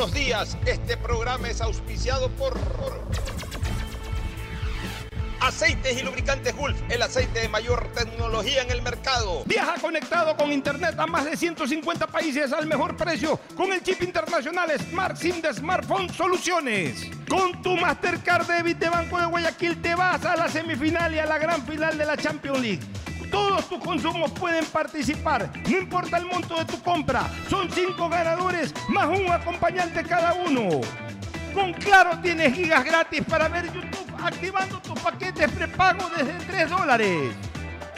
Buenos días, este programa es auspiciado por... Aceites y lubricantes Gulf, el aceite de mayor tecnología en el mercado. Viaja conectado con internet a más de 150 países al mejor precio con el chip internacional Smart SIM de Smartphone Soluciones. Con tu Mastercard Debit de Banco de Guayaquil te vas a la semifinal y a la gran final de la Champions League. Todos tus consumos pueden participar, no importa el monto de tu compra. Son cinco ganadores más un acompañante cada uno. Con Claro tienes gigas gratis para ver YouTube activando tus paquetes prepago desde 3 dólares.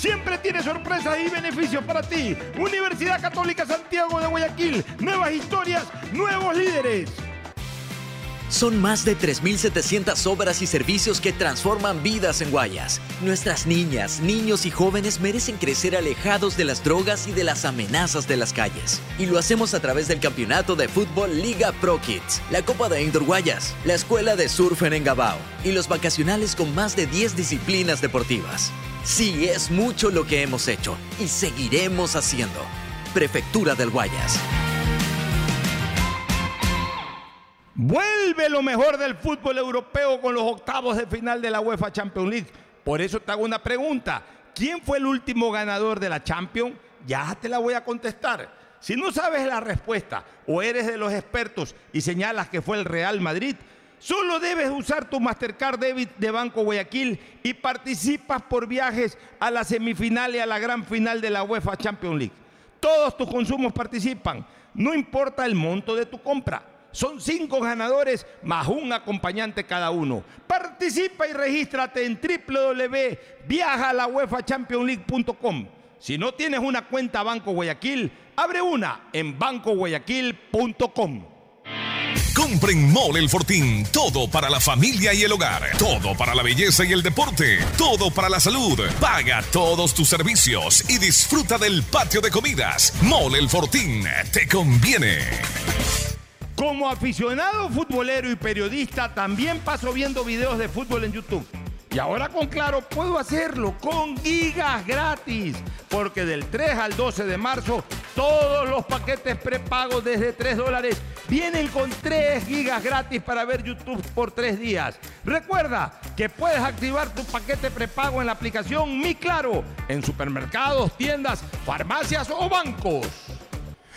Siempre tiene sorpresas y beneficios para ti. Universidad Católica Santiago de Guayaquil. Nuevas historias, nuevos líderes. Son más de 3.700 obras y servicios que transforman vidas en Guayas. Nuestras niñas, niños y jóvenes merecen crecer alejados de las drogas y de las amenazas de las calles. Y lo hacemos a través del campeonato de fútbol Liga Pro Kids, la Copa de Indoor Guayas, la Escuela de Surf en Engabao y los vacacionales con más de 10 disciplinas deportivas. Sí, es mucho lo que hemos hecho y seguiremos haciendo. Prefectura del Guayas. Vuelve lo mejor del fútbol europeo con los octavos de final de la UEFA Champions League. Por eso te hago una pregunta. ¿Quién fue el último ganador de la Champions? Ya te la voy a contestar. Si no sabes la respuesta o eres de los expertos y señalas que fue el Real Madrid, Solo debes usar tu Mastercard Debit de Banco Guayaquil y participas por viajes a la semifinal y a la gran final de la UEFA Champions League. Todos tus consumos participan, no importa el monto de tu compra. Son cinco ganadores más un acompañante cada uno. Participa y regístrate en www.viajalauefachampionsleague.com. Si no tienes una cuenta Banco Guayaquil, abre una en bancoguayaquil.com. Compren Mole El Fortín. Todo para la familia y el hogar. Todo para la belleza y el deporte. Todo para la salud. Paga todos tus servicios y disfruta del patio de comidas. Mole El Fortín. Te conviene. Como aficionado futbolero y periodista, también paso viendo videos de fútbol en YouTube. Y ahora con Claro puedo hacerlo con gigas gratis, porque del 3 al 12 de marzo todos los paquetes prepagos desde 3 dólares vienen con 3 gigas gratis para ver YouTube por 3 días. Recuerda que puedes activar tu paquete prepago en la aplicación Mi Claro en supermercados, tiendas, farmacias o bancos.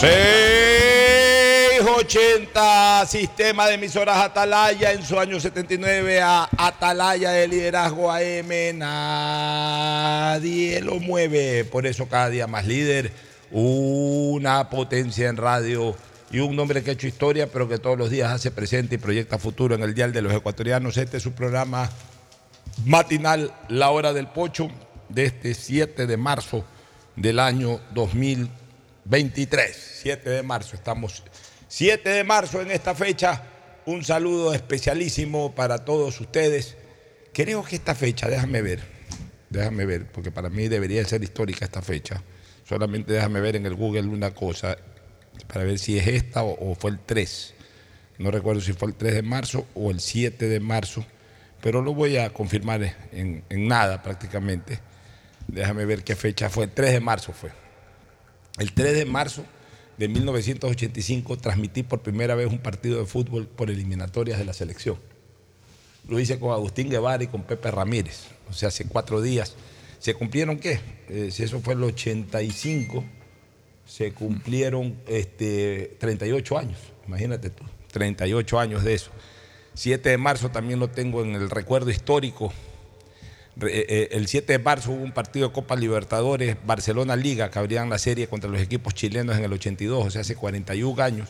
680, sistema de emisoras Atalaya en su año 79 a Atalaya de liderazgo AM. Nadie lo mueve, por eso cada día más líder, una potencia en radio y un hombre que ha hecho historia, pero que todos los días hace presente y proyecta futuro en el Dial de los Ecuatorianos. Este es su programa matinal, La Hora del Pocho, de este 7 de marzo del año 2023. 7 de marzo, estamos 7 de marzo en esta fecha. Un saludo especialísimo para todos ustedes. Creo que esta fecha, déjame ver, déjame ver, porque para mí debería ser histórica esta fecha. Solamente déjame ver en el Google una cosa, para ver si es esta o, fue el 3. No recuerdo si fue el 3 de marzo o el 7 de marzo, pero lo voy a confirmar en nada prácticamente. Déjame ver qué fecha fue. El 3 de marzo fue. El 3 de marzo de 1985 transmití por primera vez un partido de fútbol por eliminatorias de la selección. Lo hice con Agustín Guevara y con Pepe Ramírez. O sea, hace cuatro días. ¿Se cumplieron qué? Eh, si eso fue el 85, se cumplieron este, 38 años. Imagínate tú, 38 años de eso. 7 de marzo también lo tengo en el recuerdo histórico el 7 de marzo hubo un partido de Copa Libertadores, Barcelona Liga, que abrían la serie contra los equipos chilenos en el 82, o sea, hace 41 años.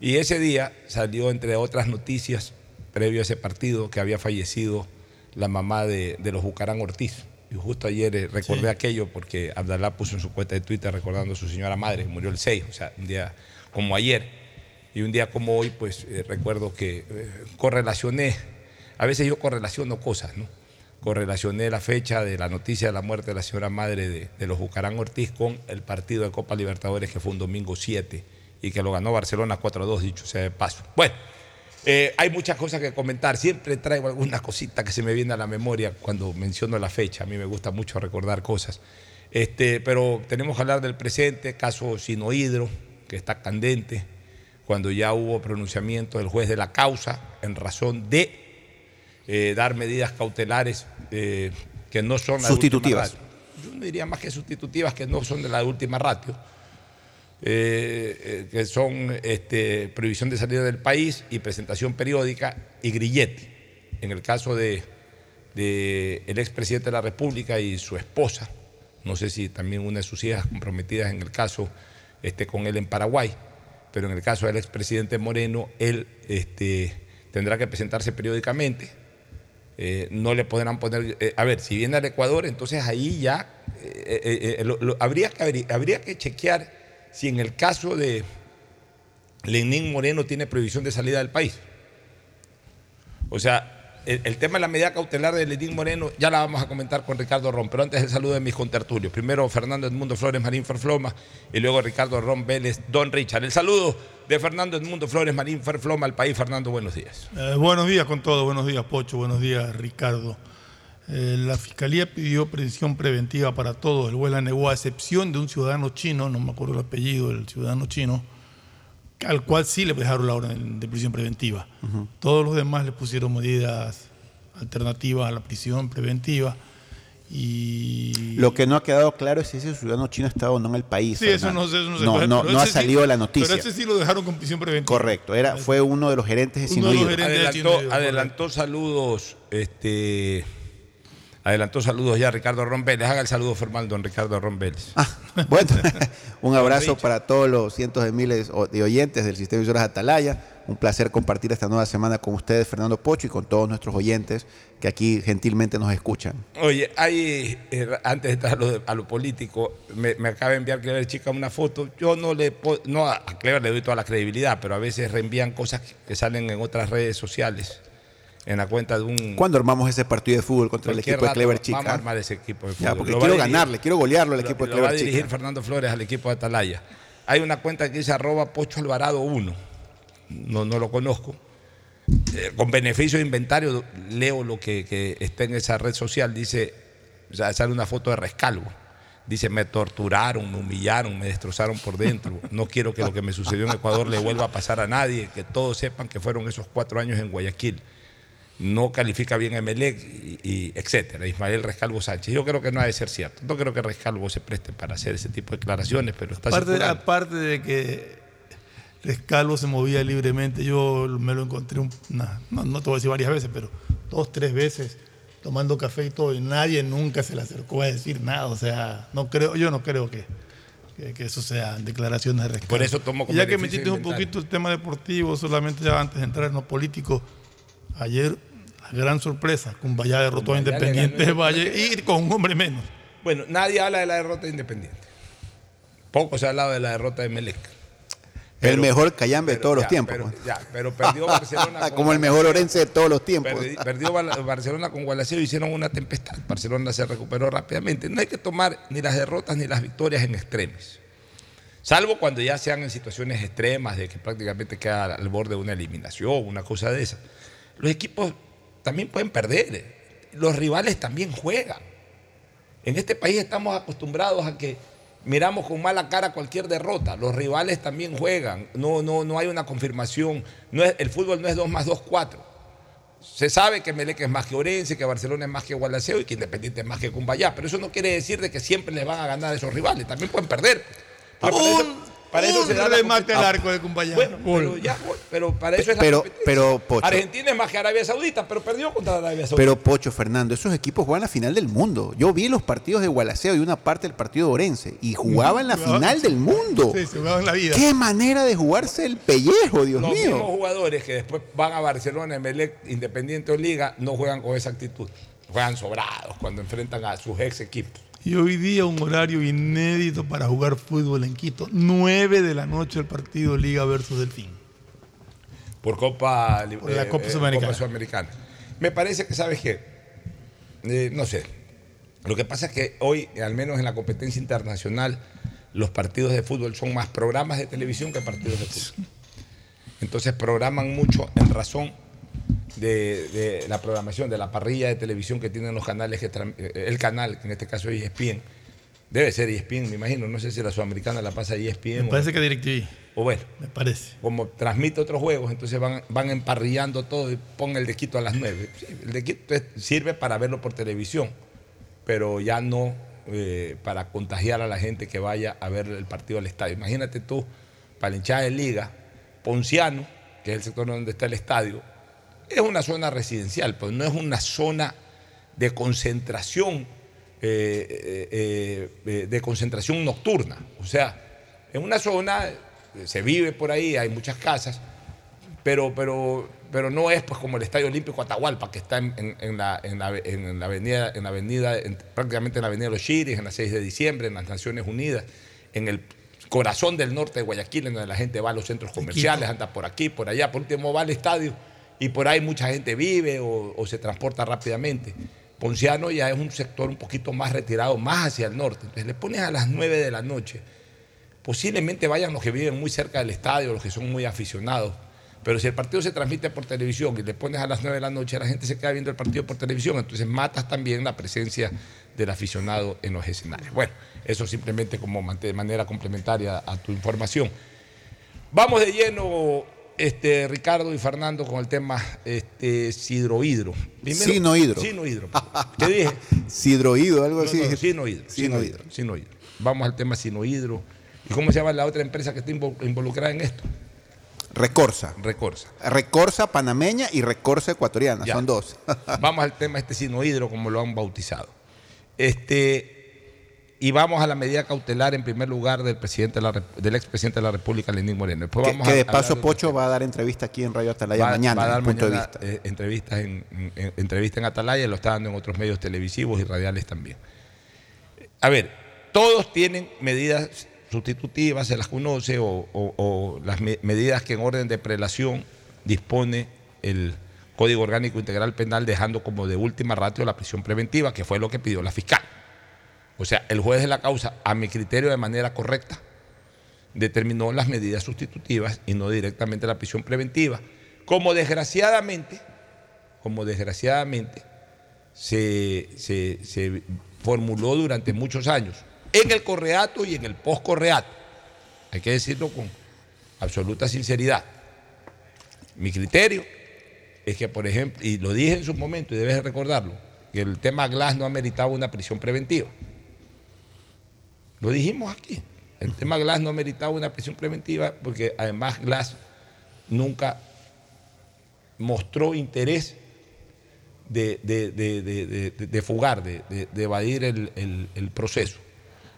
Y ese día salió, entre otras noticias, previo a ese partido, que había fallecido la mamá de, de los Bucarán Ortiz. Y justo ayer eh, recordé Sí. aquello porque Abdalá puso en su cuenta de Twitter recordando a su señora madre, que murió el 6, o sea, un día como ayer. Y un día como hoy, pues eh, recuerdo que eh, correlacioné, a veces yo correlaciono cosas, ¿no? Correlacioné la fecha de la noticia de la muerte de la señora madre de, los Bucarán Ortiz con el partido de Copa Libertadores que fue un domingo 7 y que lo ganó Barcelona 4-2, dicho sea de paso. Bueno, eh, hay muchas cosas que comentar. Siempre traigo alguna cosita que se me viene a la memoria cuando menciono la fecha. A mí me gusta mucho recordar cosas. Este, pero tenemos que hablar del presente, caso Sinohidro, que está candente, cuando ya hubo pronunciamiento del juez de la causa en razón de eh, dar medidas cautelares eh, que no son Sustitutivas. Yo no diría más que sustitutivas, que no son de la última ratio eh, eh, que son este, prohibición de salida del país y presentación periódica y grillete. En el caso de, de el expresidente de la República y su esposa, no sé si también una de sus hijas comprometidas en el caso este, con él en Paraguay, pero en el caso del expresidente Moreno, él este, tendrá que presentarse periódicamente. Eh, no le podrán poner. eh, a ver, si viene al Ecuador, entonces ahí ya eh, lo- habría, que, habría que chequear si en el caso de Lenín Moreno tiene prohibición de salida del país. O sea, el, tema de la medida cautelar de Lenín Moreno ya la vamos a comentar con Ricardo Ron, pero antes el saludo de mis contertulios. Primero Fernando Edmundo Flores Marín Ferfloma y luego Ricardo Ron Vélez, Don Richard. El saludo de Fernando Edmundo Flores Marín Ferfloma al país. Fernando, buenos días. Eh, buenos días con todo, buenos días Pocho, buenos días Ricardo. Eh, la Fiscalía pidió prisión preventiva para todos, el juez la negó a excepción de un ciudadano chino, no me acuerdo el apellido del ciudadano chino, al cual sí le dejaron la orden de prisión preventiva. Todos los demás le pusieron medidas alternativas a la prisión preventiva y... Lo que no ha quedado claro es si ese ciudadano chino está o no en el país. Sí, eso no, sé, eso no se no, puede, no, ha sí- salido la noticia. Pero ese sí lo dejaron con prisión preventiva. Correcto, era, fue uno de los gerentes de Uno de los Sinohidro. gerentes. Adelantó, adelantó saludos, este, adelantó saludos ya Ricardo Ron Vélez. Haga el saludo formal, don Ricardo Ron Vélez. Ah, bueno, un abrazo para todos los cientos de miles de oyentes del sistema de emisoras Atalaya. Un placer compartir esta nueva semana con ustedes, Fernando Pocho, y con todos nuestros oyentes que aquí gentilmente nos escuchan. Oye, hay, eh, antes de entrar a lo, a lo político, me, me acaba de enviar Clever Chica una foto. Yo no le no a a Clever le doy toda la credibilidad, pero a veces reenvían cosas que, que salen en otras redes sociales, en la cuenta de un. ¿Cuándo armamos ese partido de fútbol contra el equipo de Clever Chica? Vamos a armar ese equipo de Ya, fútbol. porque Lo quiero dirigir- ganarle, quiero golearlo al lo- equipo de lo va a Clever dirigir Chica. Fernando Flores al equipo de Atalaya. Hay una cuenta que dice arroba Pocho Alvarado 1. No, no lo conozco. Eh, con beneficio de inventario, leo lo que, que está en esa red social. Dice, sale una foto de rescalvo. Dice, me torturaron, me humillaron, me destrozaron por dentro. No quiero que lo que me sucedió en Ecuador le vuelva a pasar a nadie. Que todos sepan que fueron esos cuatro años en Guayaquil. No califica bien a Emelec, y, y etcétera. Ismael Rescalvo Sánchez. Yo creo que no ha de ser cierto. No creo que Rescalvo se preste para hacer ese tipo de declaraciones, pero está Aparte, circulando. aparte de que Rescalvo se movía libremente, yo me lo encontré, un- no, no te voy a decir varias veces, pero dos, tres veces tomando café y todo, y nadie nunca se le acercó a decir nada. O sea, no creo, yo no creo que, que, que eso sean declaraciones de Rescalvo. Por eso tomo con Y ya que metiste un poquito el tema deportivo, solamente ya antes de entrar en lo político, ayer, la gran sorpresa, Cumbayá derrotó a Independiente de Valle y con un hombre menos. Bueno, nadie habla de la derrota de Independiente. Poco se ha hablado de la derrota de Melec. el mejor Cayambe de todos los tiempos. Pero, pues. ya, pero perdió Barcelona. con Como el mejor. Orense de todos los tiempos. Perdi- Perdió Barcelona con Gualaceo y hicieron una tempestad. Barcelona se recuperó rápidamente. No hay que tomar ni las derrotas ni las victorias en extremis. Salvo cuando ya sean en situaciones extremas de que prácticamente queda al borde de una eliminación, una cosa de esa. Los equipos también pueden perder. Los rivales también juegan. En este país estamos acostumbrados a que miramos con mala cara cualquier derrota. Los rivales también juegan. No, no, no hay una confirmación. No es, el fútbol no es 2 más 2, 4. Se sabe que Melec es más que Orense, que Barcelona es más que Gualaceo y que Independiente es más que Cumbayá. Pero eso no quiere decir de que siempre les van a ganar a esos rivales. También pueden perder. Para eso- para eso se da la remate al competi- arco de Cumbayá. Bueno, pero, ya, pero para eso es la Pero, competencia. pero, Pocho, Argentina es más que Arabia Saudita, pero perdió contra Arabia Saudita. pero Pocho Fernando, esos equipos juegan la final del mundo. Yo vi los partidos de Gualaceo y una parte del partido de Orense y jugaban la final del mundo. Sí, se jugaban la vida. Qué manera de jugarse el pellejo, Dios Los mismos mío. jugadores que después van a Barcelona, Emelec, Independiente o Liga, no juegan con esa actitud. Juegan sobrados cuando enfrentan a sus ex equipos. Y hoy día un horario inédito para jugar fútbol en Quito. 9 de la noche el partido Liga versus Delfín. Por Copa, Por la Copa Sudamericana. Sudamericana. Me parece que, ¿sabes qué? Eh, no sé. Lo que pasa es que hoy, al menos en la competencia internacional, los partidos de fútbol son más programas de televisión que partidos de fútbol. Entonces programan mucho en razón de, de la programación, de la parrilla de televisión que tienen los canales, que eh, el canal, que en este caso es ESPN. Debe ser ESPN, me imagino. No sé si la sudamericana la pasa ESPN. Me o- parece que DirecTV. o bueno, Me parece. como transmite otros juegos, entonces van, van emparrillando todo y pon el de Quito a las 9. Sí, el de Quito sirve para verlo por televisión, pero ya no eh, para contagiar a la gente que vaya a ver el partido al estadio. Imagínate tú, para la hinchada de liga, Ponciano, que es el sector donde está el estadio, es una zona residencial, pues no es una zona de concentración, eh, eh, eh, de concentración nocturna. O sea, en una zona se vive por ahí, hay muchas casas, pero, pero, pero no es pues como el Estadio Olímpico Atahualpa, que está en, en- en la, en la- en la avenida, en la avenida en- prácticamente en la avenida de los Chiris, en la 6 de diciembre, en las Naciones Unidas, en el corazón del norte de Guayaquil, en donde la gente va a los centros comerciales, anda por aquí, por allá, por último va al estadio y por ahí mucha gente vive o, se transporta rápidamente. Ponciano ya es un sector un poquito más retirado, más hacia el norte. Entonces le pones a las 9 de la noche posiblemente vayan los que viven muy cerca del estadio, los que son muy aficionados. Pero si el partido se transmite por televisión y le pones a las 9 de la noche, la gente se queda viendo el partido por televisión, entonces matas también la presencia del aficionado en los escenarios. Bueno, eso simplemente como de manera complementaria a tu información. Vamos de lleno, este, Ricardo y Fernando, con el tema este, sidrohidro. Primero- Sinohidro. Sinohidro. ¿Qué dije? Sidroído, algo No, así. no, sinohidro, Sinohidro. sinohidro. Vamos al tema sinohidro. ¿Y cómo se llama la otra empresa que está invo- involucrada en esto? Recorsa. Recorsa. Recorsa panameña y Recorsa ecuatoriana, Ya. son dos. Vamos al tema este sinohidro, como lo han bautizado. Este, y vamos a la medida cautelar en primer lugar del presidente de la Rep- del expresidente de la República, Lenín Moreno. Después que, vamos que de paso Pocho va a dar entrevista aquí en Radio Atalaya va, mañana, va a dar punto mañana, de vista. eh, entrevistas en, en- entrevista en Atalaya, lo está dando en otros medios televisivos y radiales también. A ver, todos tienen medidas sustitutivas, se las conoce, o, o- o las me- medidas que en orden de prelación dispone el Código Orgánico Integral Penal, dejando como de última ratio la prisión preventiva, que fue lo que pidió la fiscal. O sea, el juez de la causa, a mi criterio de manera correcta, determinó las medidas sustitutivas y no directamente la prisión preventiva. Como desgraciadamente, como desgraciadamente se, se- se formuló durante muchos años, en el correato y en el postcorreato. Hay que decirlo con absoluta sinceridad. Mi criterio es que, por ejemplo, y lo dije en su momento y debes de recordarlo, que el tema Glass no ameritaba una prisión preventiva. Lo dijimos aquí. El tema Glass no meritaba una prisión preventiva porque además Glass nunca mostró interés de, de- de- de- fugar, de, evadir el, el- el proceso.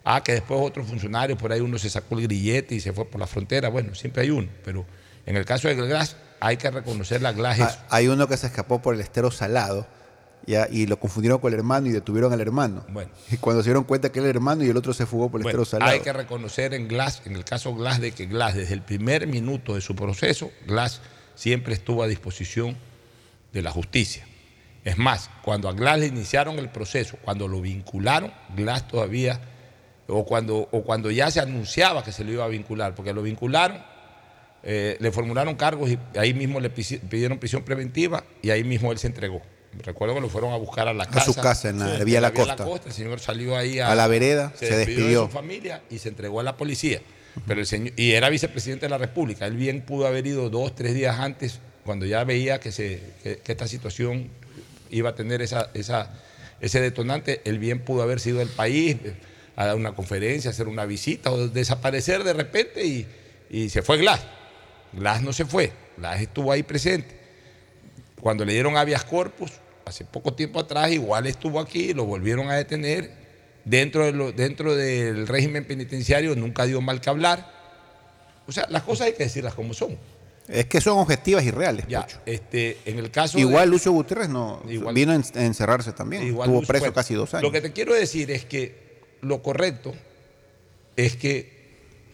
Ah, que después otro funcionario, por ahí uno se sacó el grillete y se fue por la frontera. Bueno, siempre hay uno, pero en el caso de Glass hay que reconocer la Glass. Ah, Hay uno que se escapó por el estero salado ya, y lo confundieron con el hermano y detuvieron al hermano. Bueno. Y cuando se dieron cuenta que era el hermano y el otro se fugó por el Bueno, estero salado. hay que reconocer en Glass, en el caso Glass, de que Glass, desde el primer minuto de su proceso, Glass siempre estuvo a disposición de la justicia. Es más, cuando a Glass le iniciaron el proceso, cuando lo vincularon, Glass todavía, o cuando, o cuando ya se anunciaba que se lo iba a vincular, porque lo vincularon, eh, le formularon cargos y ahí mismo le pidieron prisión preventiva y ahí mismo él se entregó. Recuerdo que lo fueron a buscar a la A casa. su casa, en la Sí, Vía La Vía Costa. El señor salió ahí a, A la vereda, se despidió. de su familia y se entregó a la policía. Pero el señor, y era vicepresidente de la República. Él bien pudo haber ido dos, tres días antes, cuando ya veía que, se, que, que esta situación iba a tener esa, esa, ese detonante. Él bien pudo haber sido del país, a dar una conferencia, hacer una visita o desaparecer de repente y, y se fue Glass. Glass no se fue, Glass estuvo ahí presente. Cuando le dieron habeas corpus, hace poco tiempo atrás, igual estuvo aquí, lo volvieron a detener. Dentro, de lo- dentro del régimen penitenciario nunca dio mal que hablar. O sea, las cosas hay que decirlas como son. Es que son objetivas y reales. Ya, este, en el caso Igual de- Lucio Gutiérrez no Igual- vino a en- a encerrarse también. Igual Estuvo Lucio- preso bueno, casi dos años. Lo que te quiero decir es que lo correcto es que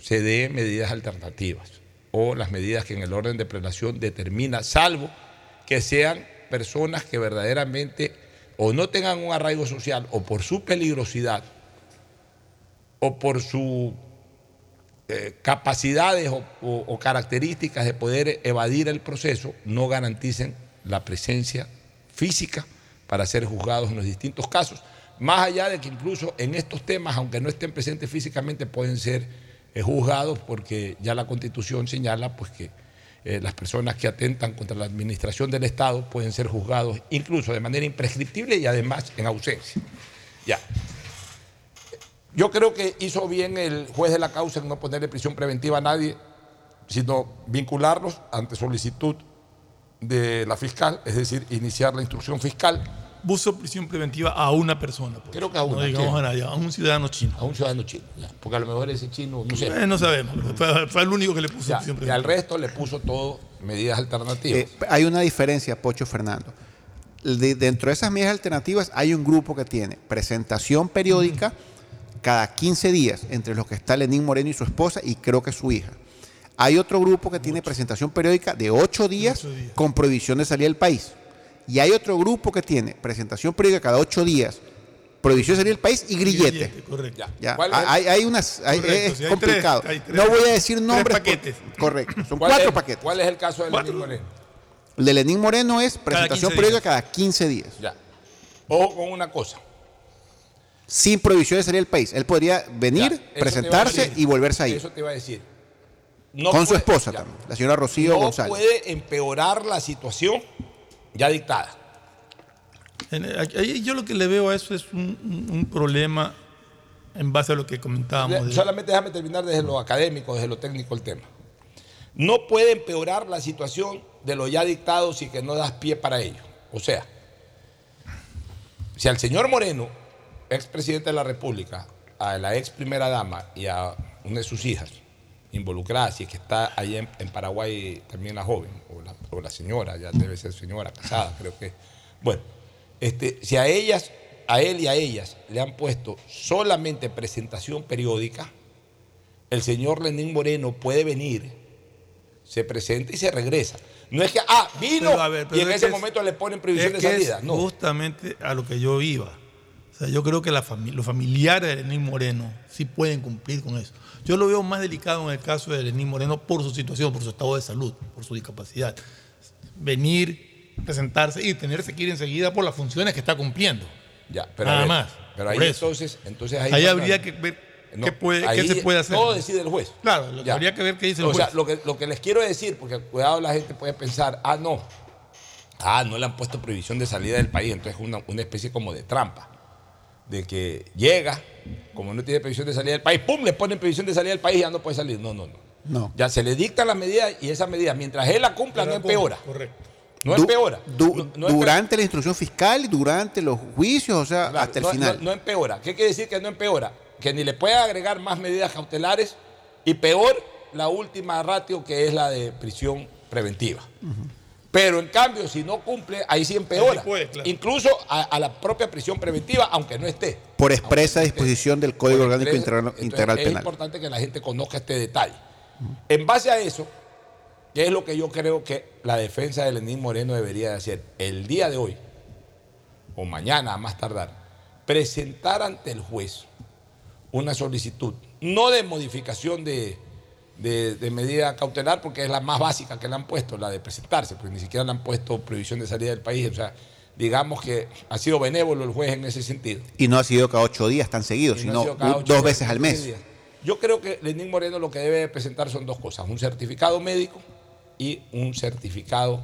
se dé medidas alternativas o las medidas que en el orden de prelación determina, salvo que sean personas que verdaderamente o no tengan un arraigo social o por su peligrosidad o por sus capacidades o, o- o características de poder evadir el proceso no garanticen la presencia física para ser juzgados en los distintos casos. Más allá de que incluso en estos temas, aunque no estén presentes físicamente, pueden ser eh, juzgados porque ya la Constitución señala pues, que eh, las personas que atentan contra la administración del Estado pueden ser juzgados incluso de manera imprescriptible y además en ausencia. Ya. Yo creo que hizo bien el juez de la causa en no ponerle prisión preventiva a nadie, sino vincularlos ante solicitud de la fiscal, es decir, iniciar la instrucción fiscal. Puso prisión preventiva a una persona. pues. Creo que a una, No digamos ¿quién? a nadie, a un ciudadano chino. A un ciudadano chino, ya, porque a lo mejor ese chino, no sé. Eh, no sabemos. Fue, fue el único que le puso Ya, prisión y al preventiva. resto le puso todo medidas alternativas. Eh, hay una diferencia, Pocho Fernando. De- dentro de esas medidas alternativas hay un grupo que tiene presentación periódica cada 15 días, entre los que está Lenín Moreno y su esposa y creo que su hija. Hay otro grupo que tiene presentación periódica de 8 días, con prohibición de salir del país. Y hay otro grupo que tiene presentación periódica cada 8 días, prohibición de salir del país y grillete. correcto. Ya, ¿Cuál es el- hay, hay unas, hay- Correcto, es hay complicado. tres, hay tres- no voy a decir tres nombres. paquetes. porque- correcto, son ¿Cuál cuatro es- paquetes. ¿Cuál es el caso de Cuatro. Lenín Moreno? El de Lenín Moreno es presentación 15 periódica cada 15 días, Ya. Ojo con una cosa. sin prohibición de salir del país. Él podría venir, Ya, presentarse y volverse a ir. Eso te iba a decir. No con su esposa ya. también, la señora Rocío no González. puede empeorar la situación ya dictada. Yo lo que le veo a eso es un, problema en base a lo que comentábamos. de- Solamente déjame terminar desde lo académico, desde lo técnico el tema. No puede empeorar la situación de lo ya dictado si que no das pie para ello. O sea, si al señor Moreno, expresidente de la República, a la ex primera dama y a una de sus hijas involucradas, y que está allá en, en Paraguay también la joven, o la, o la señora, ya debe ser señora casada, creo que. Bueno, este, si a ellas, a él y a ellas le han puesto solamente presentación periódica, el señor Lenín Moreno puede venir, se presenta y se regresa. No es que, ah, vino Pero, a ver, y en es ese es- momento le ponen prohibición es de salida. No. justamente a lo que yo iba. O sea, yo creo que la fami- los familiares de Lenín Moreno sí pueden cumplir con eso. Yo lo veo más delicado en el caso de Lenín Moreno por su situación, por su estado de salud, por su discapacidad. Venir, presentarse y tenerse que ir enseguida por las funciones que está cumpliendo. Ya, pero Nada ver, más. Pero ahí eso. entonces, entonces ahí, Ahí habría que ver no, qué, puede, qué ahí se puede hacer. Todo decide el juez. Claro, lo que Ya. habría que ver qué dice el o juez. sea, lo que, lo que les quiero decir, porque cuidado la gente puede pensar, ah, no, ah, no le han puesto prohibición de salida del país, entonces es una, una especie como de trampa, de que llega, como no tiene prohibición de salida del país, ¡pum!, le ponen prohibición de salida del país y ya no puede salir. No, no, no. No. Ya se le dictan las medidas y esas medidas, mientras él la cumpla, no empeora. Correcto. No Du- empeora. du- No- no empe- durante la instrucción fiscal y durante los juicios, o sea, Claro, hasta el no, final. no- no empeora. ¿Qué quiere decir que no empeora? Que ni le puede agregar más medidas cautelares y peor la última ratio que es la de prisión preventiva. Pero en cambio, si no cumple, ahí sí empeora. Ahí puede, claro. Incluso a, a la propia prisión preventiva, aunque no esté. por expresa disposición del Código Orgánico Integral, Integral es Penal. importante que la gente conozca este detalle. En base a eso, ¿qué es lo que yo creo que la defensa de Lenín Moreno debería de hacer? El día de hoy, o mañana a más tardar, presentar ante el juez una solicitud, no de modificación de, de- de medida cautelar, porque es la más básica que le han puesto, la de presentarse, porque ni siquiera le han puesto prohibición de salida del país. O sea, digamos que ha sido benévolo el juez en ese sentido. Y no ha sido cada ocho días tan seguidos, no sino dos días, veces al mes. días. Yo creo que Lenín Moreno lo que debe presentar son dos cosas, un certificado médico y un certificado,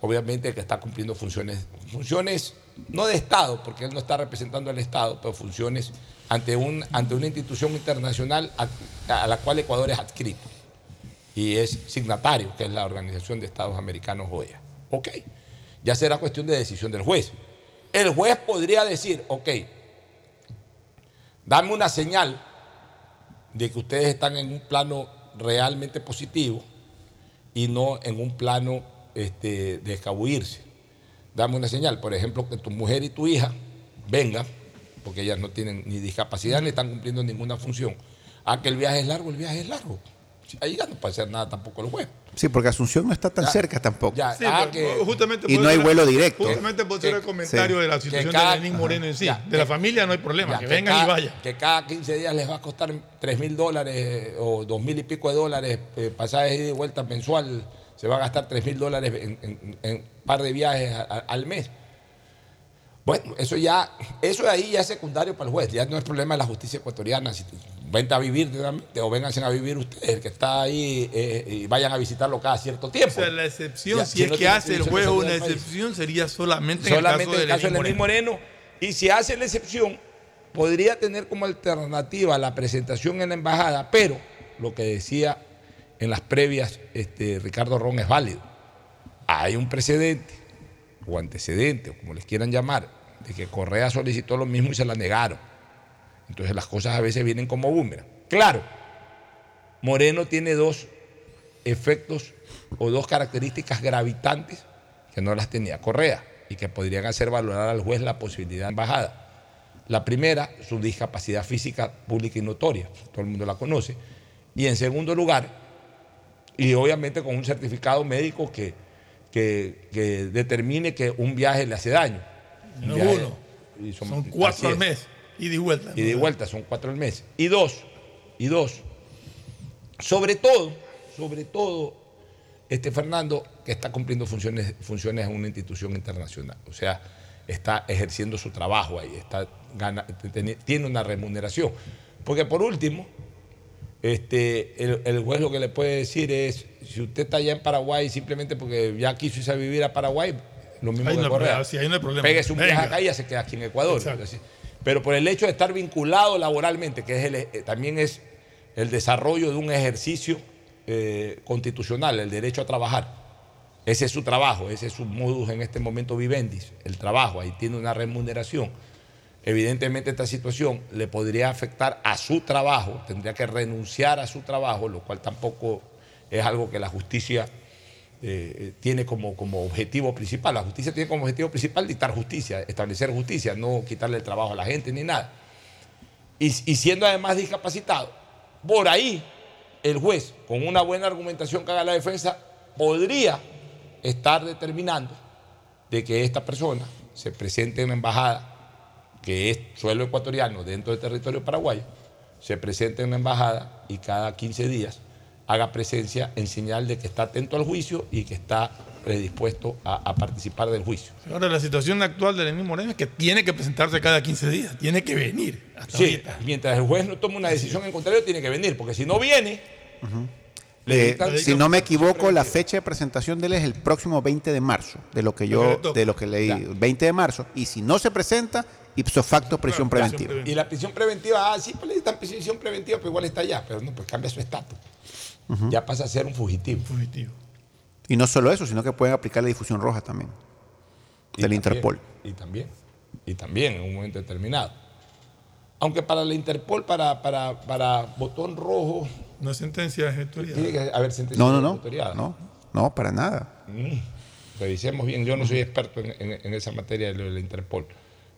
obviamente, que está cumpliendo funciones, funciones no de Estado, porque él no está representando al Estado, pero funciones ante, un, ante una institución internacional a, a la cual Ecuador es adscrito y es signatario, que es la Organización de Estados Americanos OEA. Ok, ya será cuestión de decisión del juez. El juez podría decir, ok, dame una señal de que ustedes están en un plano realmente positivo y no en un plano este, de escabullirse. Dame una señal, por ejemplo, que tu mujer y tu hija vengan, porque ellas no tienen ni discapacidad ni están cumpliendo ninguna función. A que el viaje es largo, el viaje es largo. Ahí ya no puede hacer nada tampoco el juez. Sí, porque Asunción no está tan Ya. cerca tampoco. Ya, Sí, ah, que- justamente Y no hay vuelo directo. Justamente por ser el comentario sí. de la situación cada- de Lenín Moreno en sí. Ya, de que- la familia no hay problema, Ya, que, que vengan cada, y vayan. Que cada 15 días les va a costar 3 mil dólares o 2 mil y pico de dólares, eh, pasajes ida y vuelta mensual, se va a gastar 3 mil dólares en, en- en par de viajes a- a- al mes. Bueno, eso ya, eso de ahí ya es secundario para el juez, ya no es problema de la justicia ecuatoriana. Si vente a vivir o vénganse a vivir ustedes, el que está ahí, eh, y vayan a visitarlo cada cierto O tiempo. sea, la excepción, Ya, si, si es no que hace el juez una excepción, sería solamente en solamente el caso de Lenín Moreno. Moreno. Y si hace la excepción, podría tener como alternativa la presentación en la embajada, pero lo que decía en las previas este, Ricardo Ron es válido. Hay un precedente o antecedente, o como les quieran llamar, de que Correa solicitó lo mismo y se la negaron. Entonces las cosas a veces vienen como boomerang. Claro, Moreno tiene dos efectos o dos características gravitantes que no las tenía Correa y que podrían hacer valorar al juez la posibilidad de embajada. La primera, su discapacidad física pública y notoria, todo el mundo la conoce. Y en segundo lugar, y obviamente con un certificado médico que, que- que determine que un viaje le hace daño. No viaje- uno. y Son cuatro al es. mes. Y de vuelta. Y de vuelta, son cuatro al mes. Y dos, y dos, sobre todo, sobre todo, este Fernando, que está cumpliendo funciones, funciones en una institución internacional. O sea, está ejerciendo su trabajo ahí, está, gana- tiene una remuneración. Porque por último, este, el, el juez lo que le puede decir es, si usted está allá en Paraguay simplemente porque ya quiso irse a vivir a Paraguay, lo mismo Ahí que no Correa. problema, sí, ahí no hay problema. Pégese un viaje acá y ya se queda aquí en Ecuador. Así. Pero por el hecho de estar vinculado laboralmente, que es el- eh, también es el desarrollo de un ejercicio eh, constitucional, el derecho a trabajar. Ese es su trabajo, ese es su modus en este momento vivendis, el trabajo, ahí tiene una remuneración. Evidentemente esta situación le podría afectar a su trabajo, tendría que renunciar a su trabajo, lo cual tampoco es algo que la justicia eh, eh, tiene como, como objetivo principal. La justicia tiene como objetivo principal dictar justicia, establecer justicia, no quitarle el trabajo a la gente ni nada. Y, y siendo además discapacitado, por ahí el juez, con una buena argumentación que haga la defensa, podría estar determinando de que esta persona se presente en la embajada que es suelo ecuatoriano dentro del territorio paraguayo, se presente en la embajada y cada 15 días haga presencia en señal de que está atento al juicio y que está predispuesto a, a participar del juicio. Ahora, la situación actual de Lenín Moreno es que tiene que presentarse cada 15 días, tiene que venir. Hasta Sí, ahorita. mientras el juez no tome una decisión en contrario, tiene que venir, porque si no viene, le Eh, si no me equivoco, la fecha de presentación de él es el próximo 20 de marzo, de lo que yo, de lo que leí, 20 de marzo. Y si no se presenta, ipso facto prisión preventiva. Y la prisión preventiva, ah, sí, pues le dictan prisión preventiva, pero igual está allá, pero no, pues cambia su estatus. Ya pasa a ser un fugitivo. Y no solo eso, sino que pueden aplicar la difusión roja también Y del también, Interpol. Y también, y también en un momento determinado. Aunque para la Interpol, para, para, para botón rojo, No es sentencia ejecutoriada. tiene que haber sentencia No, no, no. No, no, para nada. Mm, Revisemos bien, yo no soy experto en, en- en esa materia de lo de la Interpol,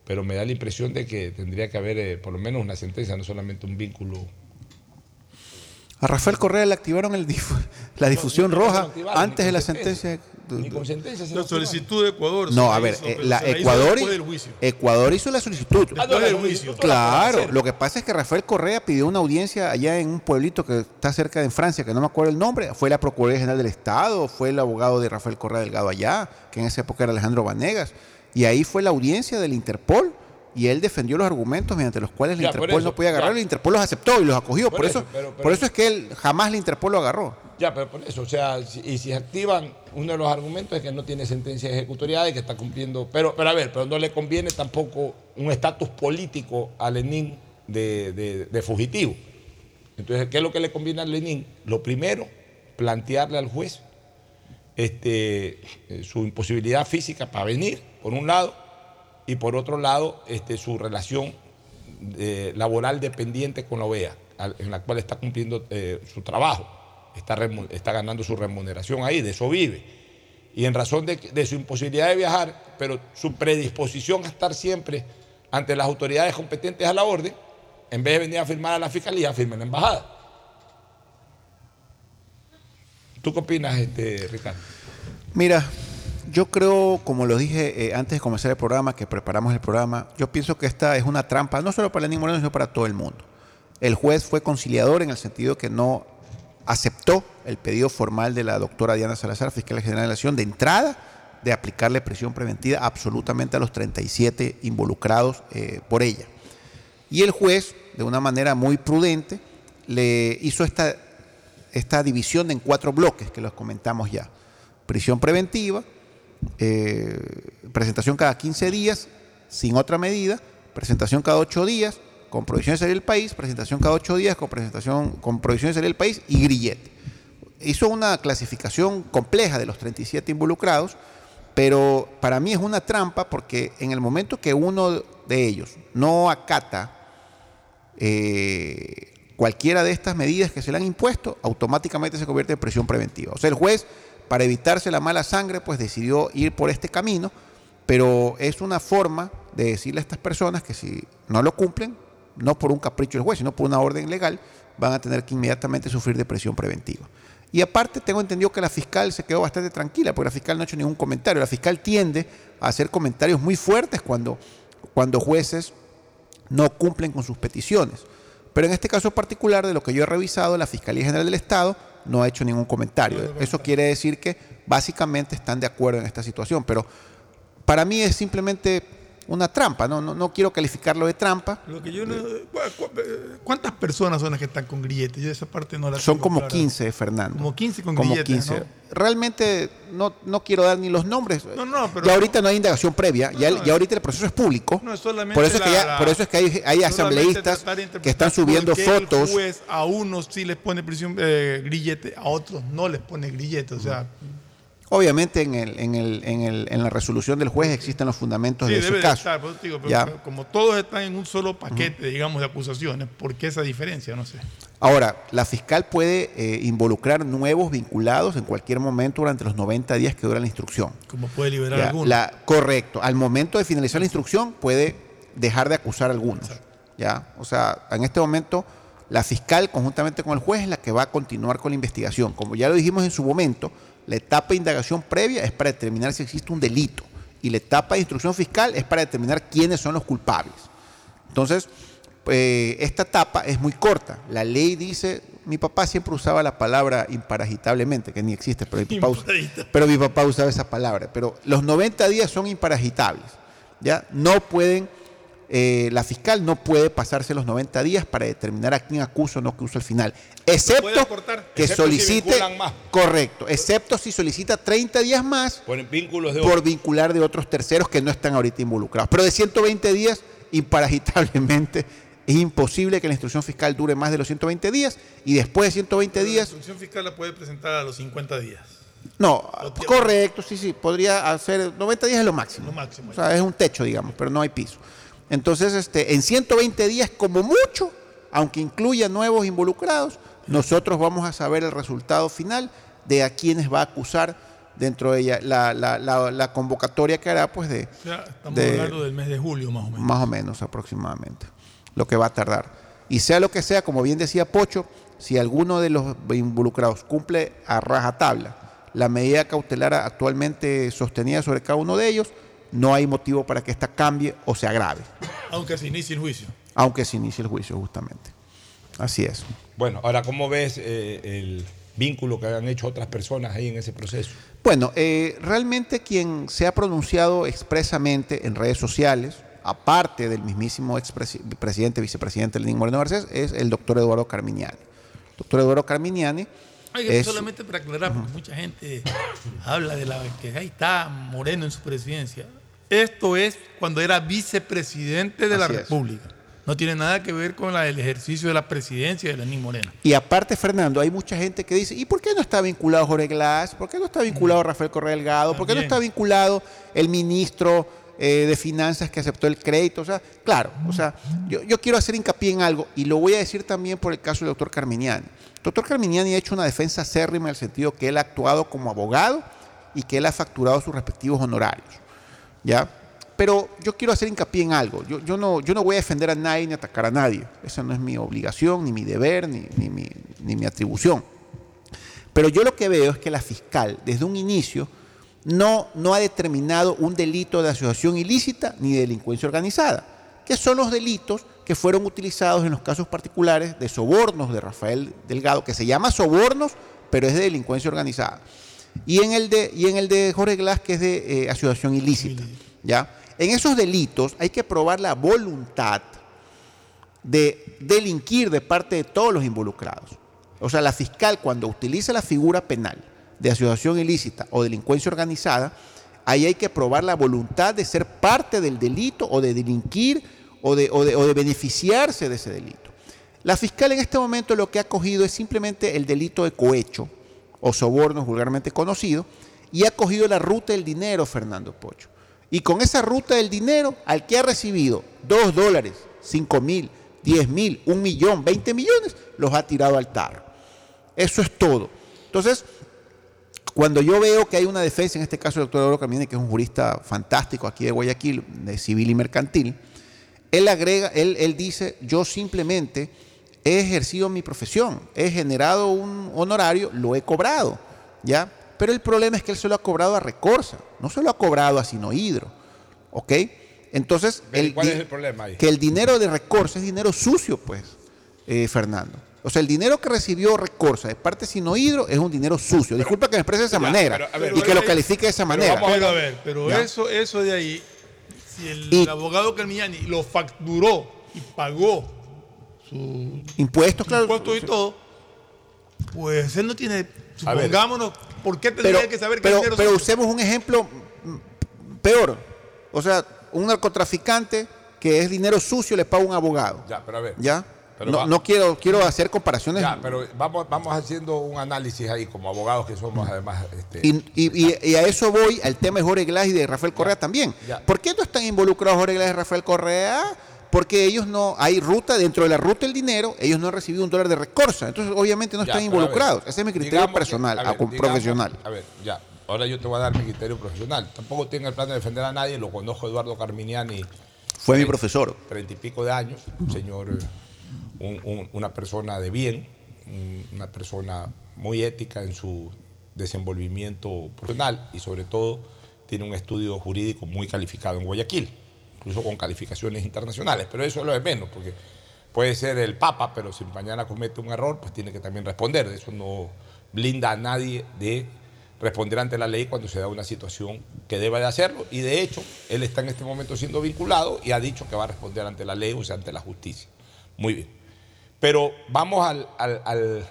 pero me da la impresión de que tendría que haber eh, por lo menos una sentencia, no solamente un vínculo. A Rafael Correa le activaron el difu- la difusión no, no, no, roja antes de la sentencia. Ni con sentencia se La solicitud de Ecuador. No, a ver, hizo, eh, la se hizo Ecuador, después del juicio. Ecuador hizo la solicitud. Ah, Claro, lo que pasa es que Rafael Correa pidió una audiencia allá en un pueblito que está cerca de Francia, que no me acuerdo el nombre. Fue la Procuraduría General del Estado, fue el abogado de Rafael Correa Delgado allá, que en esa época era Alejandro Vanegas. Y ahí fue la audiencia del Interpol. Y él defendió los argumentos mediante los cuales la Ya, Interpol eso, no podía agarrarlo. ya. El Interpol los aceptó y los acogió. Por Por, eso, eso, pero- pero- por eso es que él jamás la Interpol lo agarró. Ya, pero por eso, o sea, si- y si activan uno de los argumentos es que no tiene sentencia ejecutoriada y que está cumpliendo. Pero, pero a ver, pero no le conviene tampoco un estatus político a Lenin de, de- de fugitivo. Entonces, ¿qué es lo que le conviene a Lenin? Lo primero, plantearle al juez este, eh, su imposibilidad física para venir, por un lado, y por otro lado, este, su relación eh, laboral dependiente con la OEA, en la cual está cumpliendo eh, su trabajo, está ganando su remuneración ahí, de eso vive. Y en razón de, de su imposibilidad de viajar, pero su predisposición a estar siempre ante las autoridades competentes a la orden, en vez de venir a firmar a la fiscalía, firma en la embajada. ¿Tú qué opinas, este, Ricardo? Mira, yo creo, como lo dije eh, antes de comenzar el programa, que preparamos el programa, yo pienso que esta es una trampa, no solo para Lenín Moreno, sino para todo el mundo. El juez fue conciliador en el sentido que no aceptó el pedido formal de la doctora Diana Salazar, fiscal general de la Nación, de entrada de aplicarle prisión preventiva absolutamente a los 37 involucrados eh, por ella. Y el juez, de una manera muy prudente, le hizo esta, esta división en cuatro bloques que los comentamos ya. Prisión preventiva, eh, presentación cada 15 días, sin otra medida, presentación cada 8 días, con prohibición de salir del país, presentación cada 8 días, con, presentación, con prohibición de salir del país y grillete. Hizo una clasificación compleja de los 37 involucrados, pero para mí es una trampa porque en el momento que uno de ellos no acata eh, cualquiera de estas medidas que se le han impuesto, automáticamente se convierte en prisión preventiva. O sea, el juez, para evitarse la mala sangre, pues decidió ir por este camino, pero es una forma de decirle a estas personas que si no lo cumplen, no por un capricho del juez, sino por una orden legal, van a tener que inmediatamente sufrir de prisión preventiva. Y aparte tengo entendido que la fiscal se quedó bastante tranquila, porque la fiscal no ha hecho ningún comentario. La fiscal tiende a hacer comentarios muy fuertes cuando, cuando jueces no cumplen con sus peticiones. Pero en este caso particular, de lo que yo he revisado, la Fiscalía General del Estado no ha hecho ningún comentario. Eso quiere decir que básicamente están de acuerdo en esta situación. Pero para mí es simplemente una trampa. No, no, no quiero calificarlo de trampa. Lo que yo no- eh, ¿Cuántas personas son las que están con grilletes? Yo esa parte no la Son tengo como clara. 15, Fernando. Como 15 con Como grilletes, 15. ¿no? Realmente no, no quiero dar ni los nombres. No, no, pero- ya ahorita no hay indagación previa. ya, ahorita el proceso es público. No es solamente por, eso es que ya- por eso es que hay, hay asambleístas que están subiendo fotos. El juez a unos sí les pone prisión eh, grillete, a otros no les pone grillete. O sea, Obviamente en, el, en, el, en, el, en la resolución del juez existen los fundamentos sí, de debe ese de caso. estar. te digo, pero Ya. como todos están en un solo paquete, digamos, de acusaciones, ¿por qué esa diferencia? No sé. Ahora, la fiscal puede eh, involucrar nuevos vinculados en cualquier momento durante los 90 días que dura la instrucción. Como puede liberar algunos. la- correcto. Al momento de finalizar la instrucción puede dejar de acusar a algunos. ¿ya? O sea, en este momento la fiscal conjuntamente con el juez es la que va a continuar con la investigación. Como ya lo dijimos en su momento, la etapa de indagación previa es para determinar si existe un delito y la etapa de instrucción fiscal es para determinar quiénes son los culpables. Entonces, eh, esta etapa es muy corta. La ley dice, mi papá siempre usaba la palabra imparagitablemente, que ni existe, pero mi papá, usa- pero mi papá usaba esa palabra. Pero los 90 días son imparagitables. ¿ya? No pueden, eh, la fiscal no puede pasarse los 90 días para determinar a quién acusa o no acusa al final. Excepto que Excepto solicite, más. correcto, excepto si solicita 30 días más Por vínculos de por vincular de otros terceros que no están ahorita involucrados. Pero de 120 días, imparagitablemente, es imposible que la instrucción fiscal dure más de los 120 días y después de 120 Pero La días, instrucción fiscal la puede presentar a los 50 días. no, correcto, sí, sí, podría hacer, 90 días es lo máximo. Lo máximo. O sea, es un techo, digamos, pero no hay piso. Entonces, este, en 120 días, como mucho, aunque incluya nuevos involucrados, nosotros vamos a saber el resultado final de a quienes va a acusar dentro de ella la, la- la- la convocatoria que hará, pues, de, O sea, estamos de- hablando del mes de julio más o menos. más o menos aproximadamente, lo que va a tardar. Y sea lo que sea, como bien decía Pocho, si alguno de los involucrados cumple a rajatabla la medida cautelar actualmente sostenida sobre cada uno de ellos, no hay motivo para que esta cambie o se agrave, Aunque se inicie el juicio. aunque se inicie el juicio justamente. Así es. Bueno, ahora, ¿cómo ves eh, el vínculo que han hecho otras personas ahí en ese proceso? Bueno, eh, realmente quien se ha pronunciado expresamente en redes sociales, aparte del mismísimo expresidente, vicepresidente Lenín Moreno Garcés, es el doctor Eduardo Carminiani. Doctor Eduardo Carminiani Oiga, es, solamente para aclarar, porque mucha gente habla de la que ahí está Moreno en su presidencia. Esto es cuando era vicepresidente de la es. República. No tiene nada que ver con la- el ejercicio de la presidencia de Lenín Moreno. Y aparte, Fernando, hay mucha gente que dice, ¿y por qué no está vinculado Jorge Glass? ¿Por qué no está vinculado Rafael Correa Delgado? ¿Por qué no está vinculado el ministro eh, de Finanzas que aceptó el crédito? O sea, claro, o sea, yo, yo quiero hacer hincapié en algo y lo voy a decir también por el caso del doctor Carminiani. Doctor Carminiani ha hecho una defensa acérrima en el sentido que él ha actuado como abogado y que él ha facturado sus respectivos honorarios. ¿Ya? Pero yo quiero hacer hincapié en algo. Yo, no, voy a defender a nadie ni atacar a nadie. Esa no es mi obligación, ni mi deber, ni, mi, atribución. Pero yo lo que veo es que la fiscal, desde un inicio, no, no ha determinado un delito de asociación ilícita ni de delincuencia organizada, que son los delitos que fueron utilizados en los casos particulares de sobornos de Rafael Delgado, que se llama sobornos, pero es de delincuencia organizada. Y en el de, y en el de Jorge Glass, que es de eh, asociación ilícita. ¿ya? En esos delitos hay que probar la voluntad de delinquir de parte de todos los involucrados. O sea, la fiscal cuando utiliza la figura penal de asociación ilícita o delincuencia organizada, ahí hay que probar la voluntad de ser parte del delito o de delinquir o de, beneficiarse de ese delito. La fiscal en este momento lo que ha cogido es simplemente el delito de cohecho o sobornos vulgarmente conocido y ha cogido la ruta del dinero, Fernando Pocho. Y con esa ruta del dinero, al que ha recibido dos dólares, cinco mil, diez mil, un millón, veinte millones, los ha tirado al tarro. Eso es todo. Entonces, cuando yo veo que hay una defensa, en este caso el doctor Eduardo Camine, que es un jurista fantástico aquí de Guayaquil, de civil y mercantil, él agrega, él, él dice, yo simplemente he ejercido mi profesión, he generado un honorario, lo he cobrado, ¿ya? Pero el problema es que él se lo ha cobrado a Recorsa, no se lo ha cobrado a Sinohidro, ¿ok? Entonces, el ¿Cuál es el problema ahí? que el dinero de Recorsa es dinero sucio, pues, eh, Fernando. O sea, el dinero que recibió Recorsa de parte de Sinohidro es un dinero sucio. Disculpa que me exprese de esa Ya, manera pero, a ver, y que lo califique de esa pero manera. vamos Pero a ver, pero Ya. eso, eso de ahí, si el Y- abogado Carmiñani lo facturó y pagó su Impuestos, claro. impuestos y todo, pues él no tiene, supongámonos, ¿por qué tendría pero, que saber que pero, pero se- usemos un ejemplo peor. O sea, un narcotraficante que es dinero sucio le paga un abogado. Ya, pero a ver. ¿Ya? Pero no, va- no quiero, quiero hacer comparaciones. Ya, pero vamos, vamos haciendo un análisis ahí, como abogados que somos, además. Este, Y, y- y- y a eso voy, al tema de Jorge Glass y de Rafael Correa también. ya. ¿Por qué no están involucrados Jorge Glass y Rafael Correa? Porque ellos no, hay ruta, dentro de la ruta del dinero, ellos no han recibido un dólar de recorsa. Entonces, obviamente, no Ya, están ver, involucrados. Ese es mi criterio que- personal, a- digamos- profesional. A ver, ya. Ahora yo te voy a dar mi criterio profesional. Tampoco tengo el plan de defender a nadie. Lo conozco Eduardo Carminiani. Fue mi profesor. Treinta y pico de años. Un señor, un- un- una persona de bien, un- una persona muy ética en su desenvolvimiento profesional y sobre todo tiene un estudio jurídico muy calificado en Guayaquil. incluso con calificaciones internacionales, pero eso es lo de menos, porque puede ser el Papa, pero si mañana comete un error, pues tiene que también responder. Eso no blinda a nadie de responder ante la ley cuando se da una situación que deba de hacerlo. Y de hecho, él está en este momento siendo vinculado y ha dicho que va a responder ante la ley, o sea, ante la justicia. Muy bien. Pero vamos al, al- al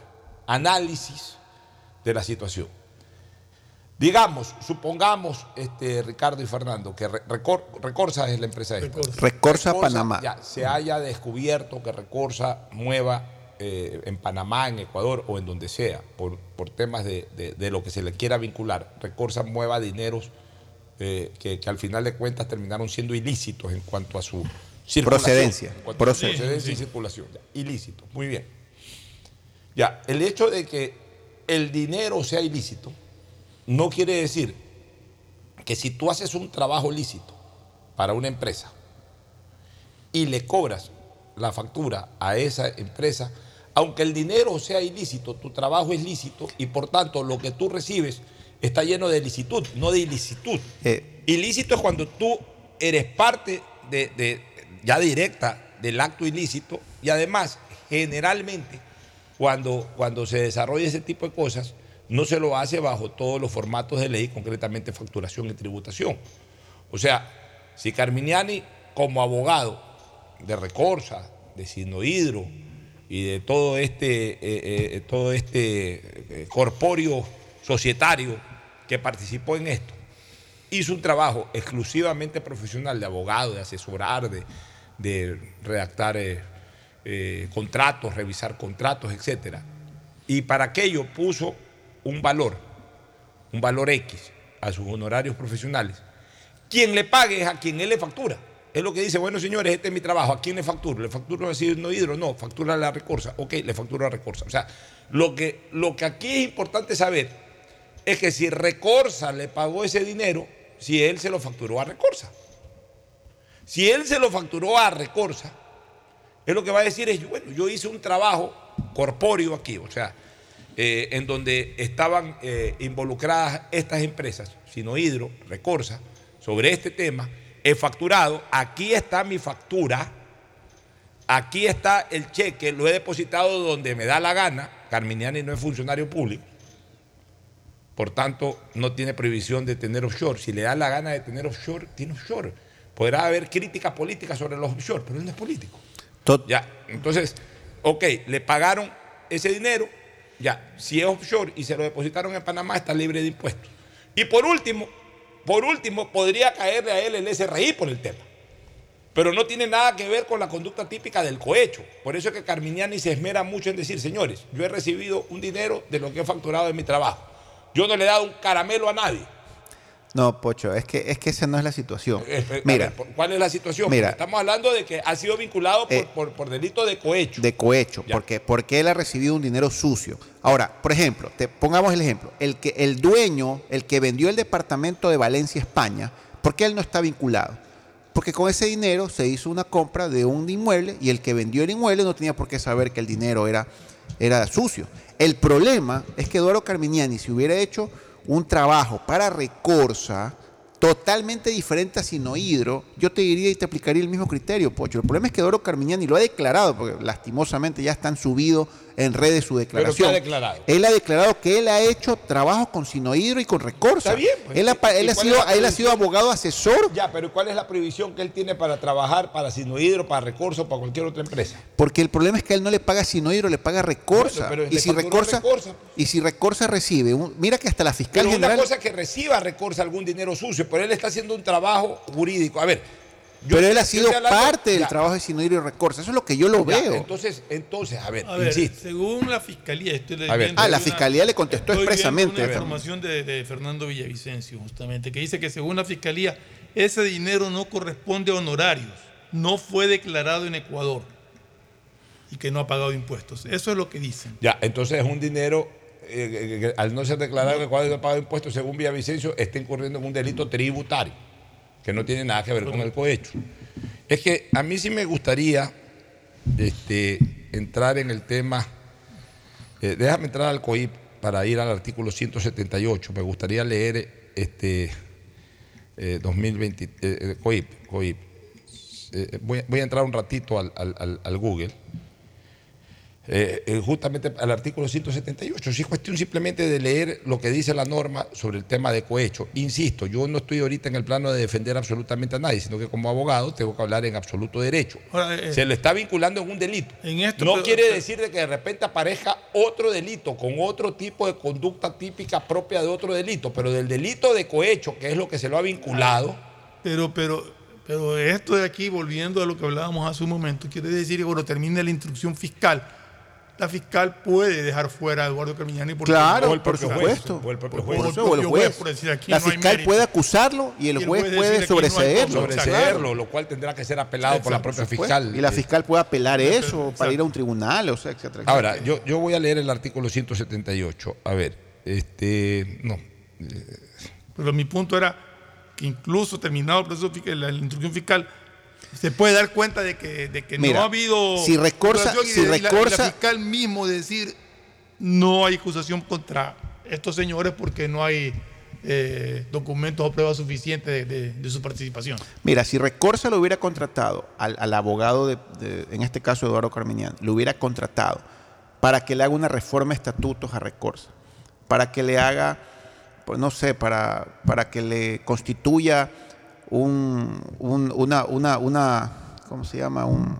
análisis de la situación. Digamos, supongamos, este, Ricardo y Fernando, que Re- Recor- Recorsa es la empresa esta. Recorsa Panamá. ya, se haya descubierto que Recorsa mueva eh, en Panamá, en Ecuador o en donde sea, por, por temas de, de- de lo que se le quiera vincular, Recorsa mueva dineros eh, que, que al final de cuentas terminaron siendo ilícitos en cuanto a su circulación. Procedencia. Procedencia. y circulación. ya, ilícito, muy bien. Ya, el hecho de que el dinero sea ilícito no quiere decir que si tú haces un trabajo lícito para una empresa y le cobras la factura a esa empresa, aunque el dinero sea ilícito, tu trabajo es lícito y por tanto lo que tú recibes está lleno de licitud, no de ilicitud. Eh, Ilícito es cuando tú eres parte de, de- ya directa del acto ilícito y además generalmente cuando, cuando se desarrolla ese tipo de cosas no se lo hace bajo todos los formatos de ley, concretamente facturación y tributación. O sea, si Carminiani como abogado de Recorsa, de Sinohidro y de todo este, eh, eh, todo este eh, corpóreo societario que participó en esto, hizo un trabajo exclusivamente profesional de abogado, de asesorar, de, de redactar eh, eh, contratos, revisar contratos, etc. Y para aquello puso un valor, un valor X a sus honorarios profesionales. Quien le pague es a quien él le factura. Es lo que dice, bueno señores, este es mi trabajo, ¿a quién le facturo? ¿Le facturo a no hidro? No, factura la recorsa. Ok, le facturo a recorsa. O sea, lo que, lo que aquí es importante saber es que si Recorsa le pagó ese dinero, si él se lo facturó a Recorsa. Si él se lo facturó a Recorsa, es lo que va a decir es, bueno, yo hice un trabajo corpóreo aquí, o sea, eh, en donde estaban eh, involucradas estas empresas, Sinohidro, Recorsa, sobre este tema, he facturado, aquí está mi factura, aquí está el cheque, lo he depositado donde me da la gana, Carminiani no es funcionario público, por tanto no tiene prohibición de tener offshore, si le da la gana de tener offshore, tiene offshore. Podrá haber críticas políticas sobre los offshore, pero él no es político. Ya, entonces, ok, le pagaron ese dinero, ya, si es offshore y se lo depositaron en Panamá, está libre de impuestos. Y por último, por último, podría caerle a él el SRI por el tema. Pero no tiene nada que ver con la conducta típica del cohecho. Por eso es que Carminiani se esmera mucho en decir, señores, yo he recibido un dinero de lo que he facturado en mi trabajo. Yo no le he dado un caramelo a nadie. No, Pocho, es que, es que esa no es la situación. Eh, eh, Mira, ver, ¿cuál es la situación? Mira. Porque estamos hablando de que ha sido vinculado por, Eh, por- por delito de cohecho. de cohecho, porque, porque él ha recibido un dinero sucio. Ahora, por ejemplo, te pongamos el ejemplo, el que el dueño, el que vendió el departamento de Valencia, España, ¿por qué él no está vinculado? Porque con ese dinero se hizo una compra de un inmueble y el que vendió el inmueble no tenía por qué saber que el dinero era, era sucio. El problema es que Eduardo Carminiani, si hubiera hecho un trabajo para Recorsa, totalmente diferente a Sinohidro, yo te diría y te aplicaría el mismo criterio, Pocho. El problema es que Eduardo Carminiani lo ha declarado, porque lastimosamente ya están subido en redes su Pero declaración. ¿qué ha declarado? Él ha declarado que él ha hecho trabajo con Sinohidro y con Recorsa. Está bien, pues. Él, ha, pa- ¿Y él ha sido, él ha sido abogado asesor Ya, pero ¿cuál es la prohibición que él tiene para trabajar para Sinohidro, para Recorso, para cualquier otra empresa? Porque el problema es que él no le paga a Sinohidro, le paga a Recorsa. Bueno, pero y, si Recorsa, Recorsa. y si Recorsa recibe, un- mira que hasta la fiscal Pero una general... cosa es que reciba Recorsa algún dinero sucio, pero él está haciendo un trabajo jurídico. A ver, yo pero él ha sido hablando- parte del ya, trabajo de Sinohidro y Recorsa. Eso es lo que yo lo ya, veo. Entonces, entonces, a ver, A ver, insisto. según la fiscalía, estoy A ver. Ah, la una- fiscalía le contestó estoy viendo expresamente Una información de, de Fernando Villavicencio, justamente, que dice que según la fiscalía, ese dinero no corresponde a honorarios, no fue declarado en Ecuador y que no ha pagado impuestos. Eso es lo que dicen. Ya, entonces es un dinero, eh, que- que al no ser declarado que cuadro de pago de impuestos, según Villavicencio, está incurriendo en un delito tributario, que no tiene nada que ver con el cohecho. Es que a mí sí me gustaría este, entrar en el tema, eh, déjame entrar al COIP para ir al artículo 178, me gustaría leer este, eh, 2020, eh, eh, COIP, COIP, voy, voy a entrar un ratito al- al- al Google. Eh, eh, justamente al artículo 178. Sí, es cuestión simplemente de leer lo que dice la norma sobre el tema de cohecho. Insisto, yo no estoy ahorita en el plano de defender absolutamente a nadie, sino que como abogado tengo que hablar en absoluto derecho. Ahora, eh, Se lo está vinculando en un delito. En esto, no pero- quiere decir de que de repente aparezca otro delito con otro tipo de conducta típica propia de otro delito, pero del delito de cohecho, que es lo que se lo ha vinculado. Pero, pero, pero esto de aquí, volviendo a lo que hablábamos hace un momento, quiere decir que cuando termine la instrucción fiscal, la fiscal puede dejar fuera a Eduardo Carmiñani porque Claro, O el por propio juez, supuesto. o el propio Por juez. eso, o el propio juez. juez, por decir, aquí La no fiscal puede acusarlo y el Y el juez juez puede aquí no sobreseerlo. Sobreseerlo, lo cual tendrá que ser apelado por la propia fiscal. Y la Eh, fiscal puede apelar eso Exacto. para ir a un tribunal, o sea, etcétera. Ahora, yo, yo voy a leer el artículo 178. A ver, este. No. Pero mi punto era que incluso terminado el proceso la instrucción fiscal, se puede dar cuenta de que, de que Mira, no ha habido si recorsa- y si la- recorsa- la, fiscal mismo decir no hay acusación contra estos señores porque no hay eh, documentos o pruebas suficientes de, de- de su participación. Mira, si Recorsa lo hubiera contratado al, al abogado, de, de- en este caso Eduardo Carminián, lo hubiera contratado para que le haga una reforma de estatutos a Recorsa, para que le haga, pues no sé, para, para que le constituya un, un- una, una, una, ¿cómo se llama? Un,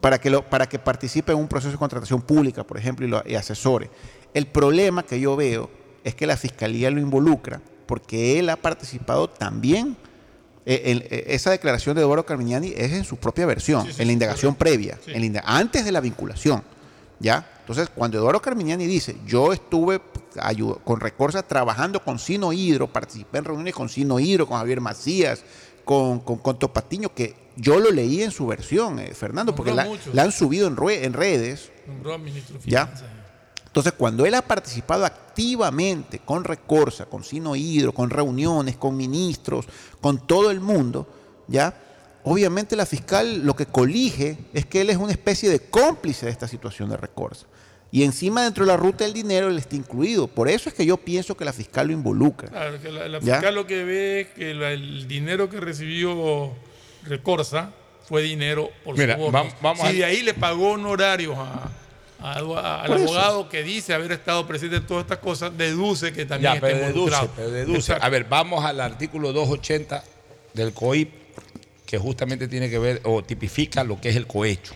para que, lo, para que participe en un proceso de contratación pública, por ejemplo, y, lo, y asesore. El problema que yo veo es que la fiscalía lo involucra porque él ha participado también. en- eh, esa declaración de Eduardo Carmignani es en su propia versión, Sí, sí, en la indagación previa, en la antes de la vinculación. ¿ya? Entonces, cuando Eduardo Carmignani dice, yo estuve con Recorsa trabajando con Sino Hidro, participé en reuniones con Sino Hidro, con Javier Macías, con, con, con Topatiño, que yo lo leí en su versión, eh, Fernando, porque la, han subido en, redes. Nombró ministro Ya. Entonces, cuando él ha participado activamente con Recorsa, con Sino Hidro, con reuniones, con ministros, con todo el mundo, ¿ya? Obviamente la fiscal lo que colige es que él es una especie de cómplice de esta situación de Recorsa. Y encima dentro de la ruta del dinero él está incluido. Por eso es que yo pienso que la fiscal lo involucra. Claro, que la, la ¿Ya? fiscal lo que ve es que la- el dinero que recibió Recorsa fue dinero por Mira, vam- vamos si a- de ahí le pagó honorarios a, a Edu- a- al eso. abogado que dice haber estado presente en todas estas cosas, deduce que también Ya, está pero deduce, involucrado. pero deduce. A ver, vamos al artículo 280 del COIP, que justamente tiene que ver o tipifica lo que es el cohecho.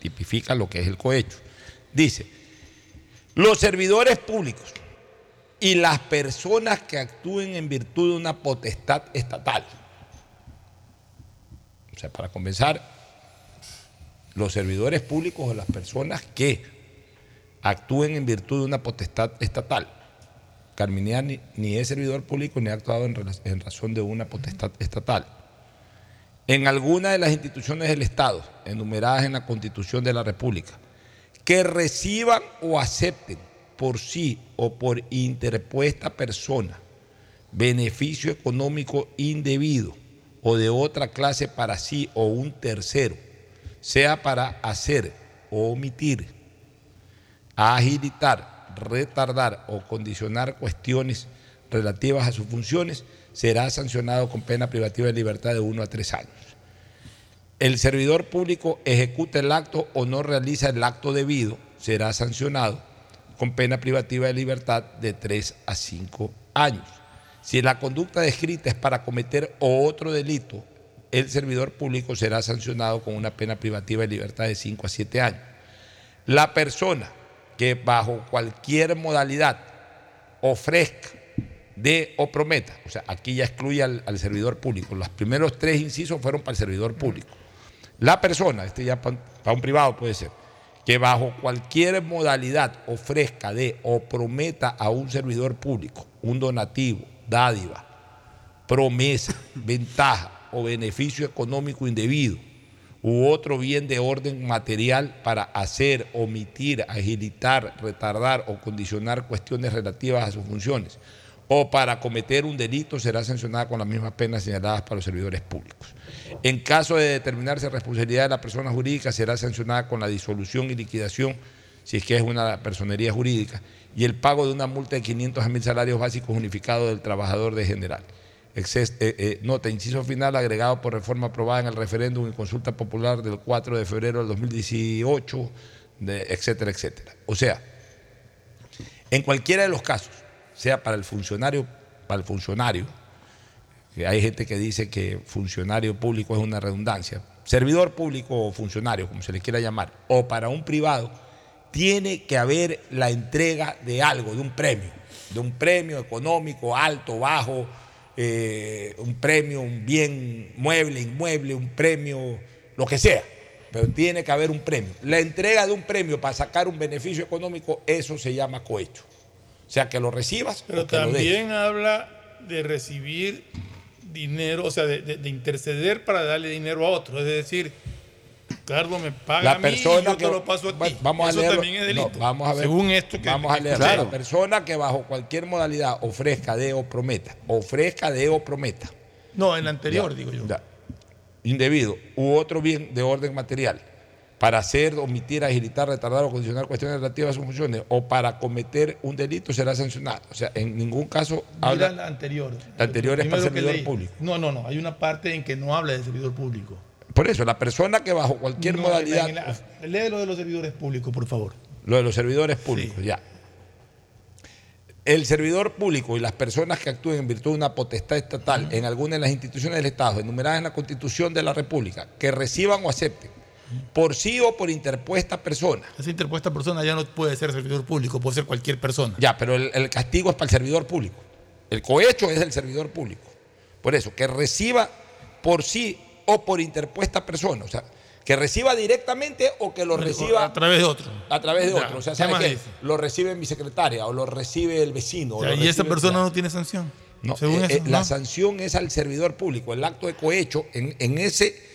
Tipifica lo que es el cohecho. Dice, los servidores públicos y las personas que actúen en virtud de una potestad estatal. O sea, para comenzar, los servidores públicos o las personas que actúen en virtud de una potestad estatal. Carminiani ni es servidor público ni ha actuado en, razón de una potestad estatal. En alguna de las instituciones del Estado, enumeradas en la Constitución de la República, que reciban o acepten por sí o por interpuesta persona beneficio económico indebido o de otra clase para sí o un tercero, sea para hacer o omitir, agilitar, retardar o condicionar cuestiones relativas a sus funciones, será sancionado con pena privativa de libertad de uno a tres años. El servidor público ejecuta el acto o no realiza el acto debido, será sancionado con pena privativa de libertad de 3 a 5 años. Si la conducta descrita es para cometer otro delito, el servidor público será sancionado con una pena privativa de libertad de 5 a 7 años. La persona que bajo cualquier modalidad ofrezca de o prometa, o sea, aquí ya excluye al, al servidor público. Los primeros tres incisos fueron para el servidor público. La persona, este ya para un privado puede ser, que bajo cualquier modalidad ofrezca de o prometa a un servidor público un donativo, dádiva, promesa, ventaja o beneficio económico indebido u otro bien de orden material para hacer, omitir, agilitar, retardar o condicionar cuestiones relativas a sus funciones o para cometer un delito será sancionada con las mismas penas señaladas para los servidores públicos. En caso de determinarse responsabilidad de la persona jurídica, será sancionada con la disolución y liquidación, si es que es una personería jurídica, y el pago de una multa de 500 a 1000 salarios básicos unificados del trabajador de general. Eh, eh, nota, inciso final agregado por reforma aprobada en el referéndum y consulta popular del 4 de febrero del 2018, de- etcétera, etcétera. O sea, en cualquiera de los casos, sea para el funcionario, para el funcionario, hay gente que dice que funcionario público es una redundancia, servidor público o funcionario, como se le quiera llamar, o para un privado, tiene que haber la entrega de algo, de un premio, de un premio económico alto, bajo, eh, un premio, un bien mueble, inmueble, un premio, lo que sea, pero tiene que haber un premio. La entrega de un premio para sacar un beneficio económico, eso se llama cohecho. O sea, que lo recibas Pero o que lo también habla de recibir dinero, o sea, de, de- de interceder para darle dinero a otro. Es decir, Carlos me paga La a mí persona y yo te que- lo paso a ti. Vamos a Eso leerlo. también es No, delito. vamos a ver. Según esto que Vamos a leer. claro. La persona que bajo cualquier modalidad ofrezca, dé o prometa, ofrezca, dé o prometa. No, en la anterior, Ya, digo yo. ya. Indebido u otro bien de orden material para hacer, omitir, agilitar, retardar o condicionar cuestiones relativas a sus funciones o para cometer un delito será sancionado. O sea, en ningún caso Mira habla. la anterior. La anterior es para servidor leí. público. No, no, no. Hay una parte en que no habla de servidor público. Por eso, la persona que bajo cualquier No, modalidad. la- lee lo de los servidores públicos, por favor. Lo de los servidores públicos, ya. El servidor público y las personas que actúen en virtud de una potestad estatal en alguna de las instituciones del Estado enumeradas en la Constitución de la República, que reciban o acepten por sí o por interpuesta persona. Esa interpuesta persona ya no puede ser servidor público, puede ser cualquier persona. Ya, pero el, el castigo es para el servidor público. El cohecho es del servidor público. Por eso, que reciba por sí o por interpuesta persona. O sea, que reciba directamente o que lo reciba a través de otro. a través de Ya, otro. O sea, ¿qué ¿sabe más qué? Lo recibe mi secretaria o lo recibe el vecino. o sea, y esa persona no tiene sanción. No, Según eh, eso, eh, la sanción es al servidor público. El acto de cohecho, en, en ese,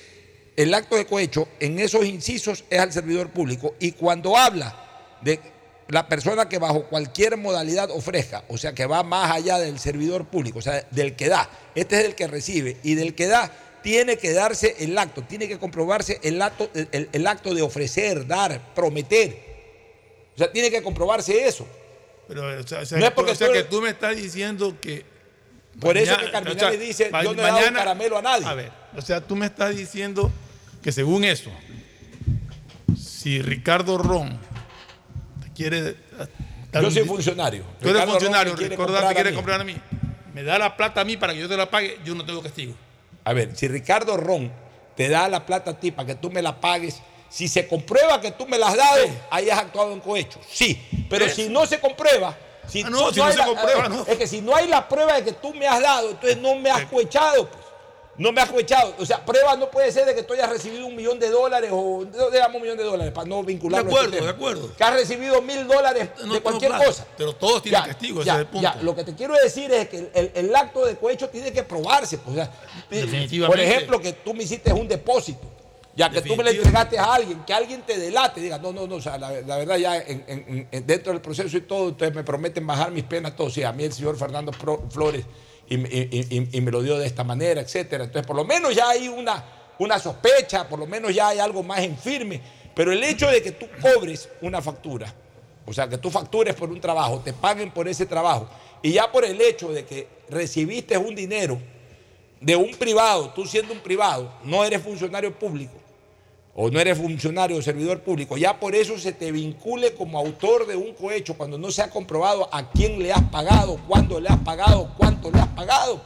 el acto de cohecho, en esos incisos es al servidor público. Y cuando habla de la persona que bajo cualquier modalidad ofrezca, o sea, que va más allá del servidor público, o sea, del que da, este es el que recibe, y del que da, tiene que darse el acto, tiene que comprobarse el acto, el- el acto de ofrecer, dar, prometer. O sea, tiene que comprobarse eso. Pero, o sea, o sea, No es porque o sea, tú- que tú me estás diciendo que. Por eso mañana- que Carminales dice, yo no he dado caramelo a nadie. A ver, o sea, tú me estás diciendo que según eso, si Ricardo Ron te quiere. dar Yo soy funcionario. Tú eres Ricardo funcionario, Ricardo a quiere mí. comprar a mí. Me da la plata a mí para que yo te la pague, yo no tengo castigo. A ver, si Ricardo Ron te da la plata a ti para que tú me la pagues, si se comprueba que tú me la has dado, ahí has actuado en cohecho. Sí, pero si no se comprueba, si, Ah, no, si no hay se la- comprueba, eh, no. Es que si no hay la prueba de que tú me has dado, entonces no me has cohechado. No me has cohechado. O sea, prueba no puede ser de que tú hayas recibido un millón de dólares o digamos un millón de dólares para no vincularlo. De a acuerdo, este tema. de acuerdo. Que has recibido mil dólares No, de cualquier claro, cosa. Pero todos tienen Ya, castigo, ya, ese es el punto. ya, lo que te quiero decir es que el, el- el acto de cohecho tiene que probarse. pues, o sea, Definitivamente. Por ejemplo, que tú me hiciste un depósito, ya que tú me le entregaste a alguien, que alguien te delate, diga, no, no, no, o sea, la, la verdad ya en- en- en- dentro del proceso y todo, ustedes me prometen bajar mis penas, todo. Sí, a mí el señor Fernando Pro- Flores y, me- lo dio de esta manera, etcétera. Entonces, por lo menos ya hay una, una sospecha, por lo menos ya hay algo más en firme. Pero el hecho de que tú cobres una factura, o sea, que tú factures por un trabajo, te paguen por ese trabajo, y ya por el hecho de que recibiste un dinero de un privado, tú siendo un privado, no eres funcionario público, o no eres funcionario o servidor público, ya por eso se te vincule como autor de un cohecho cuando no se ha comprobado a quién le has pagado, cuándo le has pagado, cuánto le has pagado.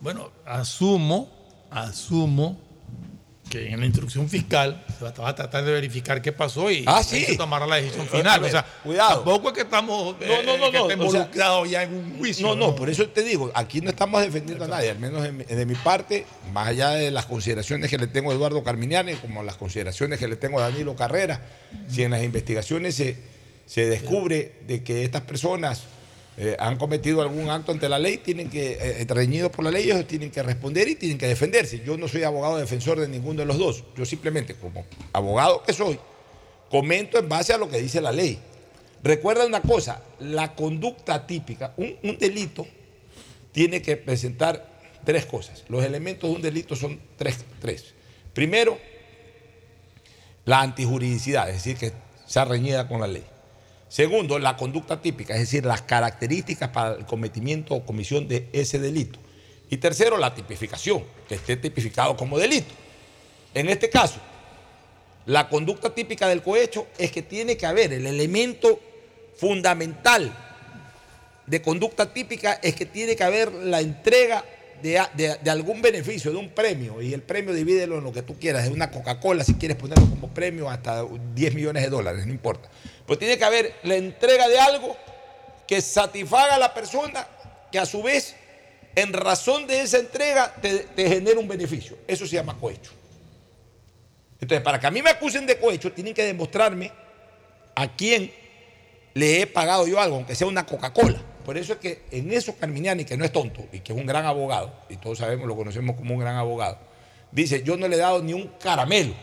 Bueno, asumo, asumo que en la instrucción fiscal se va, a tratar de verificar qué pasó y Ah, sí. se tomará la decisión final. ver, o sea, cuidado. tampoco es que estamos eh, No, no, no, que no, esté o sea, involucrado ya en un juicio. No, no, por eso te digo, aquí no estamos defendiendo a nadie, al menos de mi, de mi parte, más allá de las consideraciones que le tengo a Eduardo Carminiani, como las consideraciones que le tengo a Danilo Carrera, si en las investigaciones se, se descubre de que estas personas eh, han cometido algún acto ante la ley, tienen que, eh, reñidos por la ley, ellos tienen que responder y tienen que defenderse. Yo no soy abogado defensor de ninguno de los dos, yo simplemente como abogado que soy, comento en base a lo que dice la ley. Recuerda una cosa, la conducta típica, un, un delito tiene que presentar tres cosas. Los elementos de un delito son tres. tres. Primero, la antijuridicidad, es decir, que sea reñida con la ley. Segundo, la conducta típica, es decir, las características para el cometimiento o comisión de ese delito. Y tercero, la tipificación, que esté tipificado como delito. En este caso, la conducta típica del cohecho es que tiene que haber el elemento fundamental de conducta típica es que tiene que haber la entrega de, algún beneficio, de un premio, y el premio divídelo en lo que tú quieras, de una Coca-Cola, si quieres ponerlo como premio, hasta 10 millones de dólares, no importa. Pero tiene que haber la entrega de algo que satisfaga a la persona, que a su vez, en razón de esa entrega, te, te genera un beneficio. Eso se llama cohecho. Entonces, para que a mí me acusen de cohecho, tienen que demostrarme a quién le he pagado yo algo, aunque sea una Coca-Cola. Por eso es que en eso Carminiani, que no es tonto y que es un gran abogado, y todos sabemos, lo conocemos como un gran abogado, dice, yo no le he dado ni un caramelo.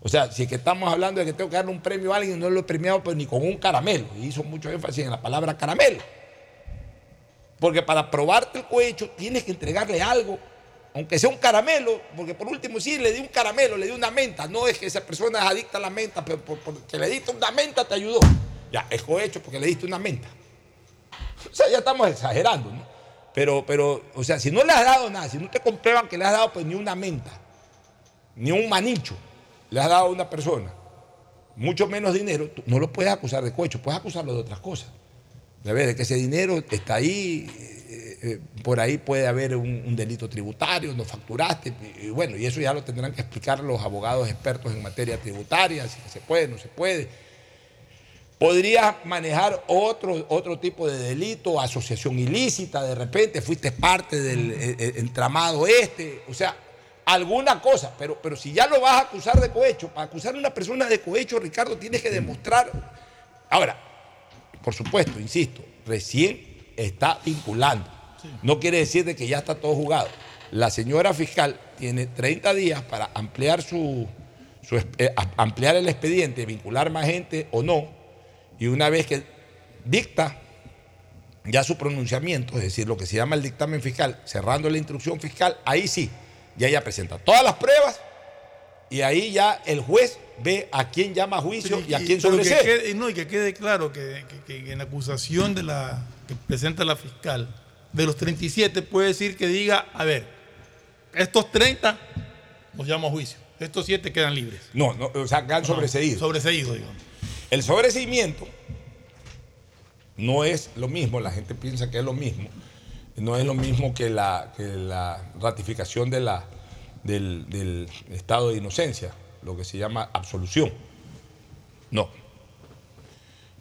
O sea, si es que estamos hablando de que tengo que darle un premio a alguien, no lo he premiado pues, ni con un caramelo. Y hizo mucho énfasis en la palabra caramelo. Porque para probarte el cohecho tienes que entregarle algo, aunque sea un caramelo, porque por último sí le di un caramelo, le di una menta. No es que esa persona es adicta a la menta, pero por- porque le diste una menta te ayudó. Ya, es cohecho porque le diste una menta. O sea, ya estamos exagerando, ¿no? Pero, pero, o sea, si no le has dado nada, si no te comprueban que le has dado pues ni una menta, ni un manicho, le has dado a una persona, mucho menos dinero, no lo puedes acusar de cohecho, puedes acusarlo de otras cosas. De ver, de que ese dinero está ahí, eh, eh, por ahí puede haber un, delito tributario, no facturaste, y bueno, y eso ya lo tendrán que explicar los abogados expertos en materia tributaria, si se puede, no se puede. Podrías manejar otro, otro tipo de delito, asociación ilícita, de repente fuiste parte del eh, eh, entramado este, o sea, alguna cosa, pero, pero si ya lo vas a acusar de cohecho, para acusar a una persona de cohecho, Ricardo, tienes que demostrar. Ahora, por supuesto, insisto, recién está vinculando. No quiere decir de que ya está todo jugado. La señora fiscal tiene 30 días para ampliar su, eh, ampliar el expediente, vincular más gente o no. Y una vez que dicta ya su pronunciamiento, es decir, lo que se llama el dictamen fiscal, cerrando la instrucción fiscal, ahí sí, ya ella presenta todas las pruebas y ahí ya el juez ve a quién llama a juicio y a quién sobresee. no, y que quede claro que, que- que en la acusación de la que presenta la fiscal, de los 37 puede decir que diga, a ver, estos 30 los llamo a juicio, estos 7 quedan libres. No, no, o sea, que han sobreseído. Sobreseído, digo. El sobreseimiento no es lo mismo, la gente piensa que es lo mismo, no es lo mismo que la, ratificación del estado de inocencia, lo que se llama absolución. No.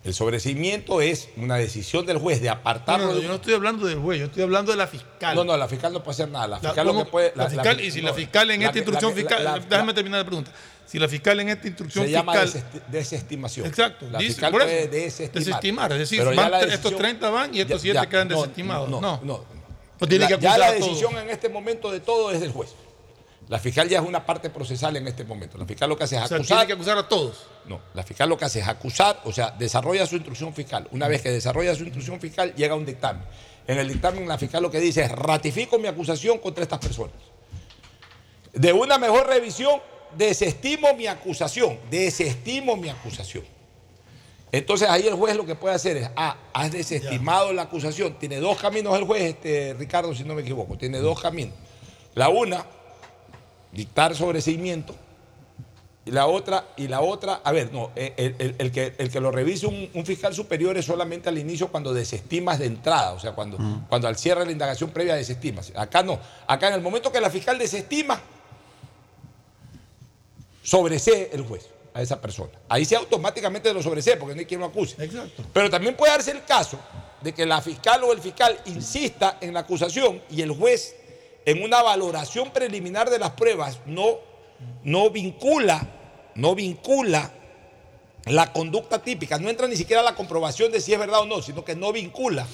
El sobreseimiento es una decisión del juez de apartarlo. no, no, yo no estoy hablando del juez, yo estoy hablando de la fiscal. No, no, la fiscal no puede hacer nada. La La- fiscal lo ¿cómo? que puede. La fiscal, y si la fiscal en la esta instrucción la fiscal, la- la- déjame terminar la pregunta. Si la fiscal en esta instrucción se llama fiscal. desesti- desestimación. Exacto, La dice, fiscal puede desestimar. desestimar, es decir, van la estos decisión- 30 van y estos Ya- 7 ya, quedan desestimados. No, No, no. O tiene La- que ya la decisión en este momento de todo es del juez. La fiscal ya es una parte procesal en este momento. La fiscal lo que hace es O sea, acusar. tiene que acusar a todos. No, la fiscal lo que hace es acusar, o sea, desarrolla su instrucción fiscal. Una vez que desarrolla su instrucción fiscal, llega a un dictamen. En el dictamen, la fiscal lo que dice es: ratifico mi acusación contra estas personas. De una mejor revisión, desestimo mi acusación. Desestimo mi acusación. Entonces ahí el juez lo que puede hacer es, ah, has desestimado la acusación. Tiene dos caminos el juez, este, Ricardo, si no me equivoco. Tiene dos caminos. La una, dictar sobreseimiento. Y la otra, y la otra, a ver, no, el, el- el que, el que lo revise un, un fiscal superior es solamente al inicio cuando desestimas de entrada, o sea, cuando, cuando al cierre de la indagación previa desestimas. Acá no, acá en el momento que la fiscal desestima, sobresee el juez a esa persona. Ahí sí automáticamente lo sobresee porque no hay quien lo acuse. Exacto. Pero también puede darse el caso de que la fiscal o el fiscal insista en la acusación y el juez en una valoración preliminar de las pruebas no, no vincula, no vincula la conducta típica, no entra ni siquiera la comprobación de si es verdad o no, sino que no vincula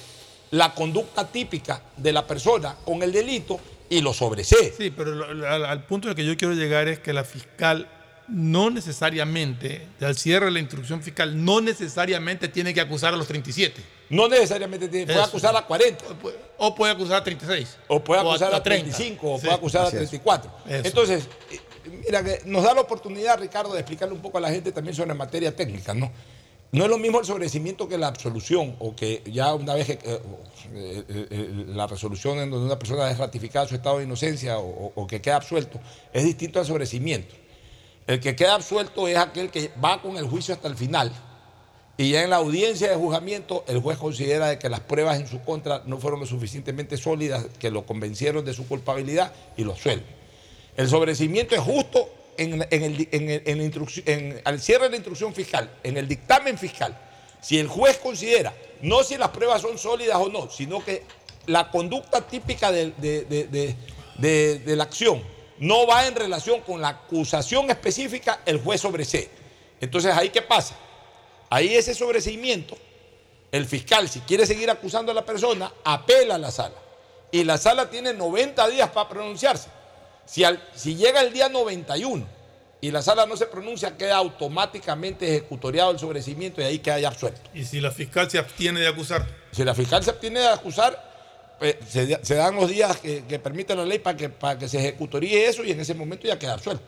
la conducta típica de la persona con el delito y lo sobresee. Sí, pero al, al punto al que yo quiero llegar es que la fiscal no necesariamente, al cierre de la instrucción fiscal, no necesariamente tiene que acusar a los 37. No necesariamente tiene, puede Eso. acusar a 40. O puede acusar a 36. O puede acusar a, 30. 35, o Sí. puede acusar a Así es. 34. Eso. Entonces, eh, mira, que nos da la oportunidad, Ricardo, de explicarle un poco a la gente también sobre materia técnica, ¿no? no es lo mismo el sobrecimiento que la absolución, o que ya una vez que eh, eh, eh, la resolución en donde una persona es ratificada su estado de inocencia o, o que queda absuelto, es distinto al sobrecimiento. El que queda absuelto es aquel que va con el juicio hasta el final y ya en la audiencia de juzgamiento el juez considera de que las pruebas en su contra no fueron lo suficientemente sólidas, que lo convencieron de su culpabilidad y lo suelve. El sobrecimiento es justo en, el- al cierre de la instrucción fiscal, en el dictamen fiscal. Si el juez considera, no si las pruebas son sólidas o no, sino que la conducta típica de, la acción no va en relación con la acusación específica, el juez sobresee. Entonces, ¿ahí qué pasa? Ahí ese sobreseimiento, el fiscal, si quiere seguir acusando a la persona, apela a la sala. Y la sala tiene 90 días para pronunciarse. Si, al- si llega el día 91 y la sala no se pronuncia, queda automáticamente ejecutoriado el sobreseimiento y ahí queda ya absuelto. Y si la fiscal se abstiene de acusar. Si la fiscal se abstiene de acusar, pues, se, se dan los días que, que permite la ley para que, para que se ejecutoríe eso y en ese momento ya queda absuelto.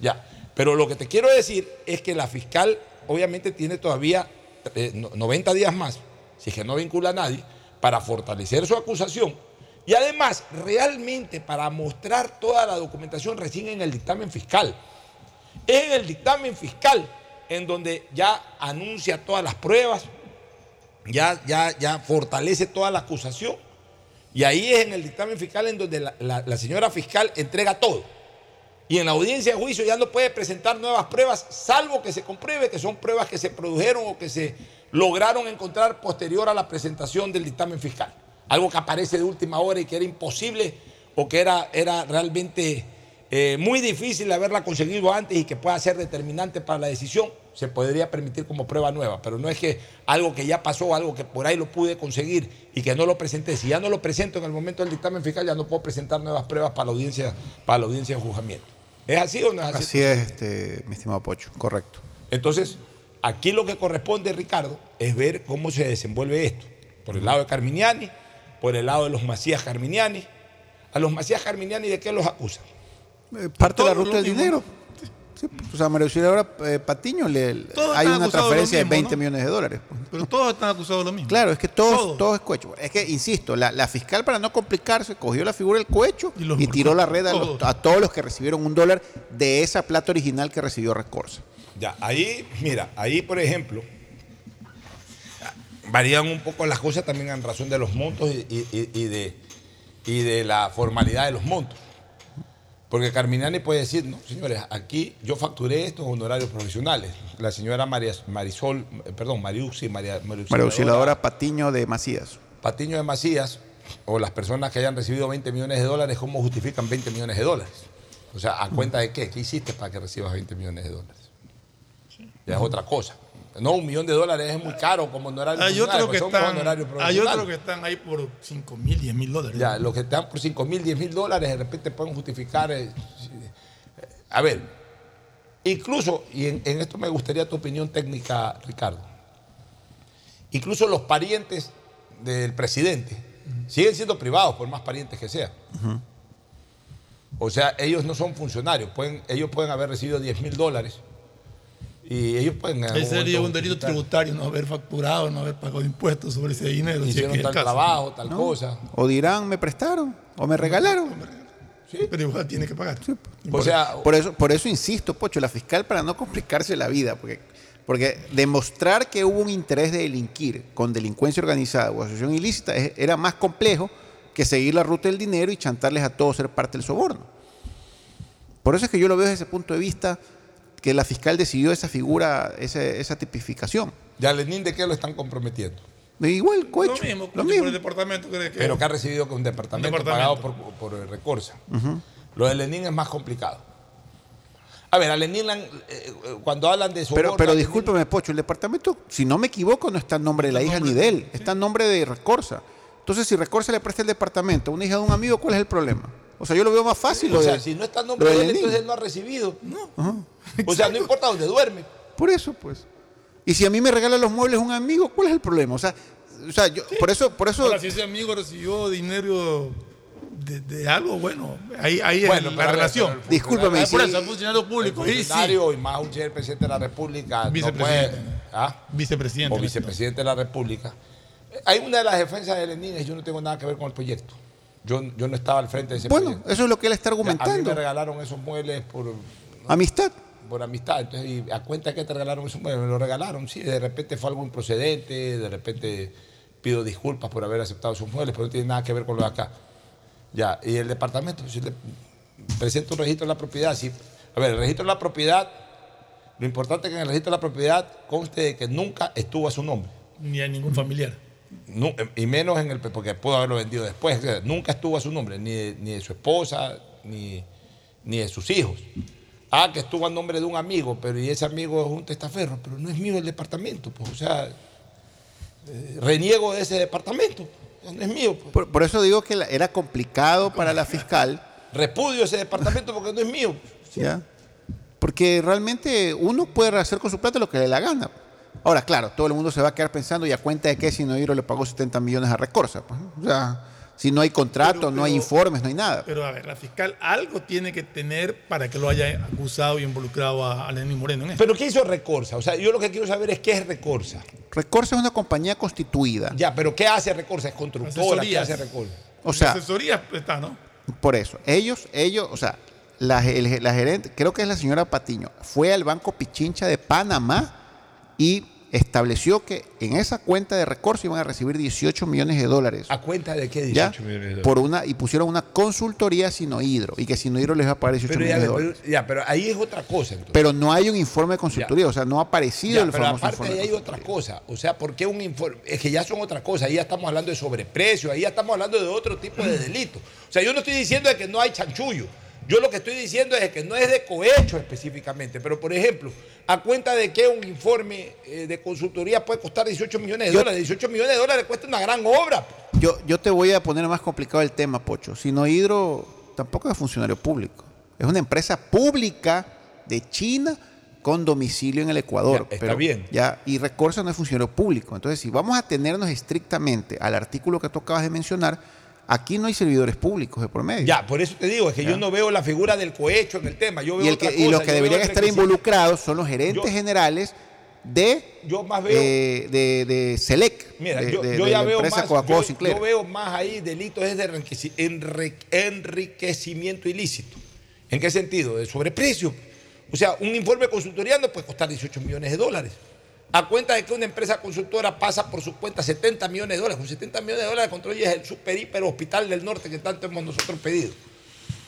Ya. Pero lo que te quiero decir es que la fiscal obviamente tiene todavía eh, no- 90 días más, si es que no vincula a nadie, para fortalecer su acusación y además realmente para mostrar toda la documentación recién en el dictamen fiscal. Es en el dictamen fiscal en donde ya anuncia todas las pruebas, ya, ya, ya fortalece toda la acusación y ahí es en el dictamen fiscal en donde la- la señora fiscal entrega todo. Y en la audiencia de juicio ya no puede presentar nuevas pruebas, salvo que se compruebe que son pruebas que se produjeron o que se lograron encontrar posterior a la presentación del dictamen fiscal. Algo que aparece de última hora y que era imposible o que era, era realmente eh, muy difícil haberla conseguido antes y que pueda ser determinante para la decisión, se podría permitir como prueba nueva. Pero no es que algo que ya pasó, algo que por ahí lo pude conseguir y que no lo presenté. Si ya no lo presento en el momento del dictamen fiscal, ya no puedo presentar nuevas pruebas para la audiencia, para la audiencia de juzgamiento. ¿Es así o no es así? Así es, este, mi estimado Pocho, correcto. Entonces, aquí lo que corresponde, Ricardo, es ver cómo se desenvuelve esto. Por el lado de Carminiani, por el lado de los Macías Carminiani. A los Macías Carminiani, ¿de qué los acusan? Eh, Parte de la ruta del mismo. dinero. Sí, pues, o sea, María Auxiliadora eh, Patiño le, Todos hay una transferencia de mismo, 20 ¿no? millones de dólares. pues. Pero todos están acusados de lo mismo. Claro, es que todos, Todos. todo es cohecho. Es que, insisto, la, la fiscal para no complicarse cogió la figura del cohecho Y tiró la red a, los- todos. a todos los que recibieron un dólar de esa plata original que recibió Recorsa. Ya, ahí, mira, ahí, por ejemplo, varían un poco las cosas también en razón de los montos y, y- y- y de, y de la formalidad de los montos. Porque Carminiani puede decir, no, señores, aquí yo facturé estos honorarios profesionales. La señora María, Marisol, eh, perdón, Mariuxi, María, María María Auxiliadora Patiño de Macías. Patiño de Macías, o las personas que hayan recibido 20 millones de dólares, ¿cómo justifican 20 millones de dólares? O sea, ¿a cuenta de qué? ¿Qué hiciste para que recibas 20 millones de dólares? Ya es otra cosa. No, un millón de dólares es muy caro como honorario Hay profesional, otros que, están, hay otros que están ahí por 5 mil, 10 mil dólares. Ya, los que dan por 5 mil, 10 mil dólares, de repente pueden justificar. eh, eh, a ver, incluso, y en, en esto me gustaría tu opinión técnica, Ricardo. Incluso los parientes del presidente siguen siendo privados, por más parientes que sean. O sea, ellos no son funcionarios, pueden, ellos pueden haber recibido 10 mil dólares y ellos algún Ese sería un delito tributario, no haber facturado, no haber pagado impuestos sobre ese dinero. si es Hicieron que es el tal trabajo, tal ¿no? cosa. O dirán, me prestaron, o me regalaron. Pero igual tiene que pagar. O sea, Por eso, por eso insisto, Pocho, la fiscal para no complicarse la vida, porque, porque demostrar que hubo un interés de delinquir con delincuencia organizada o asociación ilícita es- era más complejo que seguir la ruta del dinero y chantarles a todos ser parte del soborno. Por eso es que yo lo veo desde ese punto de vista que la fiscal decidió esa figura, ese- esa tipificación. ¿Ya Lenín de qué lo están comprometiendo? De igual, cohecho. Lo mismo, lo por mismo. el departamento que, que- Pero que ha recibido con un departamento, Un departamento. pagado por, por el Recorsa. Lo de Lenín es más complicado. A ver, a Lenín, le han- eh, eh, cuando hablan de soborno... Pero, pero Lenín- discúlpeme, Pocho, el departamento, si no me equivoco, no está en nombre de la hija ni de él, está en nombre de Recorsa. Entonces, si Recorsa le presta el departamento a una hija de un amigo, ¿cuál es el problema? O sea, yo lo veo más fácil. o sea, de- si no está en nombre de él, entonces él no ha recibido. No. O sea, no importa dónde duerme. Por eso, pues. Y si a mí me regala los muebles un amigo, ¿cuál es el problema? O sea, o sea yo, por eso, por eso, Ahora, si ese amigo recibió dinero de, de algo, bueno, ahí, ahí Bueno, la relación. Discúlpeme, Ah, Por eso, el funcionario público. El sí. funcionario y más un presidente de la República. no Vicepresidente. puede- ¿ah? Vicepresidente. O vicepresidente de la República. Hay una de las defensas de Lenin yo no tengo nada que ver con el proyecto. Yo, yo no estaba al frente de ese Bueno, proyecto. eso es lo que él está A mí argumentando. me regalaron esos muebles por, Amistad. por amistad. Entonces, y a cuenta que te regalaron esos muebles, me lo regalaron. Sí, de repente fue algo improcedente, de repente pido disculpas por haber aceptado esos muebles, pero no tiene nada que ver con lo de acá. Ya, y el departamento, si le presenta un registro de la propiedad, si, a ver, el registro de la propiedad, lo importante es que en el registro de la propiedad conste de que nunca estuvo a su nombre. Ni a ningún familiar. Y menos en el porque pudo haberlo vendido después. O sea, nunca estuvo a su nombre, ni de, ni de su esposa, ni, ni de sus hijos. Ah, que estuvo a nombre de un amigo, pero y ese amigo es un testaferro, pero no es mío el departamento, pues, o sea, eh, reniego de ese departamento, no es mío. pues. Por, por eso digo que la- era complicado para la fiscal. Repudio ese departamento porque no es mío. ¿ya? Porque realmente uno puede hacer con su plata lo que le dé la gana. Ahora, claro, todo el mundo se va a quedar pensando y a cuenta de que Sinohidro le pagó 70 millones a Recorsa. pues. O sea, si no hay contrato, no hay informes, no hay nada. Pero a ver, la fiscal algo tiene que tener para que lo haya acusado y involucrado a, a Lenín Moreno en esto. Pero ¿qué hizo Recorsa? O sea, yo lo que quiero saber es qué es Recorsa. Recorsa es una compañía constituida. Ya, pero ¿qué hace Recorsa? ¿Es constructora? ¿Qué Asesorías. hace Recorsa? O sea, asesoría está, ¿no? Por eso, ellos, ellos, o sea, la, el- la gerente, creo que es la señora Patiño, fue al Banco Pichincha de Panamá y estableció que en esa cuenta de Recorsa iban a recibir 18 millones de dólares. ¿A cuenta de qué ¿ya? 18 millones de dólares? Por una, y pusieron una consultoría Sinohidro y que Sinohidro les va a pagar 18 Pero ya, millones de pero- dólares. ya, pero ahí es otra cosa. entonces. Pero no hay un informe de consultoría, o sea, no ha aparecido el pero famoso aparte ahí hay otra cosa. O sea, ¿por qué un informe? Es que ya son otra cosa. Ahí ya estamos hablando de sobreprecio, ahí ya estamos hablando de otro tipo de delito. O sea, yo no estoy diciendo de que no hay chanchullo. Yo lo que estoy diciendo es que no es de cohecho específicamente. Pero, por ejemplo, a cuenta de que un informe eh, de consultoría puede costar 18 millones de Yo- dólares. 18 millones de dólares cuesta una gran obra. Yo, yo te voy a poner más complicado el tema, Pocho. Sinohidro tampoco es funcionario público. Es una empresa pública de China con domicilio en el Ecuador. Ya, está bien. Ya, y Recorsa no es funcionario público. Entonces, si vamos a tenernos estrictamente al artículo que tú acabas de mencionar, aquí no hay servidores públicos de por medio. Ya, por eso te digo, es que Ya. yo no veo la figura del cohecho en el tema. Yo veo y, el otra que- y los que deberían estar involucrados son los gerentes Yo- generales de, Yo más veo. eh, de, de Selec, Mira, de, yo, de- yo de ya veo más, yo, veo más ahí delitos es de enriqueci- enri- enriquecimiento ilícito. ¿En qué sentido? De sobreprecio. O sea, un informe de consultoría no puede costar 18 millones de dólares. A cuenta de que una empresa consultora pasa por su cuenta 70 millones de dólares. Con 70 millones de dólares construyes el super hiper hospital del norte que tanto hemos nosotros pedido.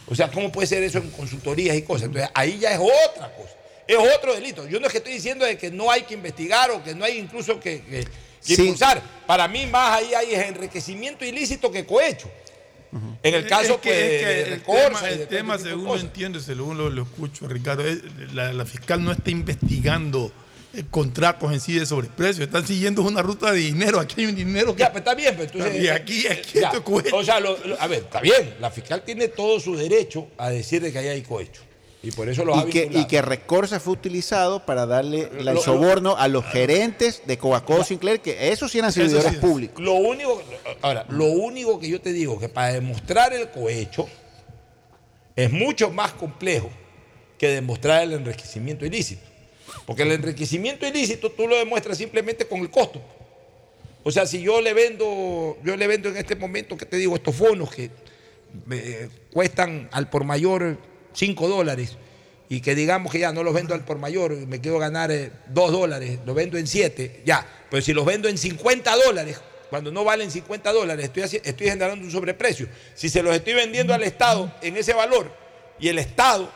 O sea, ¿cómo puede ser eso en consultorías y cosas? Entonces, ahí ya es otra cosa. Es otro delito. Yo no es que estoy diciendo de que no hay que investigar o que no hay incluso que, que- que Sí. impulsar. Para mí, más ahí hay es enriquecimiento ilícito que cohecho. En el caso Es que- pues, es que de el tema, y el de de según lo entiendo, según lo, lo escucho, Ricardo, es- la, la fiscal no está investigando eh, contratos en sí de sobreprecio, están siguiendo una ruta de dinero. Aquí hay un dinero que. Ya, pero está bien, pero entonces. Y aquí, aquí Ya, esto es cohecho. O sea, lo- lo- a ver, está bien. La fiscal tiene todo su derecho a decir de que ahí hay cohecho. Y por eso lo ha que, y que Recorsa fue utilizado para darle la- el Lo- soborno a los gerentes de Coca-Cola Sinclair, que esos sí eran servidores sí. públicos. Lo único, ahora, lo único que yo te digo que para demostrar el cohecho es mucho más complejo que demostrar el enriquecimiento ilícito. Porque el enriquecimiento ilícito tú lo demuestras simplemente con el costo. O sea, si yo le vendo, yo le vendo en este momento, que te digo, estos bonos que eh, cuestan al por mayor 5 dólares y que digamos que ya no los vendo al por mayor, me quiero ganar 2 dólares, los vendo en 7, ya, pero si los vendo en 50 dólares, cuando no valen 50 dólares, estoy, estoy generando un sobreprecio. Si se los estoy vendiendo al Estado en ese valor y el Estado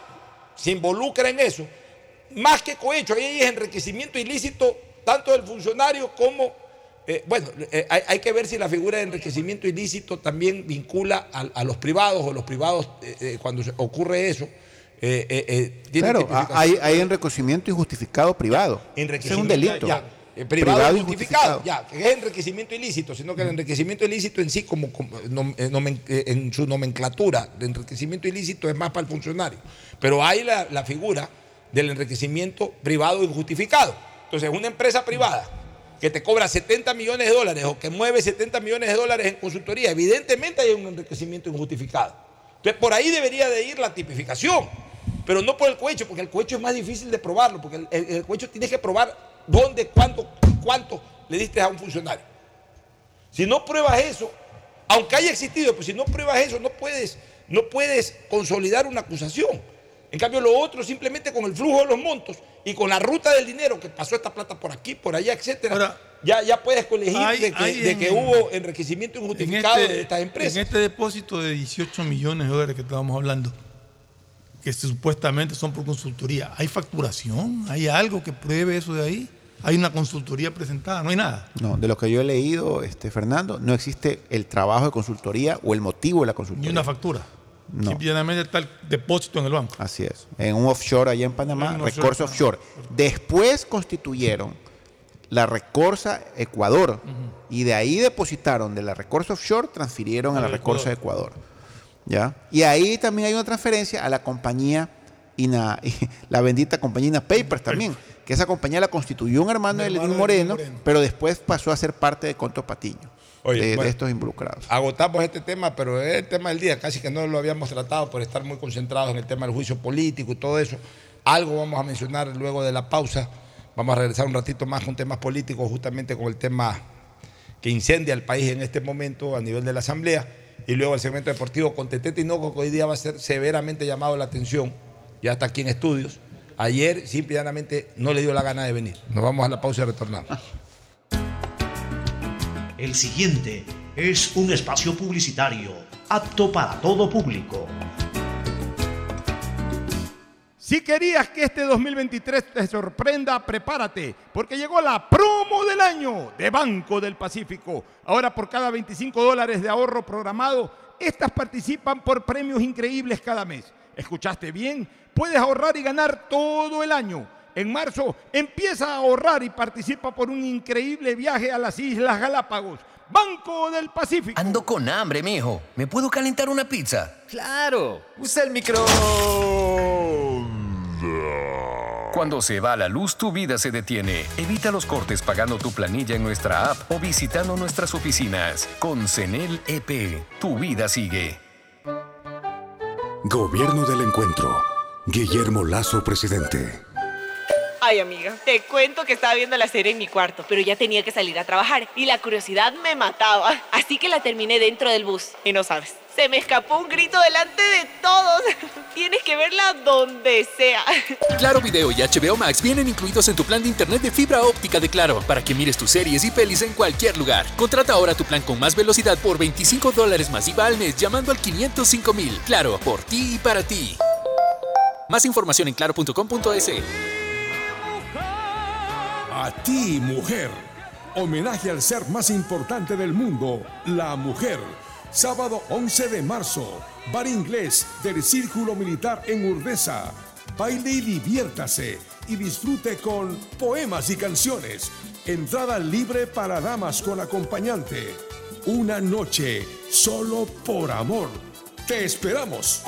se involucra en eso, más que cohecho, ahí es enriquecimiento ilícito tanto del funcionario como, eh, bueno, eh, hay, hay que ver si la figura de enriquecimiento ilícito también vincula a, a los privados o los privados, eh, cuando ocurre eso, Claro, hay, hay enriquecimiento injustificado privado. Es un delito. ya, eh, privado, injustificado, ya, que es enriquecimiento ilícito, sino que el enriquecimiento ilícito en sí, como, como, nom- nomen- en su nomenclatura, de enriquecimiento ilícito es más para el funcionario. Pero hay la, la figura del enriquecimiento privado injustificado. Entonces, una empresa privada que te cobra 70 millones de dólares o que mueve 70 millones de dólares en consultoría, evidentemente hay un enriquecimiento injustificado. Entonces, por ahí debería de ir la tipificación, pero no por el cohecho, porque el cohecho es más difícil de probarlo, porque el, el, el cohecho tienes que probar dónde, cuánto, cuánto le diste a un funcionario. Si no pruebas eso, aunque haya existido, pues si no pruebas eso, no puedes, no puedes consolidar una acusación. En cambio, lo otro, simplemente con el flujo de los montos y con la ruta del dinero que pasó esta plata por aquí, por allá, etcétera, ya, ya puedes colegir hay- de, que, hay de en- que hubo enriquecimiento injustificado de estas empresas. En este depósito de 18 millones de dólares que estábamos hablando, que supuestamente son por consultoría, ¿hay facturación? ¿Hay algo que pruebe eso de ahí? ¿Hay una consultoría presentada? No hay nada. No, de lo que yo he leído, este, Fernando, no existe el trabajo de consultoría o el motivo de la consultoría. Ni una factura. No. Simplemente está el depósito en el banco. Así es. En un offshore allá en Panamá, En offshore. Recorsa Offshore. Después constituyeron la Recorsa Ecuador y de ahí depositaron de la Recorsa Offshore, transfirieron a la Recorsa Ecuador. ¿Ya? Y ahí también hay una transferencia a la compañía Ina, la bendita compañía Ina Papers también, que esa compañía la constituyó un hermano de Lenín Moreno, pero después pasó a ser parte de Conto Patiño, Oye, de, estos involucrados. Agotamos este tema, pero es el tema del día. Casi que no lo habíamos tratado por estar muy concentrados en el tema del juicio político y todo eso. Algo vamos a mencionar luego de la pausa. Vamos a regresar un ratito más con temas políticos, justamente con el tema que incendia el país en este momento a nivel de la Asamblea. Y luego el segmento deportivo con Tete Tinoco, que hoy día va a ser severamente llamado la atención. Ya está aquí en estudios. Ayer, simple y llanamente, no le dio la gana de venir. Nos vamos a la pausa y retornamos. El siguiente es un espacio publicitario apto para todo público. Si querías que este 2023 te sorprenda, prepárate, porque llegó la promo del año de Banco del Pacífico. Ahora por cada 25 dólares de ahorro programado, estas participan por premios increíbles cada mes. ¿Escuchaste bien? Puedes ahorrar y ganar todo el año. En marzo empieza a ahorrar y participa por un increíble viaje a las Islas Galápagos. Banco del Pacífico. Ando con hambre, mijo. ¿Me puedo calentar una pizza? Claro, usa el micro. Cuando se va la luz, tu vida se detiene. Evita los cortes pagando tu planilla en nuestra app o visitando nuestras oficinas. Con CENEL EP, tu vida sigue. Gobierno del Encuentro. Guillermo Lazo, presidente. Ay, amiga, te cuento que estaba viendo la serie en mi cuarto, pero ya tenía que salir a trabajar y la curiosidad me mataba. Así que la terminé dentro del bus. Y no sabes, se me escapó un grito delante de todos. Tienes que verla donde sea. Claro Video y HBO Max vienen incluidos en tu plan de internet de fibra óptica de Claro para que mires tus series y pelis en cualquier lugar. Contrata ahora tu plan con más velocidad por 25 dólares más IVA al mes llamando al 505 mil. Claro, por ti y para ti. Más información en claro.com.es. A ti, mujer. Homenaje al ser más importante del mundo, la mujer. Sábado 11 de marzo, bar inglés del Círculo Militar en Urdesa. Baile y diviértase y disfrute con poemas y canciones. Entrada libre para damas con acompañante. Una noche solo por amor. Te esperamos.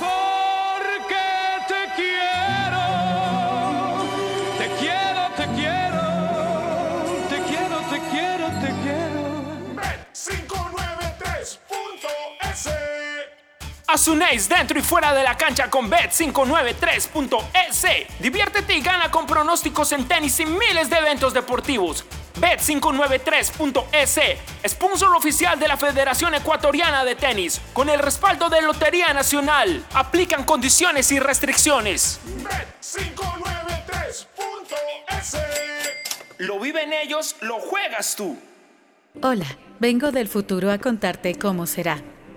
Asunéis dentro y fuera de la cancha con Bet593.es. Diviértete y gana con pronósticos en tenis y miles de eventos deportivos. Bet593.es, sponsor oficial de la Federación Ecuatoriana de Tenis, con el respaldo de Lotería Nacional. Aplican condiciones y restricciones. Bet593.es Lo viven ellos, lo juegas tú. Hola, vengo del futuro a contarte cómo será.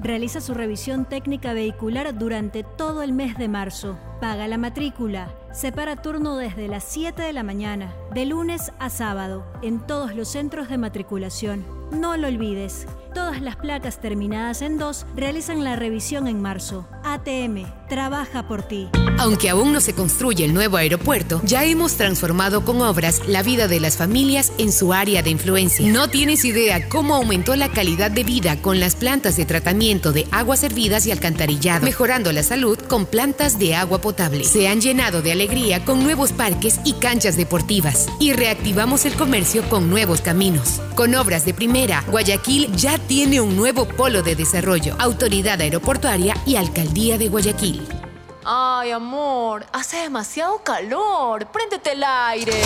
realiza su revisión técnica vehicular durante todo el mes de marzo. Paga la matrícula. Separa turno desde las 7 de la mañana, de lunes a sábado, en todos los centros de matriculación. No lo olvides. Todas las placas terminadas en 2 realizan la revisión en marzo. ATM, trabaja por ti. Aunque aún no se construye el nuevo aeropuerto, ya hemos transformado con obras la vida de las familias en su área de influencia. No tienes idea cómo aumentó la calidad de vida con las plantas de tratamiento de aguas servidas y alcantarillado, mejorando la salud con plantas de agua potable. Se han llenado de alegría con nuevos parques y canchas deportivas y reactivamos el comercio con nuevos caminos. Con obras de primera, Guayaquil ya tiene un nuevo polo de desarrollo, autoridad aeroportuaria y alcaldía de Guayaquil. Ay, amor, hace demasiado calor. Préndete el aire.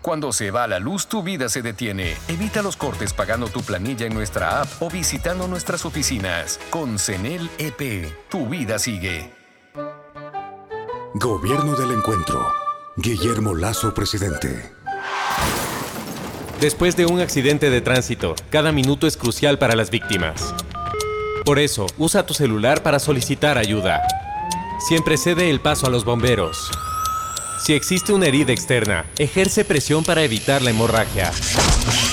Cuando se va la luz, tu vida se detiene. Evita los cortes pagando tu planilla en nuestra app o visitando nuestras oficinas. Con CENEL EP, tu vida sigue. Gobierno del Encuentro. Guillermo Lazo, presidente. Después de un accidente de tránsito, cada minuto es crucial para las víctimas. Por eso, usa tu celular para solicitar ayuda. Siempre cede el paso a los bomberos. Si existe una herida externa, ejerce presión para evitar la hemorragia.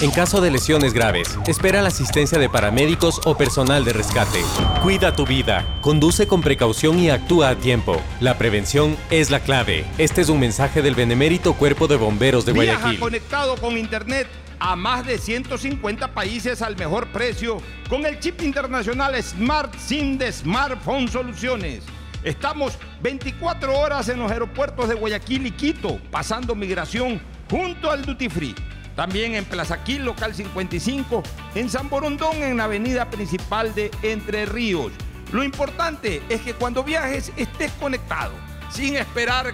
En caso de lesiones graves, espera la asistencia de paramédicos o personal de rescate. Cuida tu vida, conduce con precaución y actúa a tiempo. La prevención es la clave. Este es un mensaje del Benemérito Cuerpo de Bomberos de Viaja Guayaquil. conectado con internet a más de 150 países al mejor precio con el chip internacional Smart SIM de Smartphone Soluciones. Estamos 24 horas en los aeropuertos de Guayaquil y Quito, pasando migración junto al Duty Free. También en Plaza Quil, local 55, en San Borondón, en la avenida principal de Entre Ríos. Lo importante es que cuando viajes estés conectado, sin esperar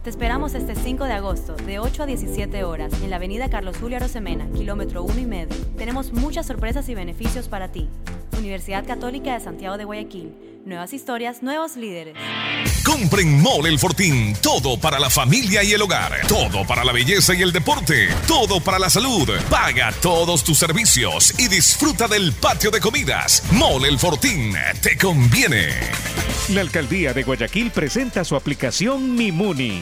Te esperamos este 5 de agosto, de 8 a 17 horas, en la avenida Carlos Julio Arosemena, kilómetro 1 y medio. Tenemos muchas sorpresas y beneficios para ti. Universidad Católica de Santiago de Guayaquil. Nuevas historias, nuevos líderes. Compren Mole el Fortín. Todo para la familia y el hogar. Todo para la belleza y el deporte. Todo para la salud. Paga todos tus servicios y disfruta del patio de comidas. Mole el Fortín. Te conviene. La alcaldía de Guayaquil presenta su aplicación Mimuni.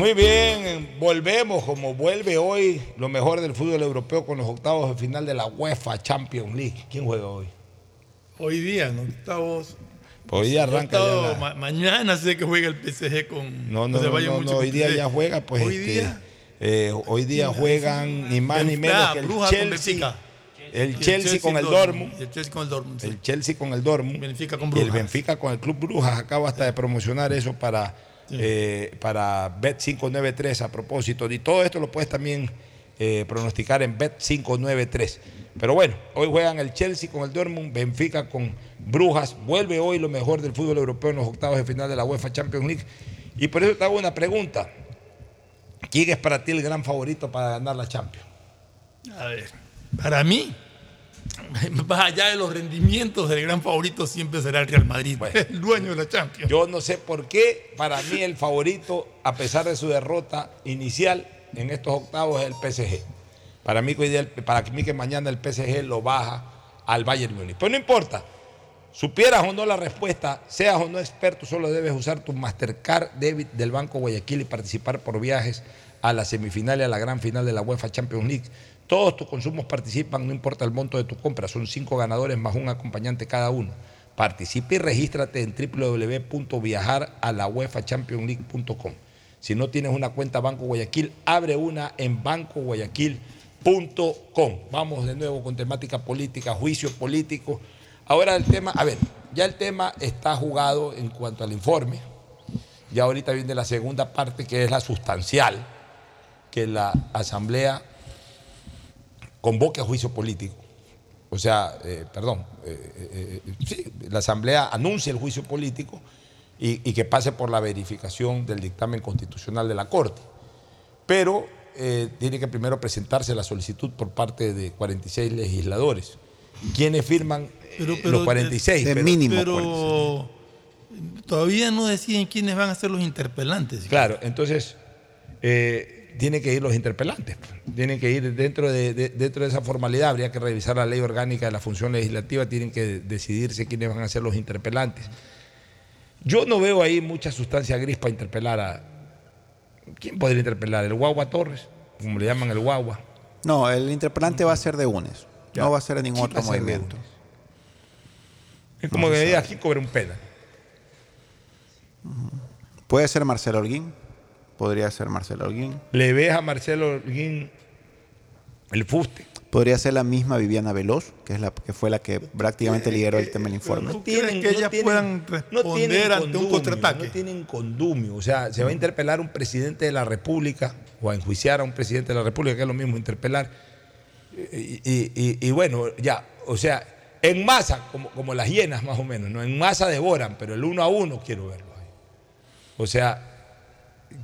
Muy bien, volvemos como vuelve hoy lo mejor del fútbol europeo con los octavos de final de la UEFA Champions League. ¿Quién juega hoy? Hoy día, en octavos. Hoy día arranca ya octavo, la- ma- mañana sé que juega el PSG con. No, no, no, vaya no, mucho no, hoy día ya juega, pues. Hoy este, día. eh, hoy día juegan ni más ni menos que el Brujas Chelsea. El Chelsea con el Dortmund. El Chelsea con el Dortmund. El Chelsea con el Dortmund. Benfica con y el Brujas. Benfica con el Club Brujas. Acabo hasta de promocionar eso para, eh, para Bet593 a propósito. Y todo esto lo puedes también eh, pronosticar en Bet593. Pero bueno, hoy juegan el Chelsea con el Dortmund, Benfica con Brujas. Vuelve hoy lo mejor del fútbol europeo en los octavos de final de la UEFA Champions League. Y por eso te hago una pregunta. ¿Quién es para ti el gran favorito para ganar la Champions? A ver, para mí, más allá de los rendimientos, el gran favorito siempre será el Real Madrid, el dueño de la Champions. Yo no sé por qué, para mí el favorito, a pesar de su derrota inicial en estos octavos, es el PSG. Para mí, para mí que mañana el PSG lo baja al Bayern Múnich. Pero no importa, supieras o no la respuesta, seas o no experto, solo debes usar tu Mastercard Debit del Banco Guayaquil y participar por viajes a la semifinal y a la gran final de la UEFA Champions League. Todos tus consumos participan, no importa el monto de tu compra, son cinco ganadores más un acompañante cada uno. Participa y regístrate en www.viajaralaUEFAChampionSLeague.com. Si no tienes una cuenta Banco Guayaquil, abre una en bancoguayaquil.com. Vamos de nuevo con temática política, juicio político. Ahora el tema, a ver, ya el tema está jugado en cuanto al informe. Ya ahorita viene la segunda parte que es la sustancial, que la Asamblea convoque a juicio político. O sea, eh, perdón, eh, eh, sí, la Asamblea anuncie el juicio político y, y que pase por la verificación del dictamen constitucional de la Corte. Pero eh, tiene que primero presentarse la solicitud por parte de 46 legisladores. ¿Quiénes firman Pero- pero- los 46? pero- Pero- Pero todavía no deciden quiénes van a ser los interpelantes. Claro, entonces eh, tienen que ir los interpelantes, tienen que ir dentro de, de- dentro de esa formalidad, habría que revisar la ley orgánica de la función legislativa, tienen que decidirse quiénes van a ser los interpelantes. Yo no veo ahí mucha sustancia gris para interpelar a... ¿Quién podría interpelar? ¿El Guagua Torres? Como le llaman el Guagua. No, el interpelante va a ser de UNES. No va a ser de ningún ¿Quién otro movimiento. Es como No que diga, aquí cobre un pena. Puede ser Marcelo Holguín. Podría ser Marcelo Holguín. Le ves a Marcelo Holguín el fuste. Podría ser la misma Viviana Veloz, que, es la, que fue la que prácticamente lideró el tema del informe. ¿Tú crees que ellas puedan responder ante un contraataque? No tienen condumio. O sea, se va a interpelar un presidente de la República o a enjuiciar a un presidente de la República, que es lo mismo interpelar. Y, y- y- y bueno, ya, o sea, en masa, como, como las hienas más o menos, ¿no? En masa devoran, pero el uno a uno quiero verlo ahí. O sea,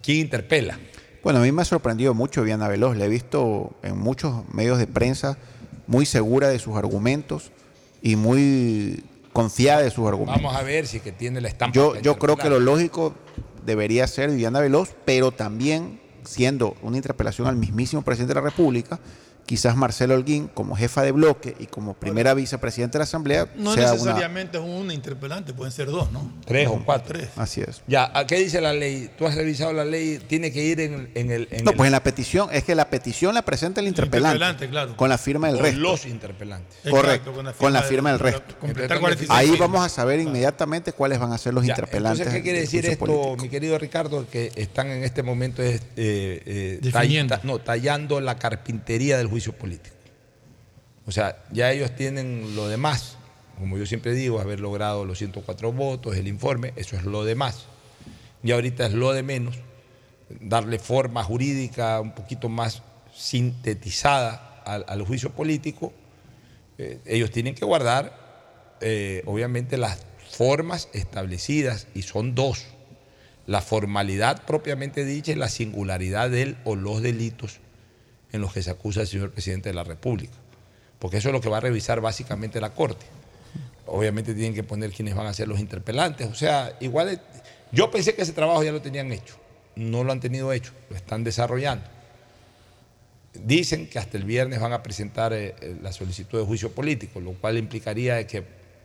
¿quién interpela? Bueno, a mí me ha sorprendido mucho Viviana Veloz. La he visto en muchos medios de prensa muy segura de sus argumentos y muy confiada de sus argumentos. Vamos a ver si que tiene la estampa. Yo, yo creo que lo lógico debería ser Viviana Veloz, pero también siendo una interpelación al mismísimo presidente de la República, quizás Marcelo Holguín como jefa de bloque y como primera vicepresidenta de la Asamblea No sea una... necesariamente es una interpelante, pueden ser dos, ¿no? Tres o cuatro. Tres. Así es. Ya, ¿a ¿qué dice la ley? ¿Tú has revisado la ley? Tiene que ir en, en el... en No, el- pues en la petición, es que la petición la presenta el interpelante. interpelante, claro. Con la firma del o resto. los interpelantes. Correcto, con la con la firma firma del de- resto. completar 46 Ahí vamos a saber inmediatamente cuáles van a ser los Ya, interpelantes. Entonces, ¿qué quiere decir esto, político. mi querido Ricardo? Que están en este momento eh, eh, Definiendo. tall- no, tallando la carpintería del juicio político. O sea, ya ellos tienen lo demás, como yo siempre digo, haber logrado los 104 votos, el informe, eso es lo demás. Y ahorita es lo de menos, darle forma jurídica un poquito más sintetizada al, al juicio político eh, ellos tienen que guardar, eh, obviamente, las formas establecidas, y son dos. La formalidad propiamente dicha y la singularidad del o los delitos en los que se acusa al señor presidente de la República. Porque eso es lo que va a revisar básicamente la Corte. Obviamente tienen que poner quienes van a ser los interpelantes. O sea, igual yo pensé que ese trabajo ya lo tenían hecho. No lo han tenido hecho, lo están desarrollando. Dicen que hasta el viernes van a presentar eh, eh, la solicitud de juicio político, lo cual implicaría que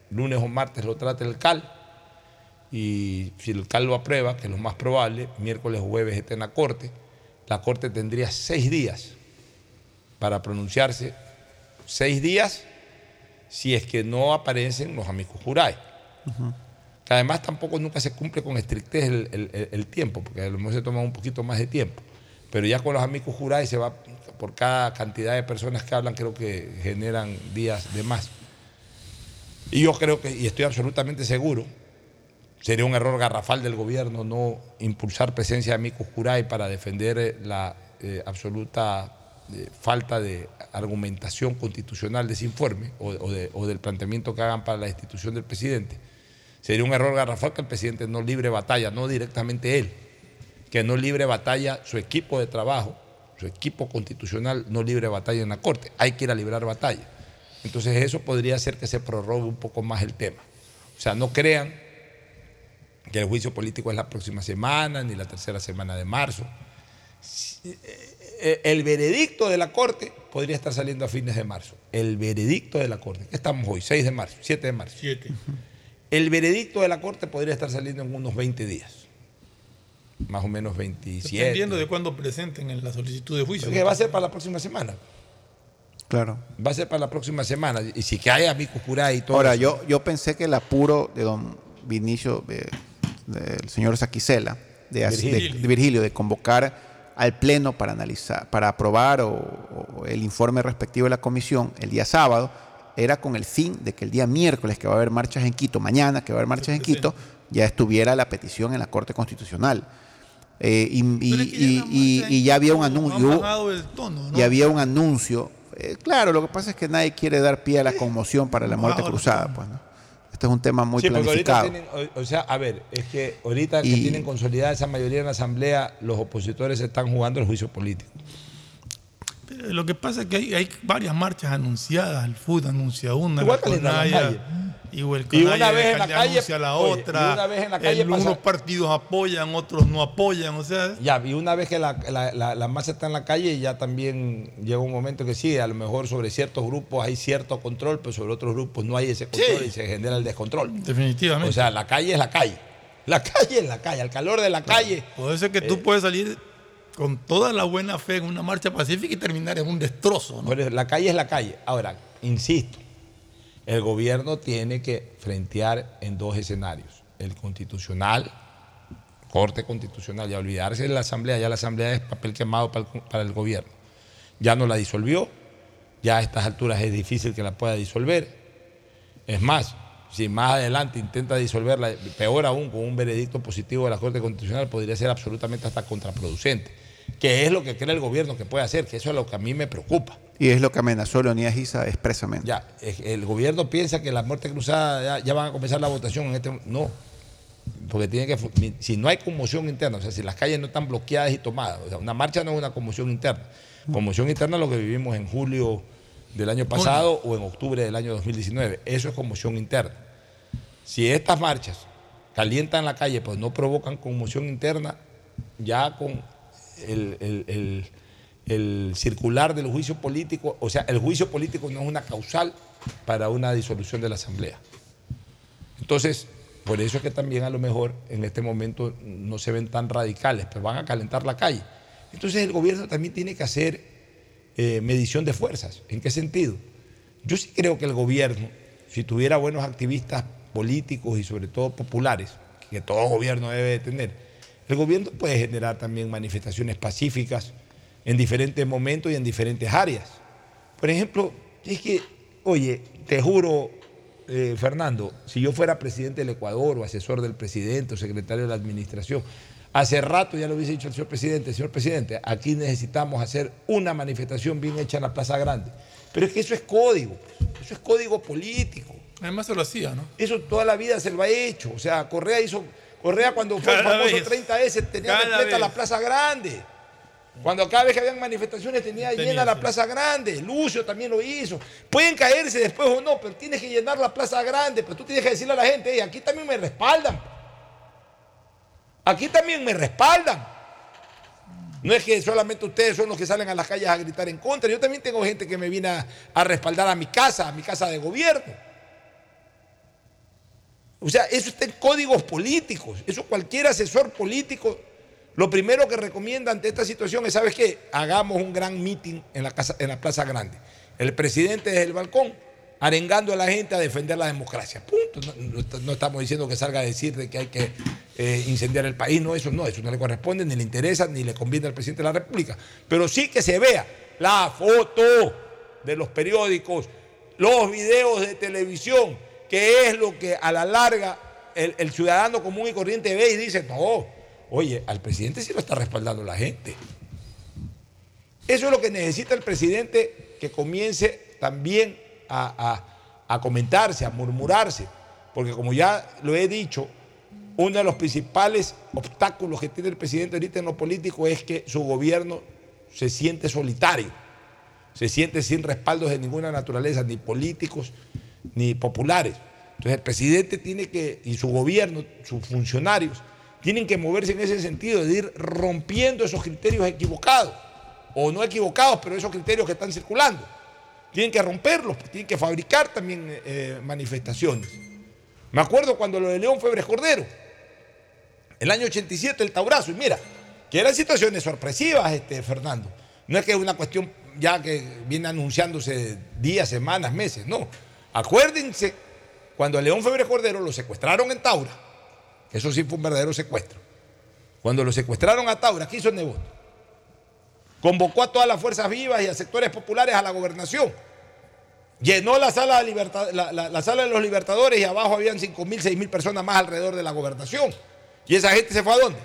lunes o martes lo trate el CAL y si el CAL lo aprueba, que es lo más probable, miércoles o jueves esté en la Corte, la Corte tendría seis días para pronunciarse, seis días si es que no aparecen los amigos juráis. Que además tampoco nunca se cumple con estrictez el, el- tiempo, porque a lo mejor se toma un poquito más de tiempo. Pero ya con los amigos juráis se va por cada cantidad de personas que hablan, creo que generan días de más. Y yo creo que, y estoy absolutamente seguro, sería un error garrafal del gobierno no impulsar presencia de amigos juráis para defender eh, la eh, absoluta falta de argumentación constitucional de ese informe o, o de- o del planteamiento que hagan para la destitución del presidente. Sería un error garrafal que el presidente no libre batalla, no directamente él, que no libre batalla su equipo de trabajo, su equipo constitucional no libre batalla en la Corte. Hay que ir a librar batalla. Entonces eso podría hacer que se prorrogue un poco más el tema. O sea, no crean que el juicio político es la próxima semana ni la tercera semana de marzo. Eh, El veredicto de la Corte podría estar saliendo a fines de marzo. El veredicto de la Corte. ¿Qué estamos hoy? 6 de marzo, 7 de marzo. Siete. El veredicto de la Corte podría estar saliendo en unos 20 días. Más o menos 27. Dependiendo de cuándo presenten en la solicitud de juicio. Que va a ser para la próxima semana. Claro. Va a ser para la próxima semana. Y si que hay amigos curados y todo Ahora, eso. yo, yo pensé que el apuro de don Vinicio, de- del señor Saquicela, de Virgilio, de convocar al Pleno para analizar, para aprobar o, o el informe respectivo de la comisión el día sábado, era con el fin de que el día miércoles, que va a haber marchas en Quito, mañana que va a haber marchas en Quito, ya estuviera la petición en la Corte Constitucional. Eh, y, y- y- y- y ya había un anuncio. Y había un anuncio. Eh, claro, lo que pasa es que nadie quiere dar pie a la conmoción para la muerte cruzada. Pues, ¿no? Este es un tema muy Sí, porque ahorita planificado. tienen, o, o sea, a ver, es que ahorita Y- que tienen consolidada esa mayoría en la Asamblea, los opositores están jugando el juicio político. Pero Lo que pasa es que hay, hay varias marchas anunciadas. El FUD anuncia una, Igual la igual Y una vez en la le calle- la oye, otra. y una vez en la calle El- unos partidos apoyan, otros no apoyan. O sea, Ya, y una vez que la, la- la- la masa está en la calle, ya también llega un momento que sí, a lo mejor sobre ciertos grupos hay cierto control, pero sobre otros grupos no hay ese control Sí. y se genera el descontrol. definitivamente. O sea, la calle es la calle. La calle es la calle, al calor de la calle. Puede ser que tú Eh, puedes salir con toda la buena fe en una marcha pacífica y terminar en un destrozo. eso, la calle es la calle. Ahora, insisto, el gobierno tiene que frentear en dos escenarios. El constitucional, corte constitucional, y olvidarse de la asamblea. Ya la asamblea es papel quemado para el, para el gobierno. Ya no la disolvió, ya a estas alturas es difícil que la pueda disolver. Es más, si más adelante intenta disolverla, peor aún con un veredicto positivo de la Corte Constitucional, podría ser absolutamente hasta contraproducente. Que es lo que cree el gobierno que puede hacer, que eso es lo que a mí me preocupa. Y es lo que amenazó Leonidas Giza expresamente. Ya, el gobierno piensa que la muerte cruzada ya, ya van a comenzar la votación en este no. Porque tiene que si no hay conmoción interna, o sea, si las calles no están bloqueadas y tomadas, o sea, una marcha no es una conmoción interna. Conmoción interna es lo que vivimos en julio del año pasado o en octubre del año 2019. Eso es conmoción interna. Si estas marchas calientan la calle, pues no provocan conmoción interna, ya con el, el- el- el circular del juicio político, o sea, el juicio político no es una causal para una disolución de la Asamblea. Entonces, por eso es que también a lo mejor en este momento no se ven tan radicales, pero van a calentar la calle. Entonces el gobierno también tiene que hacer eh, medición de fuerzas. ¿En qué sentido? Yo sí creo que el gobierno, si tuviera buenos activistas políticos y sobre todo populares, que todo gobierno debe de tener, el gobierno puede generar también manifestaciones pacíficas en diferentes momentos y en diferentes áreas. Por ejemplo, es que, oye, te juro, eh, Fernando, si yo fuera presidente del Ecuador o asesor del presidente o secretario de la administración, hace rato ya lo hubiese dicho el señor presidente, señor presidente, aquí necesitamos hacer una manifestación bien hecha en la Plaza Grande. Pero es que eso es código, eso es código político. Además se lo hacía, ¿no? Eso toda la vida se lo ha hecho. O sea, Correa hizo. Correa cuando fue el famoso vez. 30S tenía Cada completa la. Plaza Grande. Cuando cada vez que habían manifestaciones tenía, Tenía, llena la sí. Plaza Grande. Lucio también lo hizo. Pueden caerse después o no, pero tienes que llenar la Plaza Grande. Pero tú tienes que decirle a la gente, "Ey, aquí también me respaldan. Aquí también me respaldan. No es que solamente ustedes son los que salen a las calles a gritar en contra. Yo también tengo gente que me viene a, a respaldar a mi casa, a mi casa de gobierno. O sea, eso está en códigos políticos. Eso cualquier asesor político, lo primero que recomienda ante esta situación es, ¿sabes qué? Hagamos un gran meeting en la, casa, en la Plaza Grande. El presidente desde el balcón, arengando a la gente a defender la democracia. Punto. No, estamos diciendo que salga a decir de que hay que eh, incendiar el país. No, eso no, eso no le corresponde, ni le interesa, ni le conviene al presidente de la República. Pero sí que se vea la foto de los periódicos, los videos de televisión, que es lo que a la larga el, el ciudadano común y corriente ve y dice, no, oye, al presidente sí lo está respaldando la gente. Eso es lo que necesita el presidente que comience también a, comentarse, a murmurarse, porque como ya lo he dicho, uno de los principales obstáculos que tiene el presidente ahorita en lo político es que su gobierno se siente solitario, se siente sin respaldos de ninguna naturaleza, ni políticos ni populares. Entonces el presidente tiene que, y su gobierno, sus funcionarios, tienen que moverse en ese sentido, de ir rompiendo esos criterios equivocados, o no equivocados, pero esos criterios que están circulando. Tienen que romperlos, tienen que fabricar también eh, manifestaciones. Me acuerdo cuando lo de León Febres Cordero, el año 87, el Taurazo, y mira, que eran situaciones sorpresivas, este, Fernando. No es que es una cuestión ya que viene anunciándose días, semanas, meses, no. Acuérdense, cuando León Febres Cordero lo secuestraron en Taura, eso sí fue un verdadero secuestro. Cuando lo secuestraron a Taura, ¿qué hizo Nebot? Convocó a todas las fuerzas vivas y a sectores populares a la gobernación. Llenó la sala de, los Libertadores y abajo habían 5 mil, 6 mil personas más alrededor de la gobernación. ¿Y esa gente se fue a dónde?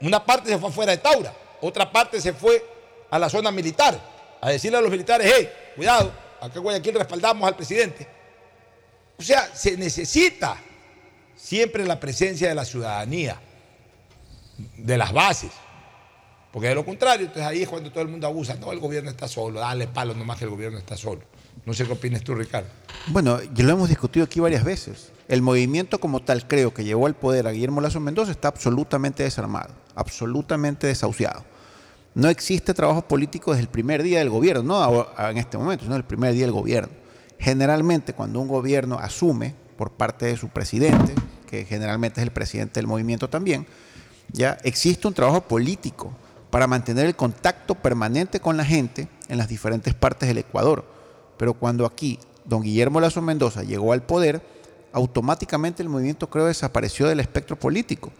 Una parte se fue afuera de Taura, otra parte se fue a la zona militar, a decirle a los militares, hey, cuidado, acá en Guayaquil respaldamos al presidente. O sea, se necesita siempre la presencia de la ciudadanía, de las bases. Porque de lo contrario, entonces ahí es cuando todo el mundo abusa. No, el gobierno está solo, dale palo nomás que el gobierno está solo. No sé qué opinas tú, Ricardo. Bueno, ya lo hemos discutido aquí varias veces. El movimiento como tal, creo que llevó al poder a Guillermo Lazo Mendoza está absolutamente desarmado, absolutamente desahuciado. No existe trabajo político desde el primer día del gobierno, no en este momento, sino el primer día del gobierno. Generalmente, cuando un gobierno asume por parte de su presidente, que generalmente es el presidente del movimiento también, ya existe un trabajo político para mantener el contacto permanente con la gente en las diferentes partes del Ecuador. Pero cuando aquí don Guillermo Lazo Mendoza llegó al poder, automáticamente el movimiento creo desapareció del espectro político.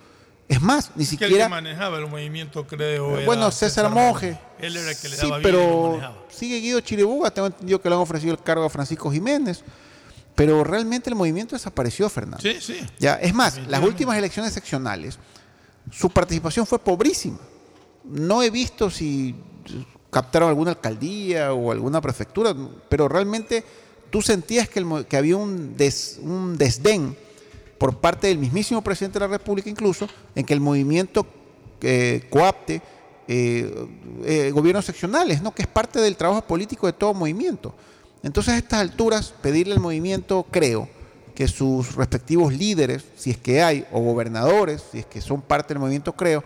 Es más, ni Que el que siquiera... manejaba el movimiento, creo. era Bueno, César Monge. Él era el que le Sí, daba bien y lo pero sigue Guido Chiriboga, tengo entendido que le han ofrecido el cargo a Francisco Jiménez. Pero realmente el movimiento desapareció, Fernando. Sí, sí. Ya, es más, las últimas elecciones seccionales, su participación fue pobrísima. No he visto si captaron alguna alcaldía o alguna prefectura, pero realmente tú sentías que, el que había un, des- un desdén por parte del mismísimo presidente de la República incluso, en que el movimiento eh, coapte eh, eh, gobiernos seccionales, ¿no? que es parte del trabajo político de todo movimiento. Entonces a estas alturas pedirle al movimiento, creo, que sus respectivos líderes, si es que hay, o gobernadores, si es que son parte del movimiento, creo,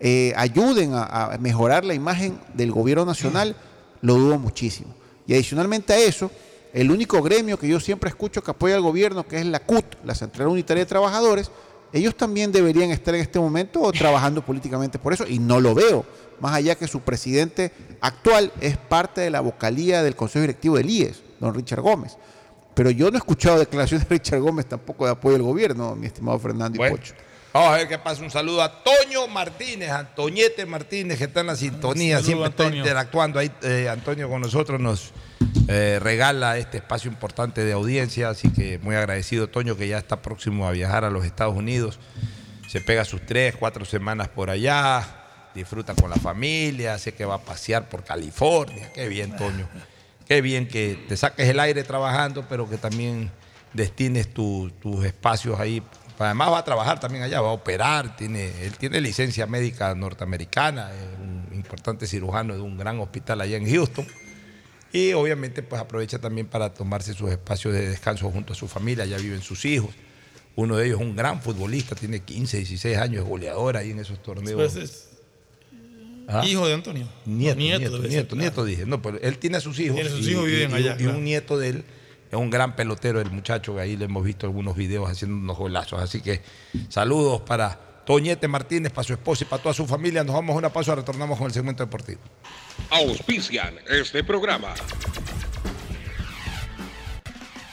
eh, ayuden a, a mejorar la imagen del gobierno nacional, lo dudo muchísimo. Y adicionalmente a eso, el único gremio que yo siempre escucho que apoya al gobierno, que es la CUT, la Central Unitaria de Trabajadores, ellos también deberían estar en este momento trabajando políticamente por eso, y no lo veo, más allá que su presidente actual es parte de la vocalía del Consejo Directivo del IES, don Richard Gómez. Pero yo no he escuchado declaraciones de Richard Gómez tampoco de apoyo al gobierno, mi estimado Fernando y Bueno, Pocho. Vamos a ver qué pasa. Un saludo a Toño Martínez, Antoñete Martínez, que está en la sintonía, Saludo, siempre está Antonio. interactuando ahí. eh, Antonio con nosotros nos eh, regala este espacio importante de audiencia, así que muy agradecido, Toño, que ya está próximo a viajar a los Estados Unidos. Se pega sus tres, cuatro semanas por allá, disfruta con la familia, sé que va a pasear por California. Qué bien, Toño. qué bien que te saques el aire trabajando, pero que también destines tus espacios ahí. Además va a trabajar también allá, va a operar, tiene, él tiene licencia médica norteamericana, es un importante cirujano de un gran hospital allá en Houston. Y obviamente pues aprovecha también para tomarse sus espacios de descanso junto a su familia, ya viven sus hijos. Uno de ellos es un gran futbolista, tiene 15, 16 años, es goleador ahí en esos torneos. Hijo de Antonio. Nieto, nieto, nieto, nieto, dije. No, pero él tiene a sus hijos. Tiene sus hijos viven allá. Y un nieto de él es un gran pelotero, el muchacho, que ahí le hemos visto algunos videos haciendo unos golazos. Así que saludos para Toñete Martínez, para su esposa y para toda su familia. Nos vamos a una pausa, retornamos con el segmento deportivo. Auspician este programa.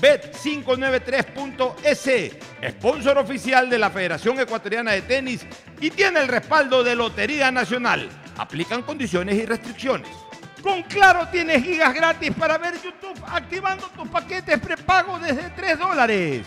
Bet593.es, sponsor oficial de la Federación Ecuatoriana de Tenis y tiene el respaldo de Lotería Nacional. Aplican condiciones y restricciones. Con Claro tienes gigas gratis para ver YouTube activando tus paquetes prepago desde 3 dólares.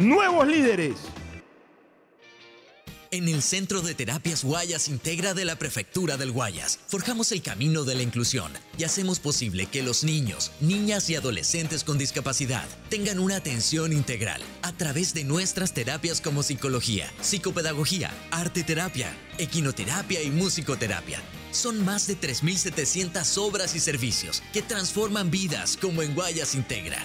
nuevos líderes. En el Centro de Terapias Guayas Integra de la Prefectura del Guayas, forjamos el camino de la inclusión y hacemos posible que los niños, niñas y adolescentes con discapacidad tengan una atención integral a través de nuestras terapias como psicología, psicopedagogía, arte terapia, equinoterapia y musicoterapia. Son más de 3.700 obras y servicios que transforman vidas como en Guayas Integra.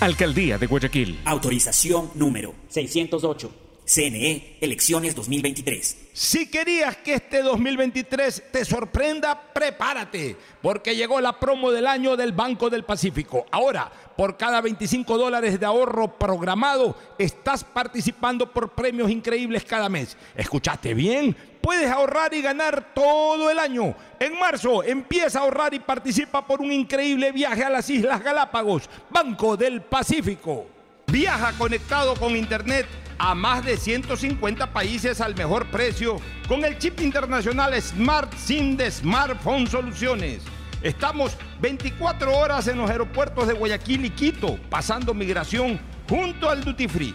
Alcaldía de Guayaquil. Autorización número 608. CNE, elecciones 2023. Si querías que este 2023 te sorprenda, prepárate, porque llegó la promo del año del Banco del Pacífico. Ahora, por cada 25 dólares de ahorro programado, estás participando por premios increíbles cada mes. ¿Escuchaste bien? Puedes ahorrar y ganar todo el año. En marzo empieza a ahorrar y participa por un increíble viaje a las Islas Galápagos, Banco del Pacífico. Viaja conectado con Internet a más de 150 países al mejor precio con el chip internacional Smart SIM de Smartphone Soluciones. Estamos 24 horas en los aeropuertos de Guayaquil y Quito, pasando migración junto al Duty Free.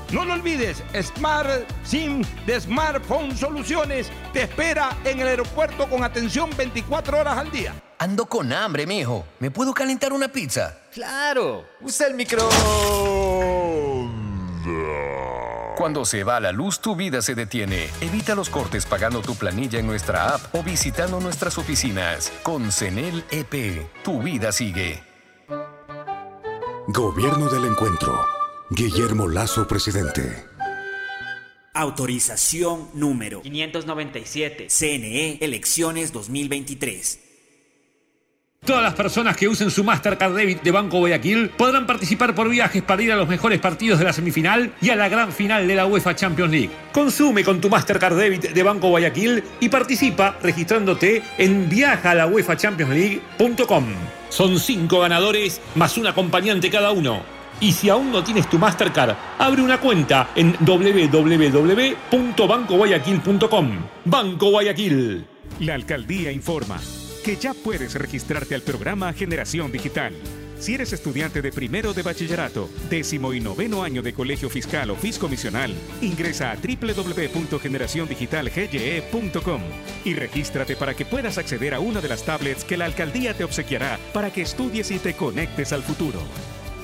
No lo olvides, Smart SIM de Smartphone Soluciones te espera en el aeropuerto con atención 24 horas al día. Ando con hambre, mijo. ¿Me puedo calentar una pizza? Claro, usa el micro. Cuando se va la luz, tu vida se detiene. Evita los cortes pagando tu planilla en nuestra app o visitando nuestras oficinas. Con CENEL EP, tu vida sigue. Gobierno del Encuentro. Guillermo Lazo, presidente. Autorización número 597. CNE, elecciones 2023. Todas las personas que usen su Mastercard Debit de Banco Guayaquil podrán participar por viajes para ir a los mejores partidos de la semifinal y a la gran final de la UEFA Champions League. Consume con tu Mastercard Debit de Banco Guayaquil y participa registrándote en viajalauefachampionsleague.com. Son cinco ganadores más un acompañante cada uno. Y si aún no tienes tu Mastercard, abre una cuenta en www.bancoguayaquil.com. Banco Guayaquil. La alcaldía informa que ya puedes registrarte al programa Generación Digital. Si eres estudiante de primero de bachillerato, décimo y noveno año de colegio fiscal o fiscomisional, ingresa a www.generaciondigitalgye.com y regístrate para que puedas acceder a una de las tablets que la alcaldía te obsequiará para que estudies y te conectes al futuro.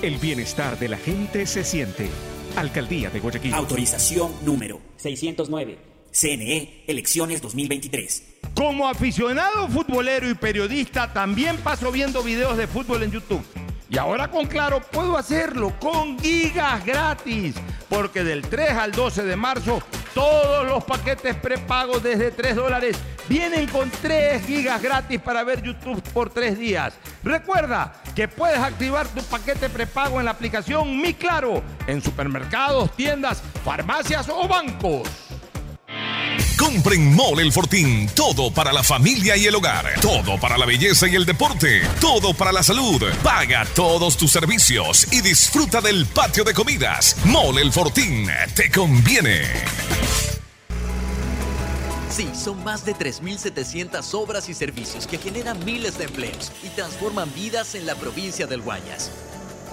El bienestar de la gente se siente. Alcaldía de Guayaquil. Autorización número 609. CNE, elecciones 2023. Como aficionado futbolero y periodista, también paso viendo videos de fútbol en YouTube. Y ahora con Claro puedo hacerlo con gigas gratis, porque del 3 al 12 de marzo todos los paquetes prepagos desde 3 dólares vienen con 3 gigas gratis para ver YouTube por 3 días. Recuerda que puedes activar tu paquete prepago en la aplicación Mi Claro en supermercados, tiendas, farmacias o bancos. Compren Mole El Fortín. Todo para la familia y el hogar. Todo para la belleza y el deporte. Todo para la salud. Paga todos tus servicios y disfruta del patio de comidas. Mole El Fortín. Te conviene. Sí, son más de 3.700 obras y servicios que generan miles de empleos y transforman vidas en la provincia del Guayas.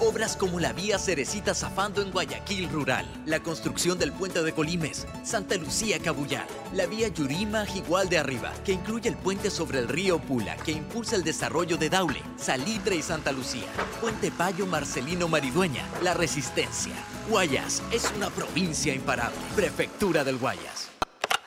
Obras como la vía Cerecita Zafando en Guayaquil Rural, la construcción del puente de Colimes, Santa Lucía Cabullar, la vía Yurima Jigual de Arriba, que incluye el puente sobre el río Pula, que impulsa el desarrollo de Daule, Salitre y Santa Lucía, Puente Payo Marcelino Maridueña, La Resistencia. Guayas es una provincia imparable. Prefectura del Guayas.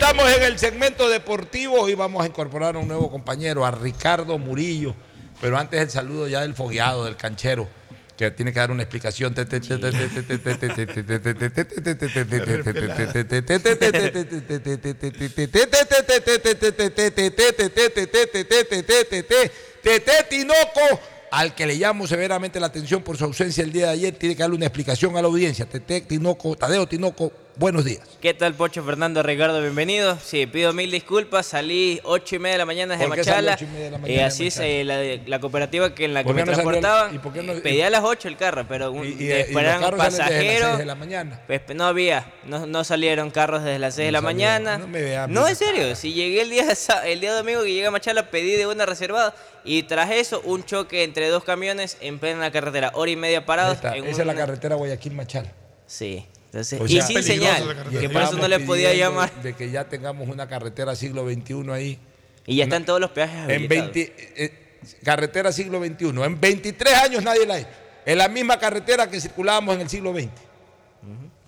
Estamos en el segmento deportivo y vamos a incorporar a un nuevo compañero, a Ricardo Murillo. Pero antes el saludo ya del fogueado, del canchero, que tiene que dar una explicación. Tinoco, al que le llamo severamente la atención por su ausencia el día de ayer, tiene que darle una explicación a la audiencia. Tinoco, Tadeo Tinoco, buenos días. ¿Qué tal, Pocho Fernando Ricardo? Bienvenido. Sí, pido mil disculpas. Salí ocho y media de la mañana desde ¿Por qué salió Machala. y mañana así es eh, la, la cooperativa que en la que ¿Por me no salió el- transportaban. y por qué no- Pedí a las 8 el carro, pero un, Y- las pasajeros. seis de la mañana. Pues, no había, no, no salieron carros desde las 6 de la salieron, mañana. no me vea, No, en serio. Si llegué el día, el día domingo que llegué a Machala, pedí de una reservada. Y tras eso, un choque entre dos camiones en plena carretera. Hora y media parados. Esa es la carretera Guayaquil-Machal. Sí. Entonces, O y sea, sin peligrosa señal. Que Y por eso no le podía llamar. De que ya tengamos una carretera siglo XXI ahí. Y ya están todos los peajes En habilitados. 20, eh, carretera siglo XXI. En 23 años nadie la ha hecho. Es la misma carretera que circulábamos en el siglo XX.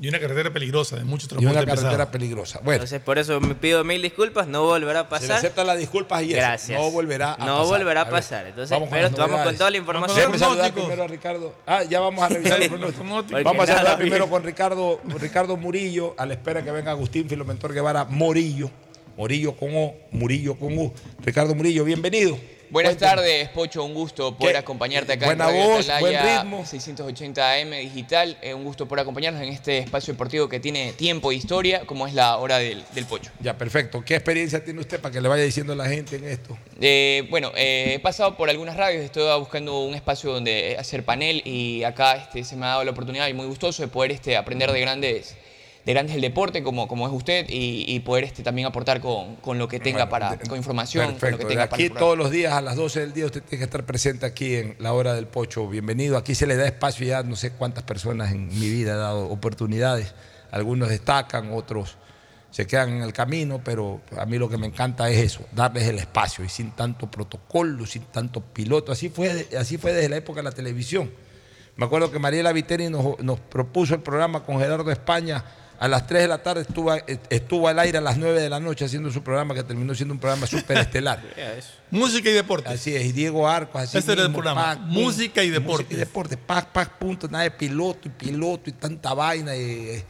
Y una carretera peligrosa, de mucho Y transporte una carretera pesado. peligrosa. Bueno, Entonces, por eso me pido mil disculpas, no volverá a se le pasar. aceptan las disculpas y eso. Gracias. No volverá a No pasar. volverá a pasar. Entonces, vamos con pero las vamos con toda la información. Déjame saludar Pronósticos. primero a Ricardo. Ah, ya vamos a revisar el pronóstico. Vamos a saludar primero con Ricardo, Ricardo Murillo, a la espera que venga Agustín Filomentor Guevara Morillo. Morillo con O, Murillo con U. Ricardo Murillo, bienvenido. Buenas Cuéntame. tardes, Pocho. Un gusto poder ¿Qué? acompañarte acá Buena en Radio voz, buen Atalaya ritmo. 680 AM Digital. Eh, un gusto poder acompañarnos en este espacio deportivo que tiene tiempo e historia, como es la hora del, del Pocho. Ya, perfecto. ¿Qué experiencia tiene usted para que le vaya diciendo a la gente en esto? Eh, bueno, eh, he pasado por algunas radios, estoy buscando un espacio donde hacer panel y acá este, se me ha dado la oportunidad y muy gustoso de poder este, aprender de grandes de grandes del deporte como, como es usted y, y poder este, también aportar con, con lo que tenga para con información, con lo que tenga Aquí todos los días a las 12 del día usted tiene que estar presente aquí en la hora del pocho. Bienvenido. Aquí se le da espacio ya no sé cuántas personas en mi vida he dado oportunidades. Algunos destacan, otros se quedan en el camino, pero a mí lo que me encanta es eso, darles el espacio y sin tanto protocolo, sin tanto piloto. Así fue, así fue desde la época de la televisión. Me acuerdo que Mariela Viteri nos, nos propuso el programa con Gerardo España. A las 3 de la tarde estuvo, estuvo al aire a las 9 de la noche haciendo su programa que terminó siendo un programa súper estelar. Música y deporte. Así es, y Diego Arcos, así Ese era el mismo, programa. pac, Música y deporte. Música y deporte, pac, pac, punto, nada de piloto y piloto y tanta vaina. y, eh,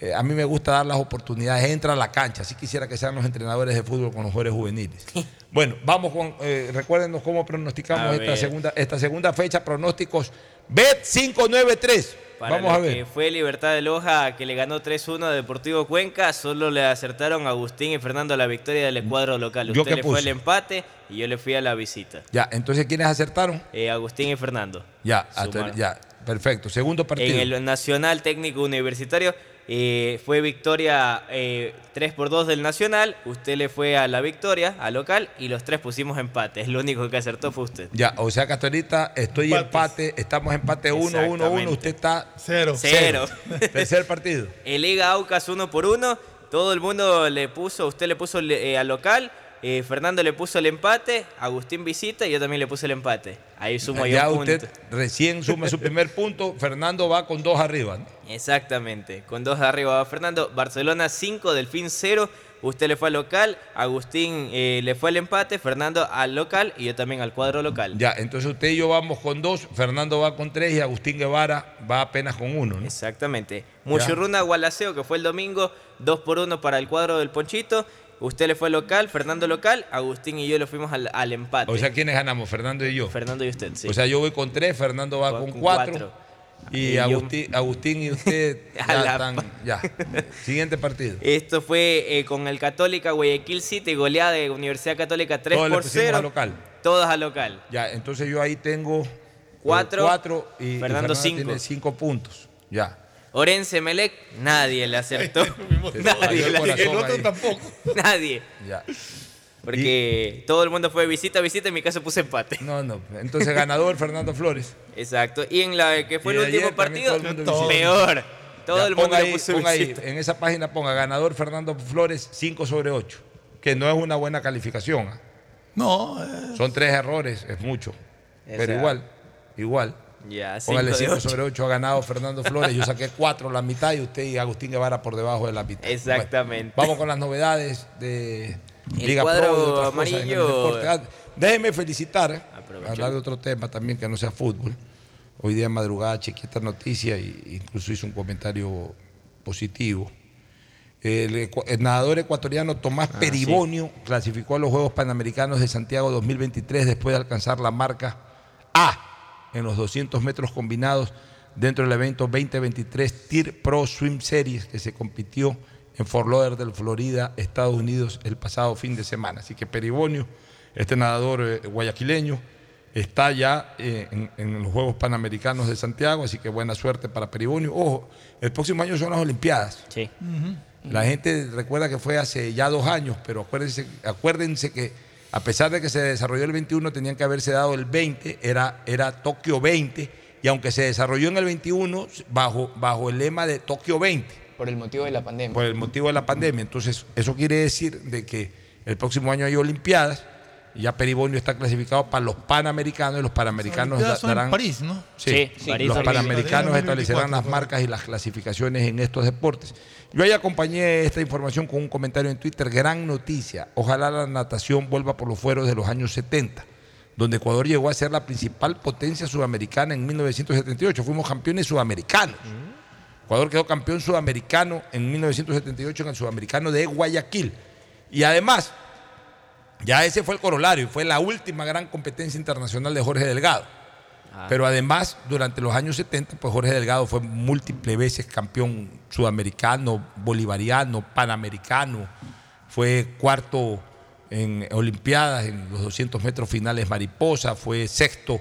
eh, a mí me gusta dar las oportunidades, entra a la cancha, así quisiera que sean los entrenadores de fútbol con los jugadores juveniles. bueno, vamos con, eh, recuérdenos cómo pronosticamos esta segunda, esta segunda fecha, pronósticos Bet 593. Para Vamos lo a ver. que fue Libertad de Loja, que le ganó 3-1 a Deportivo Cuenca, solo le acertaron a Agustín y Fernando la victoria del cuadro local. ¿Yo Usted le fue puse? el empate y yo le fui a la visita. Ya, entonces ¿quiénes acertaron? Eh, Agustín y Fernando. Ya, hasta- ya, perfecto. Segundo partido. En el Nacional Técnico Universitario eh, fue victoria eh, 3 por 2 del Nacional. Usted le fue a la victoria, al local, y los tres pusimos empate. El único que acertó fue usted. Ya, o sea que hasta ahorita estoy empate, estamos empate 1, 1, 1, Exactamente. usted está Cero. Cero. Tercer partido. El Liga Aucas uno por uno. Todo el mundo le puso, usted le puso eh, al local, eh, Fernando le puso el empate, Agustín visita y yo también le puse el empate. Ahí sumo yo ya usted punto. recién suma su primer punto, Fernando va con dos arriba. ¿no? Exactamente. Con dos arriba va Fernando. Barcelona 5, Delfín 0. Usted le fue al local, Agustín eh, le fue al empate, Fernando al local y yo también al cuadro local. Ya, entonces usted y yo vamos con dos, Fernando va con tres y Agustín Guevara va apenas con uno. ¿no? Exactamente. Muchurruna Gualaceo, que fue el domingo, 2 por 1 para el cuadro del Ponchito. Usted le fue al local, Fernando local, Agustín y yo le fuimos al, al empate. O sea, ¿quiénes ganamos? Fernando y yo. Fernando y usted, sí. O sea, yo voy con tres, Fernando va con, con cuatro. cuatro. Y Y yo- Agustín, y usted A ya están. Ya. Siguiente partido. Esto fue eh, con el Católica Guayaquil City, goleada de Universidad Católica 3 Todos le por pusimos 0. al local. Todas al local. Ya, entonces yo ahí tengo eh, Cuatro, cuatro y Fernando tiene cinco puntos. Ya. Orense Melec, nadie le acertó. Nadie el le acertó. ahí. tampoco. Nadie. Ya. Porque todo el mundo fue visita, visita, en mi caso puse empate. No, no. Entonces ganador Fernando Flores. Exacto. Y en la que fue Y el ayer último partido, todo el peor. Todo Ya, el mundo le puso ponga ahí, en esa página ponga ganador Fernando Flores 5 sobre 8, que no es una buena calificación. ¿ah? No, eh, Son tres errores, es mucho. Pero igual, igual. Ya, Póngale 5 cinco de ocho. sobre 8 ha ganado Fernando Flores. Yo saqué 4 la mitad y usted y Agustín Guevara por debajo de la mitad. Exactamente. Bueno, vamos con las novedades de El Liga cuadro Pro el amarillo. deporte. Ah, Déjeme felicitar, eh, Aprovechando. hablar de otro tema también que no sea fútbol. Hoy día en madrugada chequeé esta noticia e incluso hizo un comentario positivo. El nadador ecuatoriano Tomás Ah, Peribonio clasificó a los Juegos Panamericanos de Santiago 2023 después de alcanzar la marca A en los 200 metros combinados dentro del evento 2023 TIR Pro Swim Series que se compitió en Fort Lauderdale, Florida, Estados Unidos, el pasado fin de semana. Así que Peribonio, este nadador eh, guayaquileño, está ya eh, en, en los Juegos Panamericanos de Santiago, así que buena suerte para Peribonio. Ojo, el próximo año son las Olimpiadas. Sí. La gente recuerda que fue hace ya dos años, pero acuérdense, acuérdense que a pesar de que se desarrolló el 21, tenían que haberse dado el 20, era, era Tokio 20, y aunque se desarrolló en el 21, bajo, bajo el lema de Tokio 20, Por el motivo de la pandemia. por el motivo de la pandemia. Entonces, eso quiere decir de que el próximo año hay Olimpiadas, ya Peribonio está clasificado para los Panamericanos, y los Panamericanos son en darán... París, ¿no? Sí, Sí, sí, París los 2024. Panamericanos establecerán las 2024, marcas y las clasificaciones en estos deportes. Yo ahí acompañé esta información con un comentario en Twitter, gran noticia. Ojalá la natación vuelva por los fueros de los años 70, donde Ecuador llegó a ser la principal potencia sudamericana en 1978. Fuimos campeones sudamericanos. Ecuador quedó campeón sudamericano en 1978 en el sudamericano de Guayaquil. Y además, Ya ese fue el corolario, fue la última gran competencia internacional de Jorge Delgado. Ah. Pero además, durante los años 70, pues Jorge Delgado fue múltiples veces campeón sudamericano, bolivariano, panamericano. Fue cuarto en Olimpiadas, en los 200 metros finales mariposa, fue sexto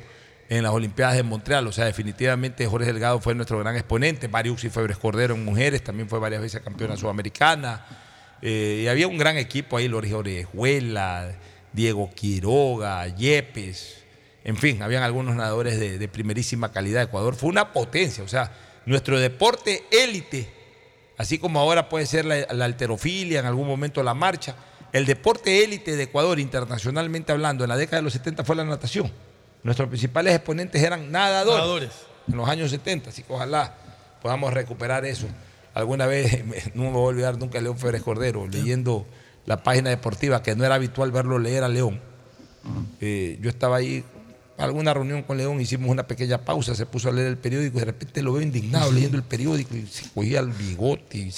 en las Olimpiadas de Montreal. O sea, definitivamente Jorge Delgado fue nuestro gran exponente. Marius y Febres Cordero en mujeres, también fue varias veces campeona sudamericana. Eh, y había un gran equipo ahí, Loris Orejuela, Diego Quiroga, Yepes. En fin, habían algunos nadadores de, de primerísima calidad. Ecuador fue una potencia. O sea, nuestro deporte élite, así como ahora puede ser la, la alterofilia, en algún momento la marcha, el deporte élite de Ecuador, internacionalmente hablando, en la década de los 70 fue la natación. Nuestros principales exponentes eran nadadores, Nadadores. en los años 70, así que ojalá podamos recuperar eso. Alguna vez, no me voy a olvidar nunca a León Férez Cordero, leyendo la página deportiva, que no era habitual verlo leer a León. Eh, yo estaba ahí, a alguna reunión con León, hicimos una pequeña pausa, se puso a leer el periódico y de repente lo veo indignado leyendo el periódico y se cogía el bigote, y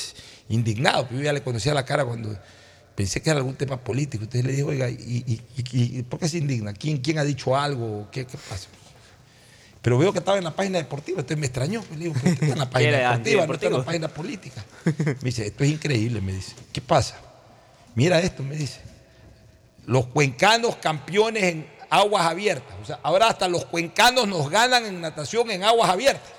indignado, yo ya le conocía la cara cuando pensé que era algún tema político. Entonces le dije, oiga, ¿y, y- y- y por qué se indigna? ¿Quién, quién ha dicho algo? ¿Qué, qué pasa? Pero veo que estaba en la página deportiva, entonces me extrañó. pues, Le digo, ¿por qué está en la página deportiva? No está en la página política. Me dice, esto es increíble, me dice. ¿Qué pasa? Mira esto, me dice. Los cuencanos campeones en aguas abiertas. O sea, ahora hasta los cuencanos nos ganan en natación en aguas abiertas.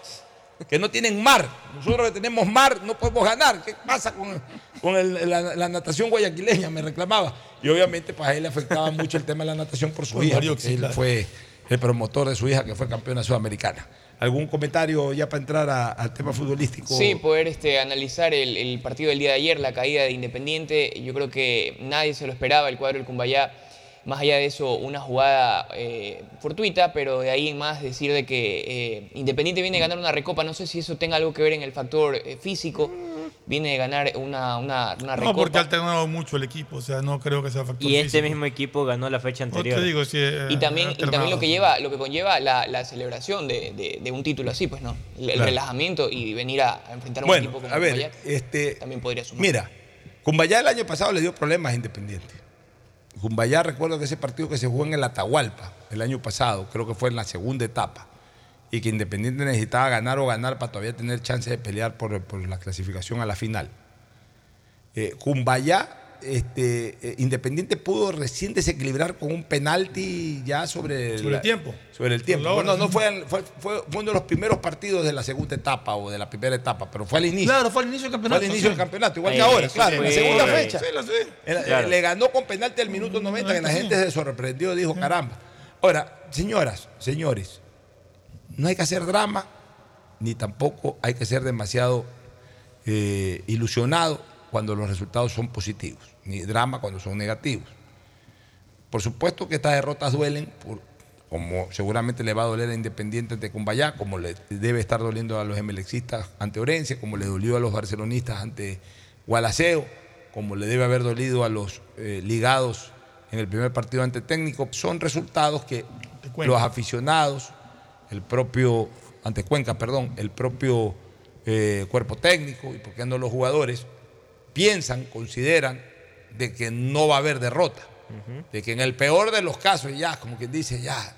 Que no tienen mar. Nosotros que tenemos mar no podemos ganar. ¿Qué pasa con, con el- la, la natación guayaquileña? Me reclamaba. Y obviamente pues a él le afectaba mucho el tema de la natación por su hija. Él fue el promotor de su hija que fue campeona sudamericana. ¿Algún comentario ya para entrar al tema futbolístico? Sí, poder este, analizar el, el partido del día de ayer, la caída de Independiente. Yo creo que nadie se lo esperaba, el cuadro del Cumbayá. Más allá de eso, una jugada eh, fortuita, pero de ahí en más decir de que eh, Independiente viene a ganar una recopa. No sé si eso tenga algo que ver en el factor eh, físico. Viene de ganar una, una, una No, recopa. porque ha alternado mucho el equipo, o sea, no creo que sea factor Y este físico. mismo equipo ganó la fecha No anterior. te digo, sí, eh, Y también, y también lo que lleva, lo que conlleva la, la celebración de, de- de un título así, pues no. El, el Claro. relajamiento y venir a, a enfrentar a un Bueno, equipo como a ver, Cumbayá este, también podría sumar. Mira, Cumbayá el año pasado le dio problemas a Independiente. Cumbayá, recuerdo que ese partido que se jugó en el Atahualpa el año pasado, creo que fue en la segunda etapa, y que Independiente necesitaba ganar o ganar para todavía tener chance de pelear por, por la clasificación a la final. Eh, Cumbayá, este, eh, Independiente pudo recién desequilibrar con un penalti ya sobre, Sobre el tiempo. Sobre el tiempo. Sobre Bueno, no fue, fue, fue uno de los primeros partidos de la segunda etapa o de la primera etapa, pero fue al inicio. Claro, fue al inicio del campeonato. Fue al inicio sí. del campeonato, igual Ahí, que ahora, claro, en la segunda Sí, fecha. Sí, Claro. Le ganó con penalti al minuto 90 que la gente se sorprendió, dijo, caramba. Ahora, señoras, señores, no hay que hacer drama, ni tampoco hay que ser demasiado eh, ilusionado cuando los resultados son positivos, ni drama cuando son negativos. Por supuesto que estas derrotas duelen, por- como seguramente le va a doler a Independiente ante Cumbayá, como le debe estar doliendo a los emelexistas ante Orense, como le dolió a los barcelonistas ante Gualaceo, como le debe haber dolido a los eh, ligados en el primer partido ante técnico. Son resultados que los aficionados, el propio, ante Cuenca, perdón, el propio eh, cuerpo técnico y por qué no los jugadores, piensan, consideran de que no va a haber derrota. De que en el peor de los casos, ya, como quien dice, ya,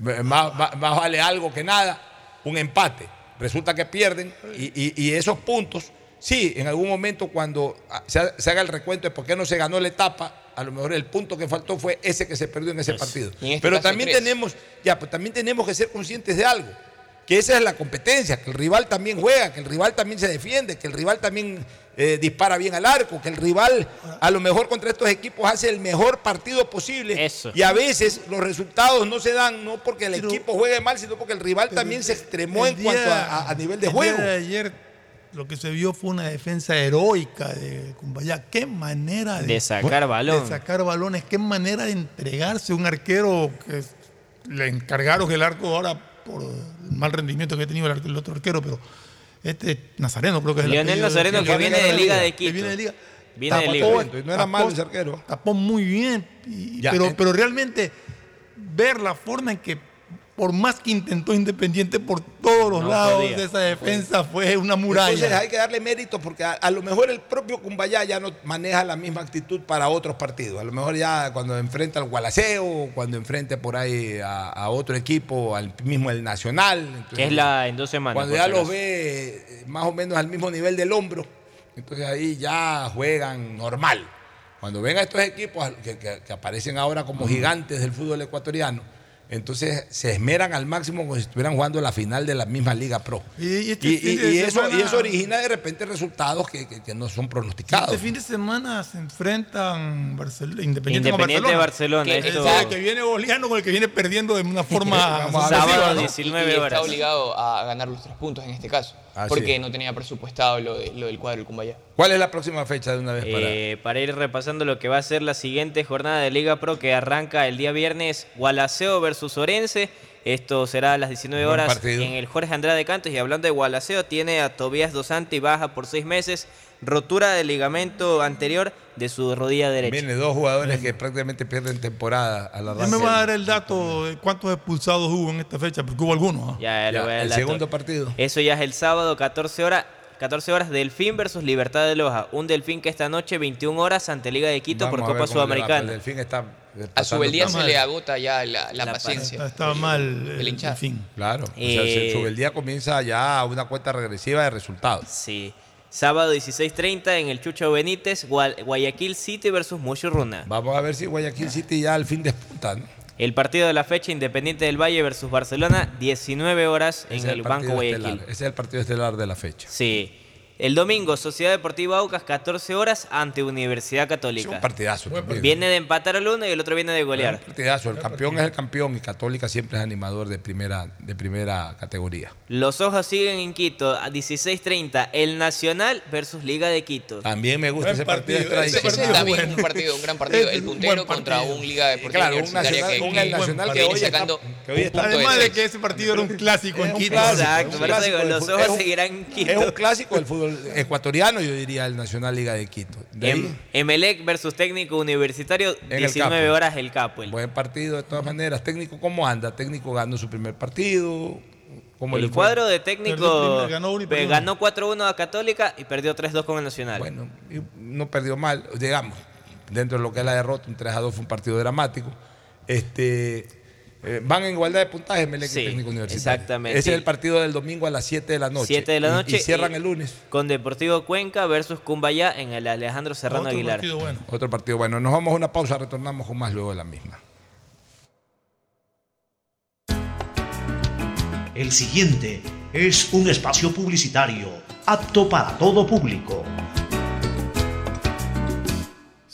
más, más- más vale algo que nada, un empate. Resulta que pierden y, y- y esos puntos, sí, en algún momento cuando se, ha- se haga el recuento de por qué no se ganó la etapa, a lo mejor el punto que faltó fue ese que se perdió en ese partido. En este Pero también tenemos, ya, pues también tenemos que ser conscientes de algo que esa es la competencia, que el rival también juega, que el rival también se defiende, que el rival también eh, dispara bien al arco, que el rival a lo mejor contra estos equipos hace el mejor partido posible. Eso. Y a veces los resultados no se dan no porque el equipo juegue mal, sino porque el rival también se extremó en cuanto día- a, a- a nivel de el juego. día de ayer lo que se vio fue una defensa heroica de Cumbayá. Qué manera de, De sacar balón. De sacar balones, qué manera de entregarse. Un arquero que le encargaron el arco ahora por el mal rendimiento que ha tenido el, otro arquero, pero este Nazareno creo que es el Lionel Nazareno, del- que viene de Liga de que Quito. viene de Liga. Viene de Tapó- Liga. tapó- Y no era malo ese arquero. Tapó muy bien. y- Ya, pero, en- pero realmente ver la forma en que por más que intentó Independiente por todos los No lados podía. de esa defensa, fue una muralla. Entonces hay que darle mérito porque a, a lo mejor el propio Cumbayá ya no maneja la misma actitud para otros partidos. A lo mejor ya cuando enfrenta al Gualaceo, cuando enfrente por ahí a, a otro equipo, al mismo el Nacional. entonces, Que es la en dos semanas. Cuando ya los ve eh, más o menos al mismo nivel del hombro, entonces ahí ya juegan normal. Cuando ven a estos equipos al- que, que- que aparecen ahora como gigantes del fútbol ecuatoriano, entonces se esmeran al máximo como si estuvieran jugando la final de la misma Liga Pro. Y, y este Y, eso, semana- y eso origina de repente resultados que, que- que no son pronosticados. Este fin de semana se enfrentan Barcel- Independiente, Independiente con de Barcelona. Barcelona, Que- esto- exacto, que viene goleando con el que viene perdiendo de una forma Sábado ¿no? 19 y está horas. obligado a ganar los tres puntos en este caso. Así porque es. no tenía presupuestado lo, de- lo del cuadro del Cumbayá. ¿Cuál es la próxima fecha de una vez para.? Eh, para ir repasando lo que va a ser la siguiente jornada de Liga Pro que arranca el día viernes, Gualaceo versus Orense. Esto será a las 19 Buen horas partido. en el Jorge Andrade Cantos. Y hablando de Gualaceo, tiene a Tobías Dos Santi baja por seis meses, rotura del ligamento anterior de su rodilla derecha. Viene dos jugadores que prácticamente pierden temporada a la Ya me va a dar el dato de cuántos expulsados hubo en esta fecha, porque hubo algunos. ¿ah? Ya, el dato. segundo partido. Eso ya es el sábado, 14 horas. 14 horas Delfín versus Libertad de Loja. Un Delfín que esta noche, 21 horas, ante Liga de Quito Vamos por Copa pues, Sudamericana. el Delfín está eh, A tan se mal. le agota ya la, la La paciencia. Estaba mal El el, hinchado. Claro. o sea, Eh, se- Subeldía comienza ya una cuenta regresiva de resultados. Sí. Sábado 16.30 en el Chucho Benítez, Guayaquil City versus Mushurruna. Vamos a ver si Guayaquil City ya al fin despunta. ¿no? El partido de la fecha, Independiente del Valle versus Barcelona, 19 horas en es el Banco Guayaquil. estelar, Ese es el partido estelar de la fecha. Sí. El domingo, Sociedad Deportiva Aucas, 14 horas ante Universidad Es un Católica. partidazo. también. Viene de empatar al uno y el otro viene de Es un golear. partidazo. El campeón es el campeón y Católica siempre es animador de primera, de primera categoría. Los ojos siguen en Quito a 16.30. El Nacional versus Liga de Quito. También me gusta Buen ese partido. partido, es ese partido también bueno. es un partido, un gran partido. El puntero contra un Liga Deportiva Claro, un nacional, que, un que- nacional que que viene hoy sacando está- que hoy está- Además de tres. que ese partido era un clásico en Quito. Exacto, los ojos seguirán en Quito. Es un clásico del fútbol ecuatoriano, yo diría, el Nacional Liga de Quito. De Em- Emelec versus técnico universitario, el 19 Capo. horas el capo. el- buen partido de todas maneras. Técnico, ¿cómo anda? Técnico ganó su primer partido. ¿Cómo le El cuadro de técnico ganó perdió ganó 4-1 a Católica y perdió 3-2 con el Nacional. Bueno, y no perdió mal, digamos, dentro de lo que es la derrota, un 3 a 2 fue un partido dramático. Este, eh, van en igualdad de puntajes, Melec Sí, y Técnico Universitario. exactamente. Ese es el partido del domingo a las 7 de la noche. 7 de la noche. Y, cierran el lunes. Con Deportivo Cuenca versus Cumbayá en el Alejandro Serrano Otro Aguilar. partido bueno. Otro partido bueno. Nos vamos a una pausa, retornamos con más luego de la misma. El siguiente es un espacio publicitario apto para todo público.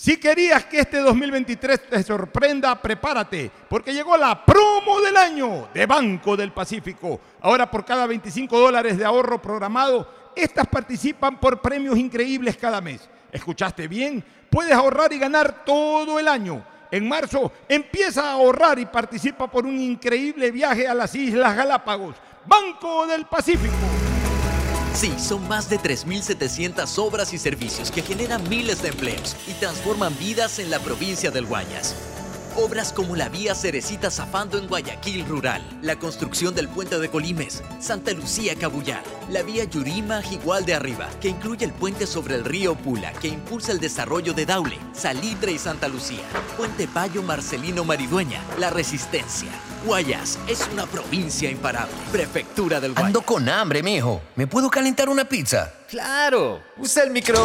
Si querías que este 2023 te sorprenda, prepárate, porque llegó la promo del año de Banco del Pacífico. Ahora por cada 25 dólares de ahorro programado, estas participan por premios increíbles cada mes. ¿Escuchaste bien? Puedes ahorrar y ganar todo el año. En marzo empieza a ahorrar y participa por un increíble viaje a las Islas Galápagos. Banco del Pacífico. Sí, son más de 3.700 obras y servicios que generan miles de empleos y transforman vidas en la provincia del Guayas. Obras como la vía Cerecita Zafando en Guayaquil Rural, la construcción del puente de Colimes, Santa Lucía Cabullar, la vía Yurima Jigual de Arriba, que incluye el puente sobre el río Pula, que impulsa el desarrollo de Daule, Salitre y Santa Lucía, Puente Payo Marcelino Maridueña, La Resistencia. Guayas es una provincia imparable. Prefectura del Guayas. Ando con hambre, mijo. ¿Me puedo calentar una pizza? Claro, usa el micro.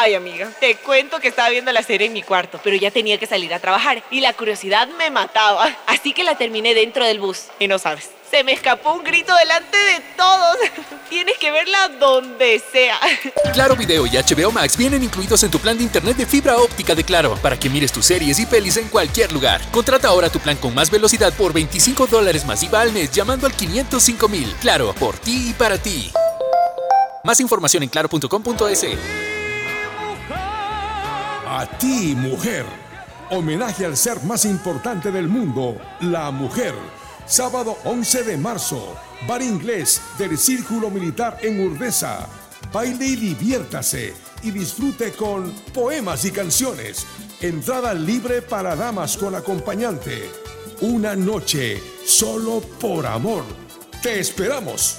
Ay, amiga, te cuento que estaba viendo la serie en mi cuarto, pero ya tenía que salir a trabajar y la curiosidad me mataba. Así que la terminé dentro del bus. Y no sabes, se me escapó un grito delante de todos. Tienes que verla donde sea. Claro Video y HBO Max vienen incluidos en tu plan de internet de fibra óptica de Claro para que mires tus series y pelis en cualquier lugar. Contrata ahora tu plan con más velocidad por 25 dólares masiva al mes llamando al 505 mil. Claro, por ti y para ti. Más información en claro.com.es. A ti, mujer, homenaje al ser más importante del mundo, la mujer. Sábado 11 de marzo, bar inglés del Círculo Militar en Urdesa. Baile y diviértase y disfrute con poemas y canciones. Entrada libre para damas con acompañante. Una noche solo por amor. Te esperamos.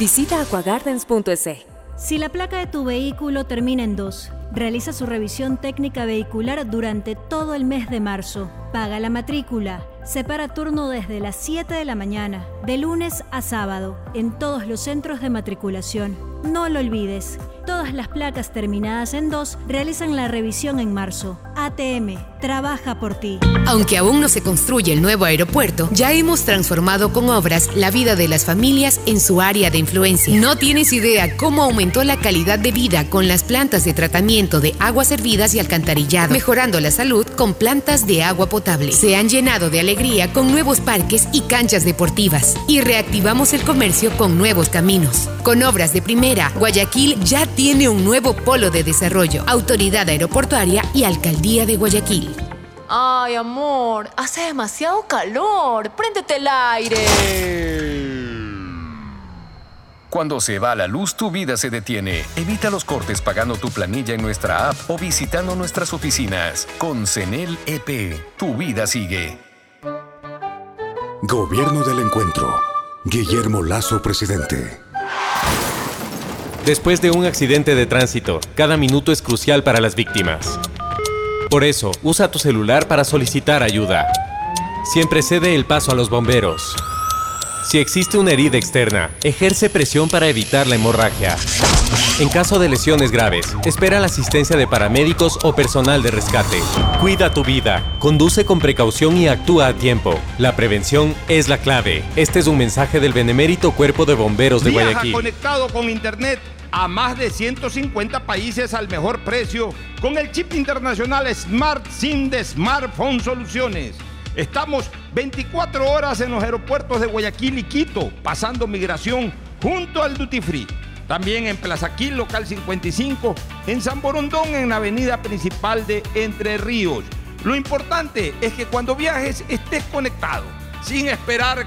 Visita aquagardens.es. Si la placa de tu vehículo termina en 2, realiza su revisión técnica vehicular durante todo el mes de marzo. Paga la matrícula. Separa turno desde las 7 de la mañana, de lunes a sábado, en todos los centros de matriculación. No lo olvides, todas las placas terminadas en 2 realizan la revisión en marzo. ATM, trabaja por ti. Aunque aún no se construye el nuevo aeropuerto, ya hemos transformado con obras la vida de las familias en su área de influencia. No tienes idea cómo aumentó la calidad de vida con las plantas de tratamiento de aguas servidas y alcantarillado, mejorando la salud con plantas de agua potable. Se han llenado de alegría con nuevos parques y canchas deportivas y reactivamos el comercio con nuevos caminos. Con obras de primera, Guayaquil ya tiene un nuevo polo de desarrollo, autoridad aeroportuaria y alcaldía de Guayaquil. Ay, amor, hace demasiado calor. Préndete el aire. Cuando se va la luz, tu vida se detiene. Evita los cortes pagando tu planilla en nuestra app o visitando nuestras oficinas. Con CENEL EP, tu vida sigue. Gobierno del Encuentro. Guillermo Lazo, presidente. Después de un accidente de tránsito, cada minuto es crucial para las víctimas. Por eso, usa tu celular para solicitar ayuda. Siempre cede el paso a los bomberos. Si existe una herida externa, ejerce presión para evitar la hemorragia. En caso de lesiones graves, espera la asistencia de paramédicos o personal de rescate. Cuida tu vida, conduce con precaución y actúa a tiempo. La prevención es la clave. Este es un mensaje del Benemérito Cuerpo de Bomberos de Viaja Guayaquil. conectado con internet a más de 150 países al mejor precio con el chip internacional Smart SIM de Smartphone Soluciones. Estamos 24 horas en los aeropuertos de Guayaquil y Quito, pasando migración junto al Duty Free. También en Plaza Quil, local 55, en San Borondón, en la avenida principal de Entre Ríos. Lo importante es que cuando viajes estés conectado, sin esperar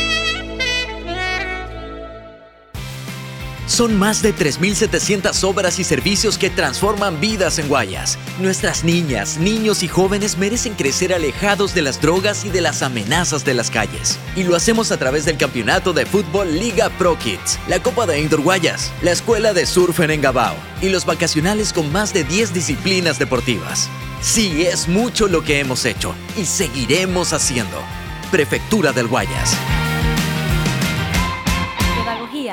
Son más de 3.700 obras y servicios que transforman vidas en Guayas. Nuestras niñas, niños y jóvenes merecen crecer alejados de las drogas y de las amenazas de las calles. Y lo hacemos a través del campeonato de fútbol Liga Pro Kids, la Copa de Indoor Guayas, la Escuela de Surf en Engabao y los vacacionales con más de 10 disciplinas deportivas. Sí, es mucho lo que hemos hecho y seguiremos haciendo. Prefectura del Guayas.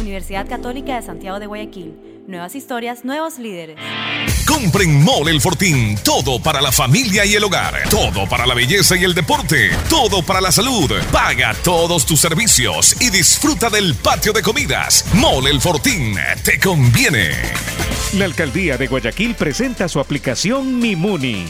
Universidad Católica de Santiago de Guayaquil. Nuevas historias, nuevos líderes. Compren Mole El Fortín. Todo para la familia y el hogar. Todo para la belleza y el deporte. Todo para la salud. Paga todos tus servicios y disfruta del patio de comidas. Mole El Fortín. Te conviene. La alcaldía de Guayaquil presenta su aplicación Mimuni.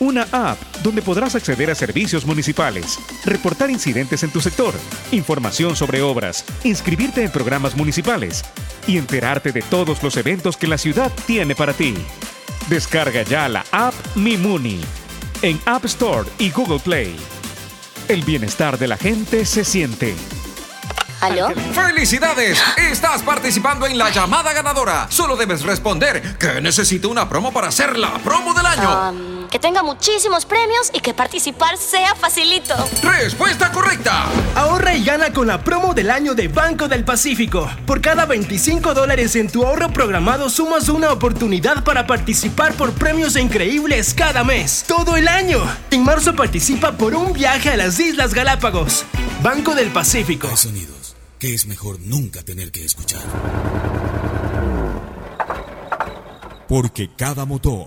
Una app donde podrás acceder a servicios municipales, reportar incidentes en tu sector, información sobre obras, inscribirte en programas municipales y enterarte de todos los eventos que la ciudad tiene para ti. Descarga ya la app Mimuni en App Store y Google Play. El bienestar de la gente se siente. ¿Aló? ¡Felicidades! Estás participando en la llamada ganadora. Solo debes responder que necesito una promo para hacer la promo del año. Um, que tenga muchísimos premios y que participar sea facilito. Respuesta correcta. Ahorra y gana con la promo del año de Banco del Pacífico. Por cada 25 dólares en tu ahorro programado sumas una oportunidad para participar por premios increíbles cada mes. Todo el año. En marzo participa por un viaje a las Islas Galápagos. Banco del Pacífico. Hay sonidos que es mejor nunca tener que escuchar. Porque cada motor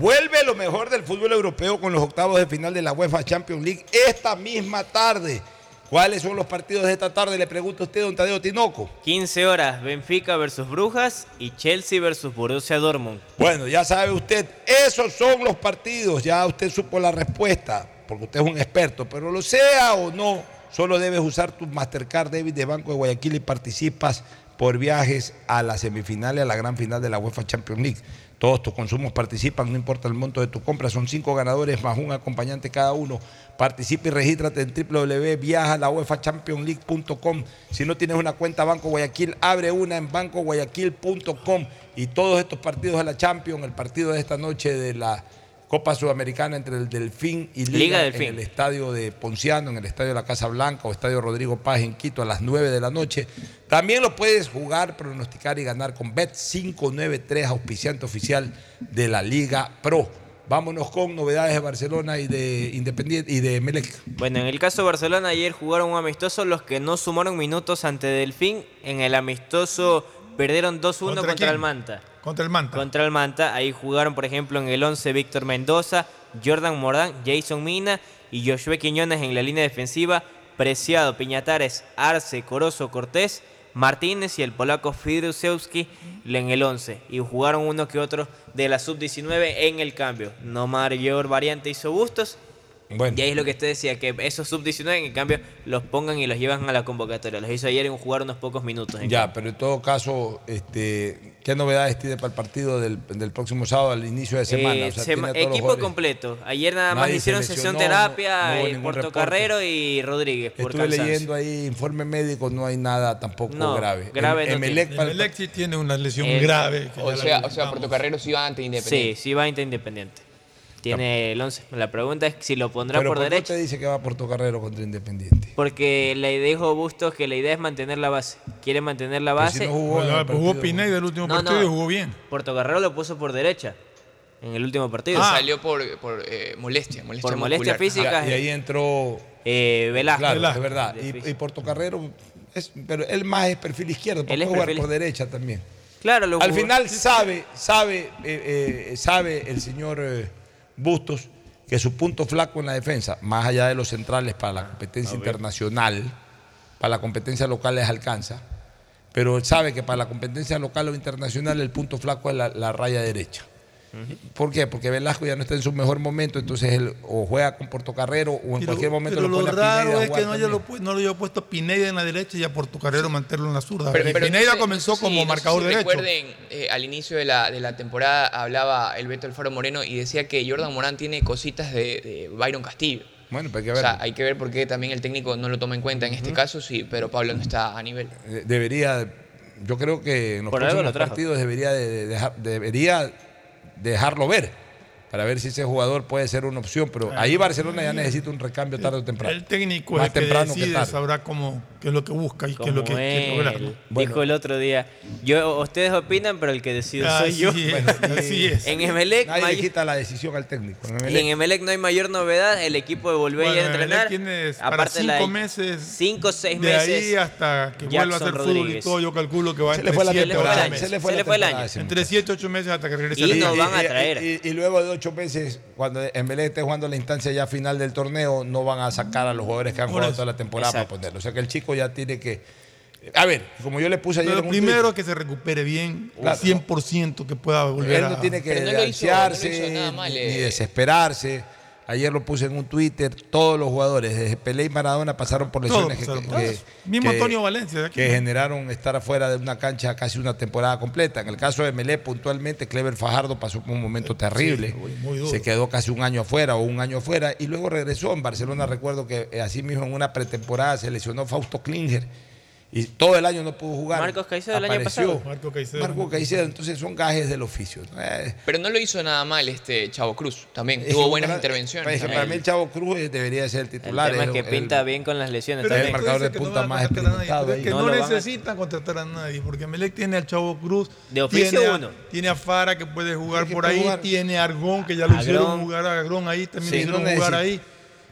Vuelve lo mejor del fútbol europeo con los octavos de final de la UEFA Champions League esta misma tarde. ¿Cuáles son los partidos de esta tarde? Le pregunto a usted, don Tadeo Tinoco. 15 horas, Benfica versus Brujas y Chelsea versus Borussia Dortmund. Bueno, ya sabe usted, esos son los partidos. Ya usted supo la respuesta, porque usted es un experto, pero lo sea o no, solo debes usar tu Mastercard David de Banco de Guayaquil y participas por viajes a la semifinal y a la gran final de la UEFA Champions League. Todos tus consumos participan, no importa el monto de tu compra, son cinco ganadores más un acompañante cada uno. Participa y regístrate en www.viajalauefachampionsleague.com. Si no tienes una cuenta Banco Guayaquil, abre una en bancoguayaquil.com. Y todos estos partidos de la Champions, el partido de esta noche de la Copa Sudamericana entre el Delfín y Liga, en el estadio de Ponciano, en el estadio de la Casa Blanca o estadio Rodrigo Paz en Quito a las 9 de la noche. También lo puedes jugar, pronosticar y ganar con Bet593, auspiciante oficial de la Liga Pro. Vámonos con novedades de Barcelona y de Independiente y de Melec. Bueno, en el caso de Barcelona ayer jugaron un amistoso los que no sumaron minutos ante Delfín. En el amistoso perdieron 2-1 contra, el Manta. Contra el Manta. Contra el Manta. Ahí jugaron, por ejemplo, en el 11 Víctor Mendoza, Jordan Mordán, Jason Mina y Josué Quiñones en la línea defensiva. Preciado, Piñatares, Arce, Corozo, Cortés, Martínez y el polaco Fidrusewski en el 11. Y jugaron uno que otro de la sub-19 en el cambio. No mayor variante hizo Bustos Y ahí es lo que usted decía, que esos sub-19 en cambio los pongan y los llevan a la convocatoria. Los hizo ayer en jugar unos pocos minutos. en Ya, pero en todo caso, este, ¿qué novedades tiene para el partido del, del próximo sábado al inicio de semana? Eh, O sea, sema- tiene a todos los equipo completo. Ayer nada más hicieron se sesión terapia no- no eh, Portocarrero y Rodríguez por Estuve cansancio. leyendo ahí informe médico, no hay nada tampoco No, grave. grave Em- no Emelec tiene. para- Emelec sí tiene una lesión Eh, grave. O sea, o sea. Portocarrero sí va ante Sí, Independiente. sí va Inter Independiente. Tiene el 11. La pregunta es si lo pondrá Pero por ¿por qué derecha. usted dice que va por Carrero contra Independiente? Porque le dijo Bustos que la idea es mantener la base. Quiere mantener la base. si no jugó pues jugó partido. Pineda el último No, partido no. y jugó bien. Portocarrero lo puso por derecha en el último partido. Ah. Salió por, por eh, molestia, molestia Por molestia física. Y ahí entró Eh, Velasco. Claro, Velasco. es verdad. Y, y Portocarrero, es, pero él más es perfil izquierdo, porque Él es puede jugar perfil- por derecha también. Claro, lo Al jugó- final sabe, sabe, eh, eh, sabe el señor eh, Bustos que su punto flaco en la defensa, más allá de los centrales para la competencia internacional, para la competencia local les alcanza, pero él sabe que para la competencia local o internacional el punto flaco es la, la raya derecha. ¿Por qué? Porque Velasco ya no está en su mejor momento, entonces él o juega con Portocarrero o en Pero, cualquier momento pero lo lo pone a Pineda a raro es que no, haya lo, no lo haya puesto Pineda en la derecha y a Portocarrero mantenerlo en la zurda. Pero- pero Pineda no sé- comenzó sé como no marcador si derecho. Recuerden, eh, al inicio de la, de la temporada hablaba el Beto Alfaro Moreno y decía que Jordan Morán tiene cositas de, de Byron Castillo. Bueno, pero hay que O ver. sea, hay que ver por qué también el técnico no lo toma en cuenta en este caso, sí, pero Pablo no está a nivel. Eh, debería, yo creo que en los Por próximos lo partidos debería, de- de dejar- debería dejarlo ver para ver si ese jugador puede ser una opción, pero ahí Barcelona ya necesita un recambio tarde o temprano. El técnico Más es el que temprano que tarde. sabrá cómo, qué es lo que busca y qué es lo que quiere lograr. ¿no? dijo el otro día. Yo, ustedes opinan, pero el que decide soy Así yo. es, Bueno, así es. En Emelec, Nadie le may- quita la decisión al técnico. En en Emelec, no hay mayor novedad. El equipo volvió Bueno, a entrenar. tiene para aparte de la- cinco meses, Cinco o seis de meses. ahí hasta que vuelva a Jackson hacer fútbol y Rodríguez. todo, yo calculo que va se entre le fue la 7 temporada, ocho se meses. se le fue Se la le fue el año. Entre 7 y 8 meses hasta que regrese Y a la nos van a traer. Y, y luego de ocho meses, cuando Emelec esté jugando la instancia ya final del torneo, no van a sacar a los jugadores que han jugado toda la temporada para ponerlo. O sea que el chico ya tiene que. A ver, como yo le puse ayer Pero en un primero tuit, que se recupere bien, Claro. 100% que pueda volver Él a... no tiene que no ansiarse nada mal, ni, eh. ni desesperarse. Ayer lo puse en un Twitter. Todos los jugadores, desde Pelé y Maradona, pasaron por lesiones que, pasaron que- por que- eso. Mismo que- Antonio Valencia, de aquí. que generaron estar afuera de una cancha casi una temporada completa. En el caso de Melé, puntualmente, Clever Fajardo pasó por un momento terrible. duro. Se quedó casi un año afuera o un año afuera y luego regresó. En Barcelona recuerdo que eh, así mismo en una pretemporada se lesionó Fausto Klinger y todo el año no pudo jugar. Marcos Caicedo el año pasado. Marco Caicedo. Marco Caicedo, entonces son gajes del oficio. ¿no? Eh, Pero no lo hizo nada mal este Chavo Cruz, también es tuvo buenas para- intervenciones. para mí el Chavo Cruz eh, debería ser el El titular. tema es que el- pinta el- bien con las lesiones Pero el marcador de punta a más nadie, es que No no, a- necesitan contratar a nadie, porque Melec tiene al Chavo Cruz. De oficio tiene a, uno. Tiene a Fara que puede jugar que por ahí, jugar. tiene a Argón que ya lo Agrón. hicieron jugar a Agrón ahí, también Sí, lo hicieron no jugar ahí.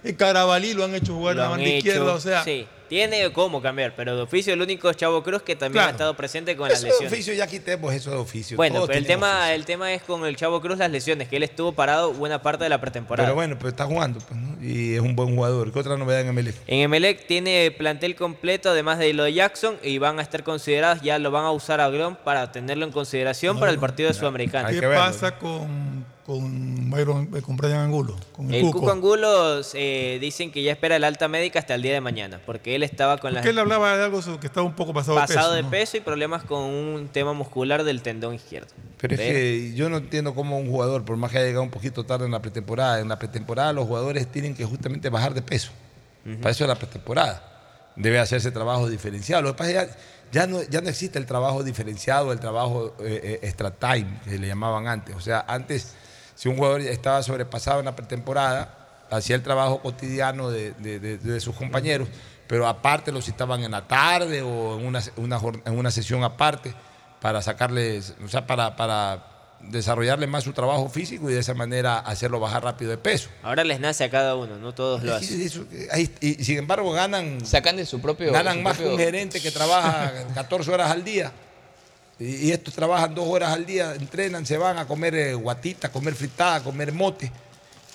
El Carabalí lo han hecho jugar en la banda izquierda, o sea, sí. Tiene cómo cambiar, pero de oficio el único es Chavo Cruz que también Claro. ha estado presente con las Eso de lesiones. oficio, ya quitemos eso de oficio. Bueno, Todos pero el tema, oficio. el tema es con el Chavo Cruz las lesiones, que él estuvo parado buena parte de la pretemporada. Pero bueno, pero está jugando pues, ¿no? y es un buen jugador. ¿Qué otra novedad en Emelec? En Emelec tiene plantel completo, además de lo de Jackson, y van a estar considerados, ya lo van a usar a Grom para tenerlo en consideración para el partido de Sudamericano. ¿qué pasa con, con, Byron, eh, con Brian Angulo? Con el, El Cuco. Cuco Angulo eh, dicen que ya espera el alta médica hasta el día de mañana, porque él estaba con las Porque él hablaba de algo que estaba un poco pasado, pasado de de peso. ¿no? peso y problemas con un tema muscular del tendón izquierdo. Pero es que yo no entiendo cómo un jugador, por más que haya llegado un poquito tarde en la pretemporada, en la pretemporada los jugadores tienen que justamente bajar de peso. Para eso es la pretemporada. Debe hacerse trabajo diferenciado. Lo que pasa es que ya, ya no, ya no existe el trabajo diferenciado, el trabajo eh, eh, extra time, que le llamaban antes. O sea, antes, si un jugador estaba sobrepasado en la pretemporada, hacía el trabajo cotidiano de, de- de- de sus compañeros, pero aparte lo citaban en la tarde o en una, una en una sesión aparte para sacarles, o sea, para, para desarrollarle más su trabajo físico y de esa manera hacerlo bajar rápido de peso. Ahora les nace a cada uno, no todos lo Y hacen. eso- ahí- y sin embargo ganan, Sacan de su propio. ganan su más que propio- un gerente que trabaja 14 horas al día. Y, estos trabajan dos horas al día, entrenan, se van a comer eh, guatita, a comer fritada, a comer mote.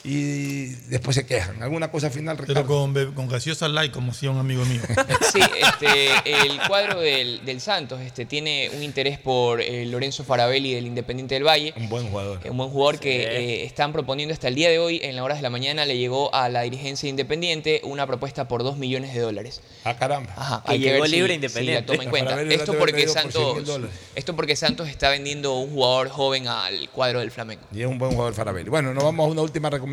Y después se quejan. ¿Alguna cosa final, Pero Ricardo? con, be- con gaseosa light, como decía un amigo mío. Sí, este, el cuadro del, del Santos este, tiene un interés por eh, Lorenzo Farabelli del Independiente del Valle. Un buen jugador. Un buen jugador que eh, están proponiendo hasta el día de hoy, en las horas de la mañana, le llegó a la dirigencia de Independiente una propuesta por 2 millones de dólares. Ah, caramba. Ajá, Que llegó si- libre si Independiente. la toma en cuenta. Esto porque, haber traído por 100 mil Santos, esto porque Santos está vendiendo un jugador joven al cuadro del Flamengo. Y es un buen jugador Farabelli. Bueno, nos vamos a una última recomendación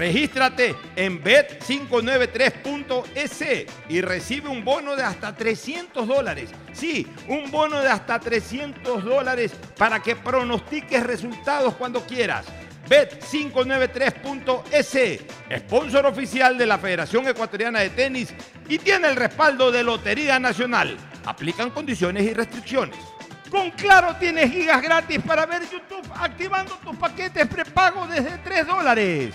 Regístrate en bet593.es y recibe un bono de hasta 300 dólares. Sí, un bono de hasta 300 dólares para que pronostiques resultados cuando quieras. Bet593.es, sponsor oficial de la Federación Ecuatoriana de Tenis y tiene el respaldo de Lotería Nacional. Aplican condiciones y restricciones. Con Claro tienes gigas gratis para ver YouTube activando tus paquetes prepago desde 3 dólares.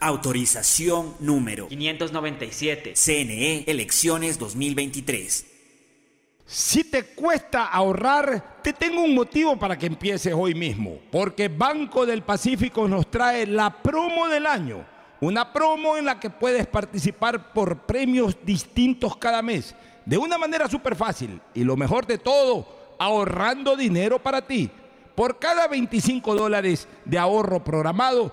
Autorización número 597. CNE Elecciones 2023. Si te cuesta ahorrar, te tengo un motivo para que empieces hoy mismo. Porque Banco del Pacífico nos trae la promo del año. Una promo en la que puedes participar por premios distintos cada mes. De una manera súper fácil. Y lo mejor de todo, ahorrando dinero para ti. Por cada 25 dólares de ahorro programado,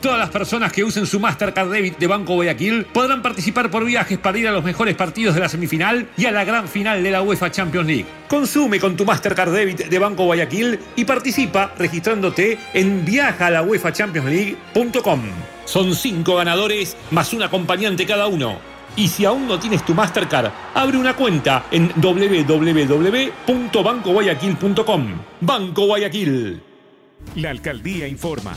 Todas las personas que usen su Mastercard Debit de Banco Guayaquil podrán participar por viajes para ir a los mejores partidos de la semifinal y a la gran final de la UEFA Champions League. Consume con tu Mastercard Debit de Banco Guayaquil y participa registrándote en viajalauefachampionsleague.com. Son cinco ganadores más un acompañante cada uno. Y si aún no tienes tu Mastercard, abre una cuenta en www.bancoguayaquil.com. Banco Guayaquil. La alcaldía informa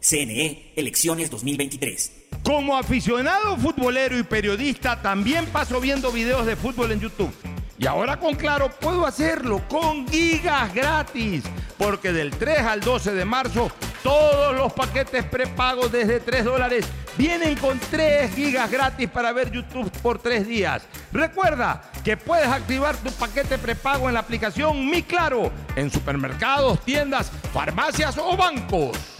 CNE, elecciones 2023. Como aficionado futbolero y periodista, también paso viendo videos de fútbol en YouTube. Y ahora con Claro puedo hacerlo con gigas gratis, porque del 3 al 12 de marzo todos los paquetes prepagos desde 3 dólares vienen con 3 gigas gratis para ver YouTube por 3 días. Recuerda que puedes activar tu paquete prepago en la aplicación Mi Claro, en supermercados, tiendas, farmacias o bancos.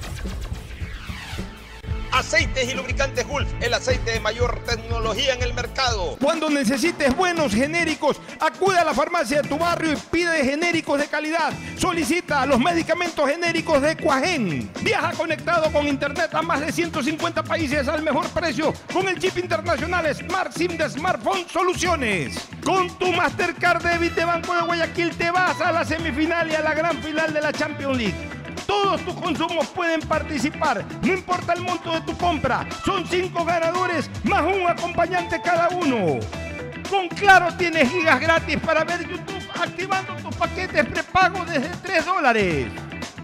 Aceites y lubricantes Gulf, el aceite de mayor tecnología en el mercado. Cuando necesites buenos genéricos, acude a la farmacia de tu barrio y pide genéricos de calidad. Solicita los medicamentos genéricos de Cuagen. Viaja conectado con internet a más de 150 países al mejor precio con el chip internacional Smart SIM de Smartphone Soluciones. Con tu Mastercard Debit de Banco de Guayaquil te vas a la semifinal y a la gran final de la Champions League. Todos tus consumos pueden participar, no importa el monto de tu compra. Son cinco ganadores más un acompañante cada uno. Con Claro tienes gigas gratis para ver YouTube activando tus paquetes prepago desde 3 dólares.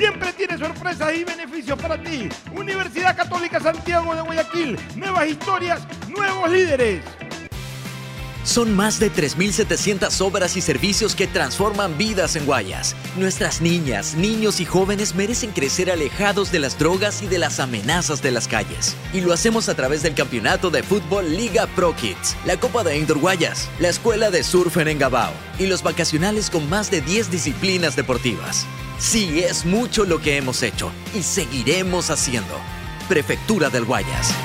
Siempre tiene sorpresas y beneficios para ti. Universidad Católica Santiago de Guayaquil. Nuevas historias, nuevos líderes. Son más de 3.700 obras y servicios que transforman vidas en Guayas. Nuestras niñas, niños y jóvenes merecen crecer alejados de las drogas y de las amenazas de las calles. Y lo hacemos a través del campeonato de fútbol Liga Pro Kids, la Copa de Indoor Guayas, la Escuela de Surf en Engabao y los vacacionales con más de 10 disciplinas deportivas. Sí, es mucho lo que hemos hecho y seguiremos haciendo. Prefectura del Guayas.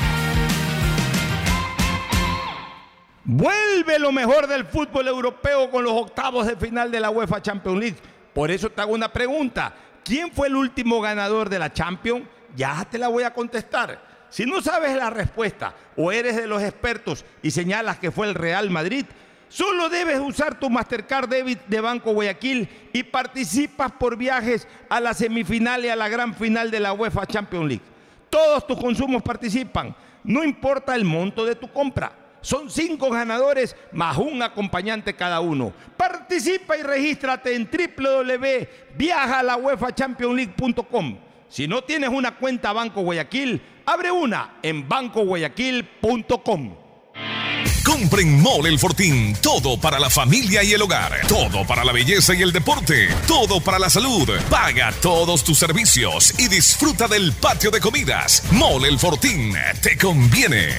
Vuelve lo mejor del fútbol europeo con los octavos de final de la UEFA Champions League. Por eso te hago una pregunta. ¿Quién fue el último ganador de la Champions? Ya te la voy a contestar. Si no sabes la respuesta o eres de los expertos y señalas que fue el Real Madrid, Solo debes usar tu Mastercard Debit de Banco Guayaquil y participas por viajes a la semifinal y a la gran final de la UEFA Champions League. Todos tus consumos participan, no importa el monto de tu compra. Son cinco ganadores más un acompañante cada uno. Participa y regístrate en www.viajalauefachampionsleague.com. Si no tienes una cuenta Banco Guayaquil, abre una en bancoguayaquil.com. Compren Mole El Fortín. Todo para la familia y el hogar. Todo para la belleza y el deporte. Todo para la salud. Paga todos tus servicios y disfruta del patio de comidas. Mole El Fortín. Te conviene.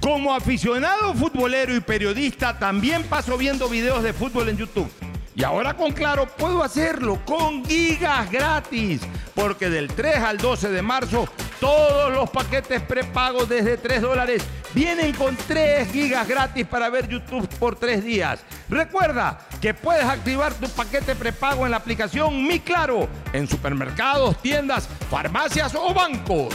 Como aficionado futbolero y periodista, también paso viendo videos de fútbol en YouTube. Y ahora con Claro puedo hacerlo con gigas gratis, porque del 3 al 12 de marzo todos los paquetes prepagos desde 3 dólares vienen con 3 gigas gratis para ver YouTube por 3 días. Recuerda que puedes activar tu paquete prepago en la aplicación Mi Claro, en supermercados, tiendas, farmacias o bancos.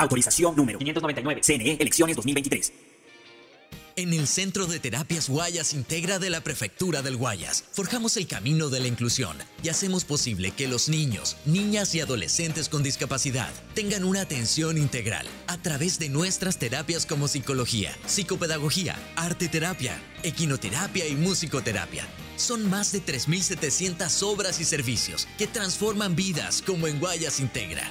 Autorización número 599. CNE, elecciones 2023. En el Centro de Terapias Guayas Integra de la Prefectura del Guayas, forjamos el camino de la inclusión y hacemos posible que los niños, niñas y adolescentes con discapacidad tengan una atención integral a través de nuestras terapias como psicología, psicopedagogía, arte terapia, equinoterapia y musicoterapia. Son más de 3.700 obras y servicios que transforman vidas como en Guayas Integra.